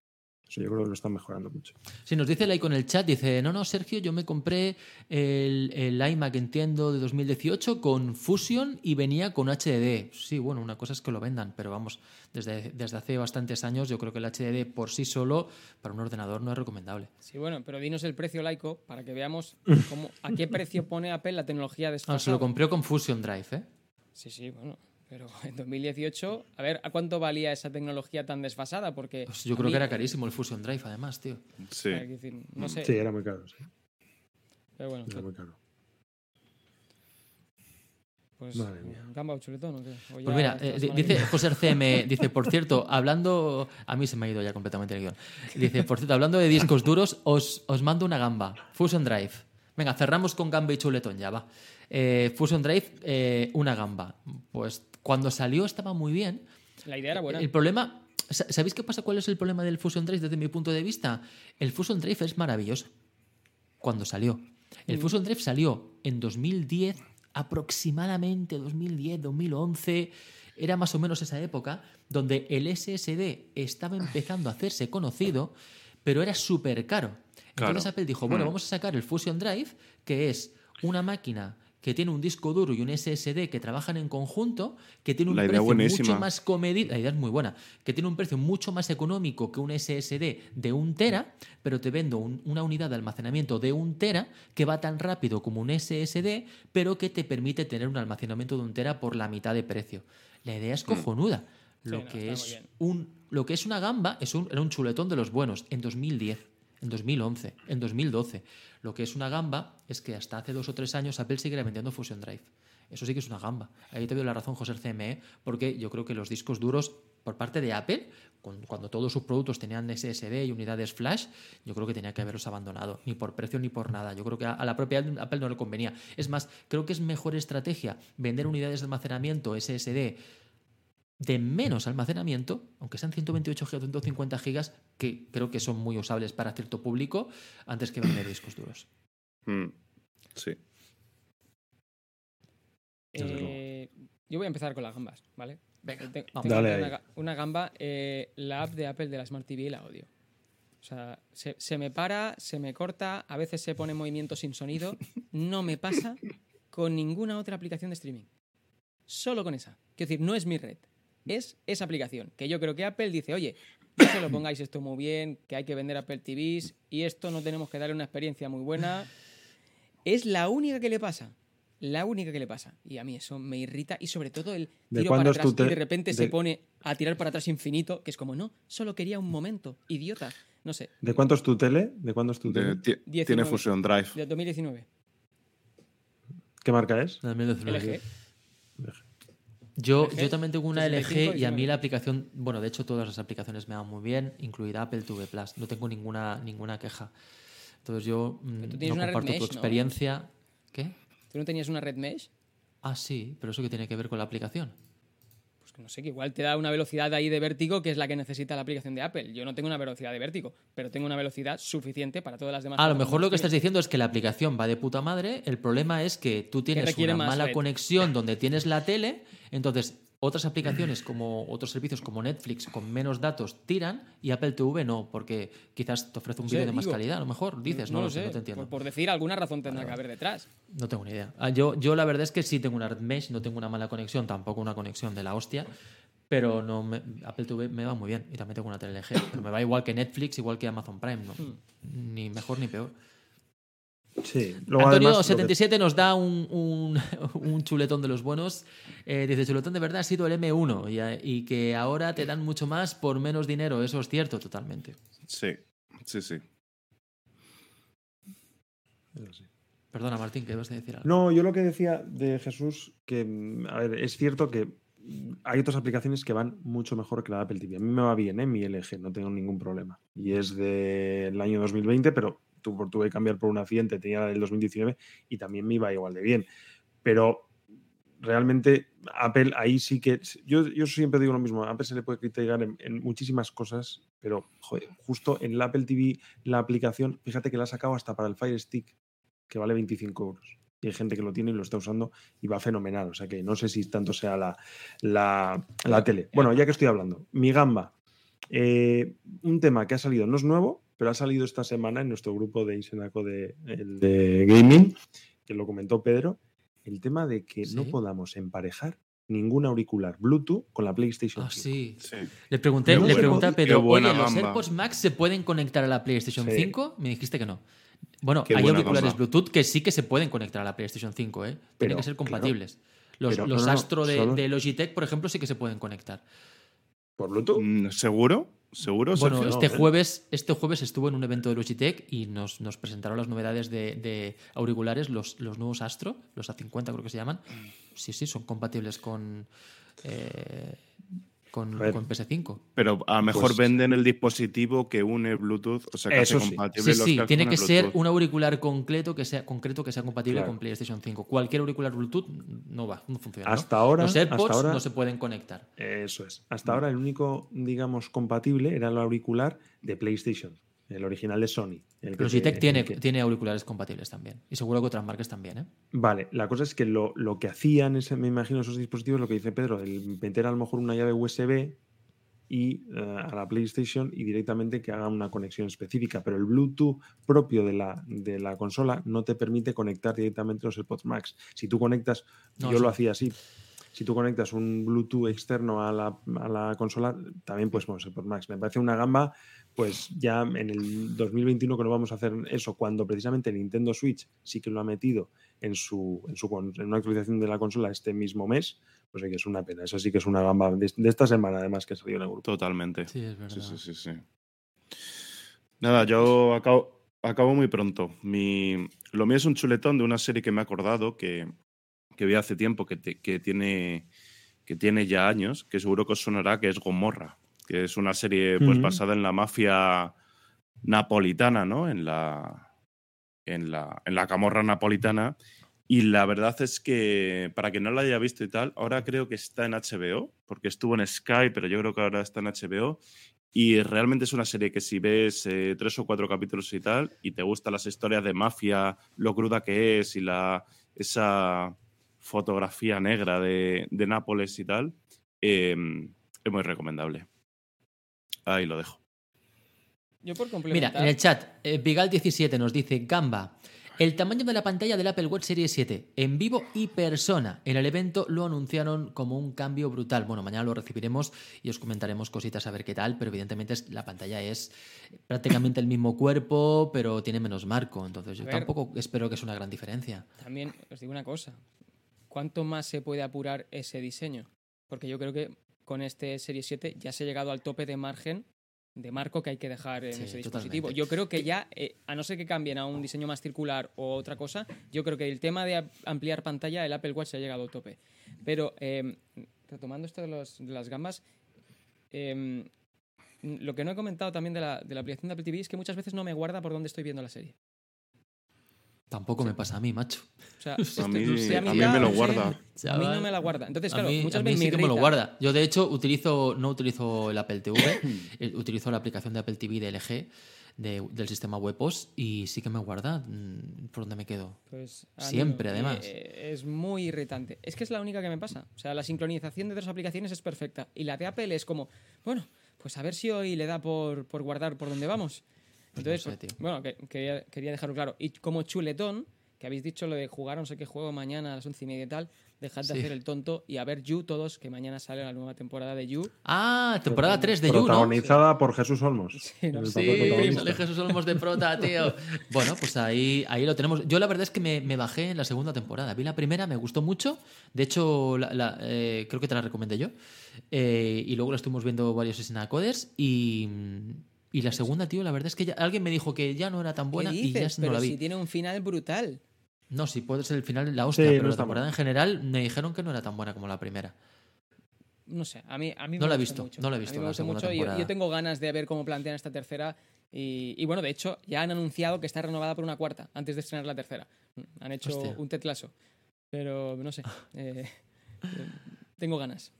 Eso yo creo que lo están mejorando mucho. Sí, nos dice Lai en el chat, dice, no, no, Sergio, yo me compré el, el iMac, entiendo, de 2018 con Fusion y venía con HDD. Sí, bueno, una cosa es que lo vendan, pero vamos, desde, desde hace bastantes años yo creo que el HDD por sí solo para un ordenador no es recomendable. Sí, bueno, pero dinos el precio laico para que veamos *laughs* cómo, a qué precio pone Apple la tecnología No, desfasada. se lo compró con Fusion Drive, ¿eh? Sí, sí, bueno. Pero *laughs* en 2018, a ver, ¿a cuánto valía esa tecnología tan desfasada? Porque Pues yo creo mí- que era carísimo el Fusion Drive, además, tío. Sí. decir, no sé. Sí, era muy caro. sí. Pero bueno, Era muy caro. pues Madre mía. gamba o chuletón o qué? O Pues mira, eh, dice José RCM, *laughs* dice, por cierto, hablando, a mí se me ha ido ya completamente el guion. Dice, por cierto, hablando de discos duros, os, os mando una gamba, Fusion Drive. Venga, cerramos con gamba y chuletón ya, va. Eh, Fusion Drive, eh, una gamba. Pues cuando salió estaba muy bien. La idea era buena. El problema, sa- ¿sabéis qué pasa? ¿Cuál es el problema del Fusion Drive desde mi punto de vista? El Fusion Drive es maravilloso cuando salió. El Mm. Fusion Drive salió en 2010, aproximadamente 2010, 2011. Era más o menos esa época donde el SSD estaba empezando a hacerse conocido, pero era súper caro. Entonces Claro. Apple dijo, bueno, Mm. vamos a sacar el Fusion Drive, que es una máquina que tiene un disco duro y un SSD que trabajan en conjunto, que tiene un La idea precio buenísima. mucho más comedido, la idea es muy buena, que tiene un precio mucho más económico que un SSD de un tera, pero te vendo un- una unidad de almacenamiento de un tera que va tan rápido como un SSD, pero que te permite tener un almacenamiento de un tera por la mitad de precio. La idea es cojonuda. Lo, Sí, no, que es un, lo que es una gamba es un, era un chuletón de los buenos en 2010, en 2011, en 2012. Lo que es una gamba es que hasta hace dos o tres años Apple sigue vendiendo Fusion Drive. Eso sí que es una gamba. Ahí te doy la razón, José CME, porque yo creo que los discos duros por parte de Apple, cuando todos sus productos tenían SSD y unidades flash, yo creo que tenía que haberlos abandonado, ni por precio ni por nada. Yo creo que a la propia Apple no le convenía. Es más, creo que es mejor estrategia vender unidades de almacenamiento SSD de menos almacenamiento, aunque sean 128 GB o 150 GB, que creo que son muy usables para cierto público, antes que vender discos duros. Mm, Sí. Eh, yo voy a empezar con las gambas, ¿vale? Venga, tengo Dale una, una gamba, eh, la app de Apple de la Smart TV la odio. O sea, se, se me para, se me corta, a veces se pone en movimiento sin sonido. *laughs* No me pasa con ninguna otra aplicación de streaming. Solo con esa. Quiero decir, no es mi red. Es esa aplicación. Que yo creo que Apple dice, oye, no se lo pongáis esto muy bien, que hay que vender Apple TVs y esto no tenemos que darle una experiencia muy buena. Es la única que le pasa. La única que le pasa. Y a mí eso me irrita. Y sobre todo el ¿De tiro para atrás tu y te- de repente se pone a tirar para atrás infinito, que es como, no, solo quería un momento. Idiota. No sé. ¿De cuánto es tu tele? ¿De cuándo es tu tele? ti- 19. tiene Fusion Drive. De 2019. ¿Qué marca es? LG. Yo, yo también tengo una 65, LG y a mí 19. la aplicación, bueno, de hecho todas las aplicaciones me van muy bien, incluida Apple TV Plus. No tengo ninguna, ninguna queja. Entonces yo mm, tú no comparto tu mesh, ¿no? experiencia. ¿Qué? ¿Tú no tenías una red mesh? Ah, sí, pero eso que tiene que ver con la aplicación. Pues no sé, que igual te da una velocidad ahí de vértigo que es la que necesita la aplicación de Apple. Yo no tengo una velocidad de vértigo, pero tengo una velocidad suficiente para todas las demás. A lo mejor lo que estás diciendo es que la aplicación va de puta madre. El problema es que tú tienes una mala red. conexión donde tienes la tele. Entonces, otras aplicaciones como otros servicios como Netflix con menos datos tiran y Apple TV no, porque quizás te ofrece un No sé, vídeo de más calidad, a lo mejor dices, no, lo sé, sé, no te entiendo. Por, por decir, alguna razón tendrá que haber detrás. No tengo ni idea. Ah, Yo, yo la verdad es que sí tengo una red mesh, no tengo una mala conexión, tampoco una conexión de la hostia, pero no me- Apple TV me va muy bien y también tengo una tele LG, pero me va igual que Netflix, igual que Amazon Prime, ¿no? Hmm. Ni mejor ni peor. Sí. Luego, además, lo que- Antonio77 nos da un, un- *laughs* un chuletón de los buenos. Eh, dice, chuletón de verdad ha sido el M1 y, a- y que ahora te dan mucho más por menos dinero. Eso es cierto totalmente. Sí, sí, sí. Perdona, Martín, que vas a decir algo. No, yo lo que decía de Jesús, que, mm, a ver, es cierto que mm, hay otras aplicaciones que van mucho mejor que la de Apple TV. A mí me va bien, ¿eh? Mi LG, no tengo ningún problema. Y es del año 2020, pero tuve que cambiar por un accidente, tenía del 2019 y también me iba igual de bien. Pero realmente Apple ahí sí que... Yo, yo siempre digo lo mismo, a Apple se le puede criticar en, muchísimas cosas, pero justo en la Apple TV, la aplicación, fíjate que la ha sacado hasta para el Fire Stick, que vale 25 euros. Y hay gente que lo tiene y lo está usando y va fenomenal. O sea que no sé si tanto sea la, la, la tele. Bueno, ya que estoy hablando, mi gamba. Eh, un tema que ha salido, no es nuevo, pero ha salido esta semana en nuestro grupo de Insenaco de, el de gaming, que lo comentó Pedro, el tema de que no podamos emparejar ningún auricular Bluetooth con la PlayStation Ah, 5. sí. Le pregunté, le a. Pedro, oye, ¿los. AirPods Max se pueden conectar a la PlayStation Sí. 5? Me dijiste que no. Bueno, Qué hay auriculares gamba. Bluetooth que sí que se pueden conectar a la PlayStation 5, ¿eh? Tienen Pero, que ser claro. compatibles. Los, Pero, los no, no, no, Astro de, solo- de Logitech, por ejemplo, sí que se pueden conectar. ¿Por Bluetooth? Mm, ¿Seguro? ¿Seguro? Bueno, Sergio? este ¿eh? jueves, este jueves estuvo en un evento de Logitech y nos, nos presentaron las novedades de, de auriculares, los, los nuevos Astro, los A50 creo que se llaman. Sí, sí, son compatibles con, eh, con, con PS5. Pero a lo mejor Pues- venden el dispositivo que une Bluetooth, o sea, que hace sí. compatible Sí, sí, cascos tiene que ser Bluetooth. un auricular concreto que sea, concreto que sea compatible Claro. con PlayStation 5. Cualquier auricular Bluetooth no va, no funciona. ¿no? Hasta ahora- Los AirPods hasta ahora- no se pueden conectar. Eso es. Hasta ahora el único, digamos, compatible era el auricular de PlayStation, el original de Sony. el que Logitech te- tiene, el que- tiene auriculares compatibles también. Y seguro que otras marcas también, ¿eh? Vale, la cosa es que lo, lo que hacían, ese, me imagino, esos dispositivos, lo que dice Pedro, el meter a lo mejor una llave USB y eh, a la PlayStation y directamente que haga una conexión específica. Pero el Bluetooth propio de la, de la consola no te permite conectar directamente los AirPods Max. Si tú conectas, No, yo sí. lo hacía así. Si tú conectas un Bluetooth externo a la, a la consola, también puedes poner AirPods Max. Me parece una gamba, pues ya en el 2021 que no vamos a hacer eso, cuando precisamente Nintendo Switch sí que lo ha metido en su, en su en una actualización de la consola este mismo mes, pues sí que es una pena. Eso sí que es una gamba de, de esta semana, además, que ha salido en el grupo. Totalmente. Sí, es verdad. Sí, sí, sí, sí. Nada, yo acabo, acabo muy pronto. Mi, lo mío es un chuletón de una serie que me he acordado que, que vi hace tiempo, que, te- que, tiene, que tiene ya años, que seguro que os sonará, que es Gomorra, que es una serie pues, basada en la mafia napolitana, ¿no? En la, en la, en la camorra napolitana. Y la verdad es que, para quien no la haya visto y tal, ahora creo que está en HBO, porque estuvo en Sky, pero yo creo que ahora está en HBO. Y realmente es una serie que si ves eh, tres o cuatro capítulos y tal, y te gustan las historias de mafia, lo cruda que es y la, esa fotografía negra de, de Nápoles y tal, eh, es muy recomendable. Ahí lo dejo. Yo por Mira, complementar... en el chat, eh, Vigal17 nos dice, Gamba, el tamaño de la pantalla del Apple Watch Series 7, en vivo y persona. En el evento lo anunciaron como un cambio brutal. Bueno, mañana lo recibiremos y os comentaremos cositas a ver qué tal, pero evidentemente es- la pantalla es prácticamente el mismo cuerpo, pero tiene menos marco. Entonces yo ver. tampoco espero que es una gran diferencia. También os digo una cosa. ¿Cuánto más se puede apurar ese diseño? Porque yo creo que con este Serie 7 ya se ha llegado al tope de margen de marco que hay que dejar en Sí, ese dispositivo. totalmente. Yo creo que ya, eh, a no ser que cambien a un diseño más circular o otra cosa, yo creo que el tema de ampliar pantalla, el Apple Watch se ha llegado al tope. Pero eh, retomando esto de, los- de las gambas, eh, lo que no he comentado también de la, de la aplicación de Apple TV es que muchas veces no me guarda por dónde estoy viendo la serie. Tampoco me pasa a mí, macho. O sea, *laughs* A estoy- mí, a mí me lo guarda. A mí no me la guarda. Entonces, A claro, mí, muchas a mí veces sí me que me lo guarda. Yo, de hecho, utilizo, no utilizo el Apple TV, *laughs* eh, utilizo la aplicación de Apple TV de LG. de- del sistema WebOS y sí que me guarda mm, por donde me quedo. Pues, mí Siempre, además. Eh, es muy irritante. Es que es la única que me pasa. O sea, la sincronización de otras aplicaciones es perfecta. Y la de Apple es como, bueno, pues a ver si hoy le da por, por guardar por donde vamos. Entonces, sé, pues, tío. bueno, que- quería, quería dejarlo claro. Y como chuletón, que habéis dicho lo de jugar a no sé qué juego mañana a las once y media y tal, dejad de Sí. hacer el tonto y a ver You todos, que mañana sale la nueva temporada de You. Ah, temporada 3 de You, ¿no? Protagonizada por Jesús Olmos. Sí, no Sí, sale Jesús Olmos de prota, tío. *laughs* Bueno, pues ahí, ahí lo tenemos. Yo la verdad es que me, me bajé en la segunda temporada. Vi la primera, me gustó mucho. De hecho, la- la- eh, creo que te la recomendé yo. Eh, y luego la estuvimos viendo varios Snacoders. Y, y la segunda, tío, la verdad es que ya- alguien me dijo que ya no era tan buena ¿Qué y ya dices? no Pero la vi. si tiene un final brutal. No, sí, puede ser el final de la hostia, Sí, pero no la temporada mal. en general me dijeron que no era tan buena como la primera. No sé, a mí, a mí No me la he gusta visto, mucho. no la he visto me la mucho y yo, temporada. yo tengo ganas de ver cómo plantean esta tercera. Y, y bueno, de hecho, ya han anunciado que está renovada por una cuarta antes de estrenar la tercera. Han hecho Hostia. un tetlazo. Pero no sé. *laughs* eh, tengo ganas.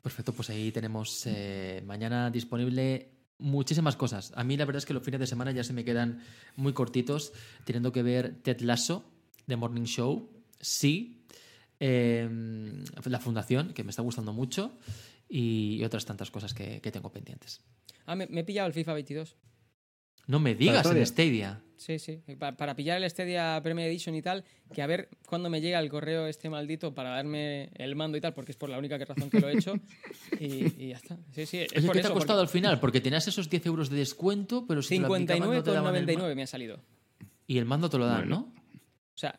Perfecto, pues ahí tenemos eh, mañana disponible muchísimas cosas. A mí la verdad es que los fines de semana ya se me quedan muy cortitos, teniendo que ver Ted Lasso, The Morning Show, sí, eh, la Fundación, que me está gustando mucho, y otras tantas cosas que, que tengo pendientes. Ah, me, me he pillado el FIFA 22. No me digas en Stadia. Sí, sí. Pa- Para, pillar el Stadia Premier Edition y tal, que a ver cuándo me llega el correo este maldito para darme el mando y tal, porque es por la única razón que lo he hecho. *laughs* y, y ya está. Sí, sí. Es Oye, por ¿qué te ha costado al final? Porque tenías esos 10 euros de descuento, pero si te lo aplicaban no te daban el ma- 59,99 me ha salido. Y el mando te lo dan, ¿no? O sea,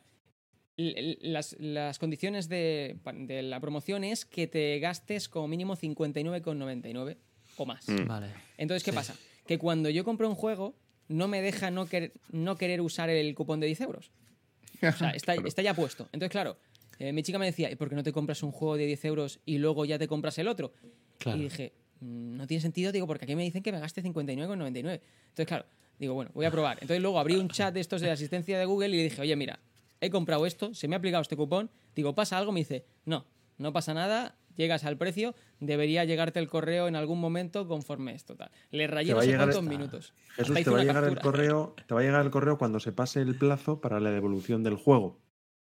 las, las condiciones de, de la promoción es que te gastes como mínimo 59,99 o más. Mm. Vale. Entonces, ¿qué Sí. pasa? Que cuando yo compro un juego, no me deja no, querer, no querer usar el cupón de 10 euros. O sea, está, está ya puesto. Entonces, claro, eh, mi chica me decía, ¿y por qué no te compras un juego de 10 euros y luego ya te compras el otro? Claro. Y dije, "Mm, no tiene sentido, digo, porque aquí me dicen que me gaste 59,99. Entonces, claro, digo, bueno, voy a probar. Entonces luego abrí un chat de estos de asistencia de Google y le dije, oye, mira, he comprado esto, se me ha aplicado este cupón, digo, ¿pasa algo? Me dice, no, no pasa nada, llegas al precio, debería llegarte el correo en algún momento conforme esto. Tal. Le rayé no sé cuántos esta- minutos. Jesús, te va a llegar el correo, te va a llegar el correo cuando se pase el plazo para la devolución del juego.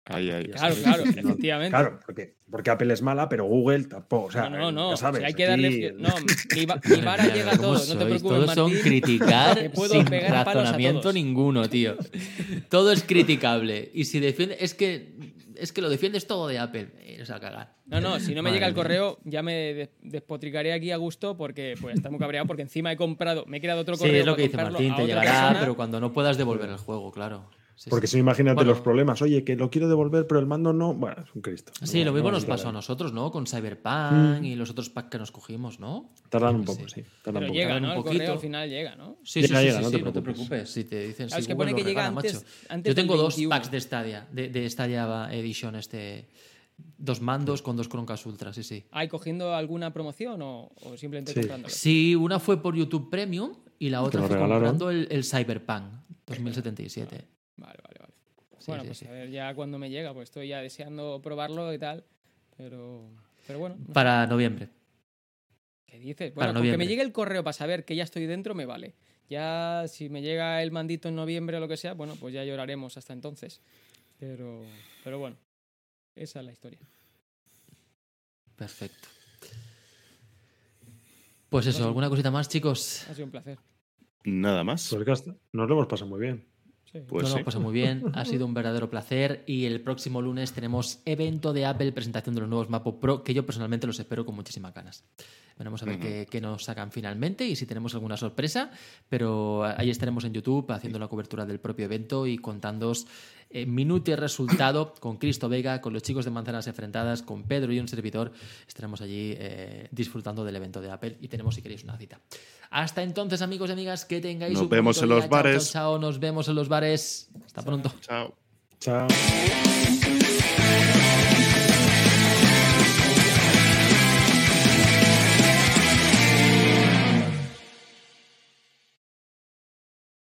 Ahí, ahí. Claro, claro, *laughs* no- efectivamente. Claro, porque, porque Apple es mala, pero Google tampoco. O sea, no, no, no. ya sabes, hay que aquí- darle. *laughs* No, mi, va- mi vara llega a ¿cómo todos, no te preocupes. Todos son Martín, criticar que puedo sin pegar palos a razonamiento todos. ninguno, tío. *laughs* Todo es criticable. Y si defiende, es que es que lo defiendes todo de Apple. Eh, o cagar. No, no, si no me *laughs* llega el correo, ya me des- despotricaré aquí a gusto porque pues está muy cabreado porque encima he comprado, me he creado otro Sí, correo. es lo para que dice Martín, te llegará, persona. pero cuando no puedas devolver el juego, claro. Sí, Porque sí. si no, imagínate Bueno, los problemas. Oye, que lo quiero devolver, pero el mando no. Bueno, es un Cristo. Sí, No- lo mismo no nos pasó a nosotros, ¿no? Con Cyberpunk Mm. y los otros packs que nos cogimos, ¿no? Tardan un poco, sí. tardan Pero un poco. llega, ¿no? un El correo al final llega, ¿no? Sí, Llega, sí, sí, llega, sí, no sí, te no te preocupes. Si te dicen, Claro, es si que Google pone que llega regala, antes- Yo tengo dos 21. packs de Stadia, de, de Stadia Edition, este. Dos mandos con dos Chromecast Ultra, sí, sí. ¿Hay cogiendo alguna promoción o, o simplemente Sí. comprándolo? Sí, una fue por YouTube Premium y la otra fue regalaron. comprando el, el Cyberpunk 2077. Vale, vale, vale. Sí, bueno, sí, pues sí. a ver ya cuando me llega, pues estoy ya deseando probarlo y tal. Pero, pero bueno. no sé. Para noviembre. ¿Qué dices? para Bueno, con que me llegue el correo para saber que ya estoy dentro me vale. Ya si me llega el mandito en noviembre o lo que sea, bueno, pues ya lloraremos hasta entonces. Pero, pero bueno, esa es la historia. Perfecto. Pues eso, ¿alguna cosita más, chicos? Ha sido un placer. Nada más. Pues que hasta- nos lo hemos pasado muy bien. Sí. Pues Nos lo sí. hemos pasado muy bien, ha sido un verdadero placer y el próximo lunes tenemos evento de Apple, presentación de los nuevos MacBook Pro, que yo personalmente los espero con muchísimas ganas. Veremos a ver qué, qué nos sacan finalmente y si tenemos alguna sorpresa, pero ahí estaremos en YouTube haciendo la cobertura del propio evento y contándoos eh, minuto y resultado con Cristo Vega, con los chicos de Manzanas Enfrentadas, con Pedro y un servidor. Estaremos allí eh, disfrutando del evento de Apple y tenemos, si queréis, una cita. Hasta entonces, amigos y amigas, que tengáis Nos un vemos en los. Chao, bares. chao, chao. Nos vemos en los bares. Hasta pronto. Chao. Chao.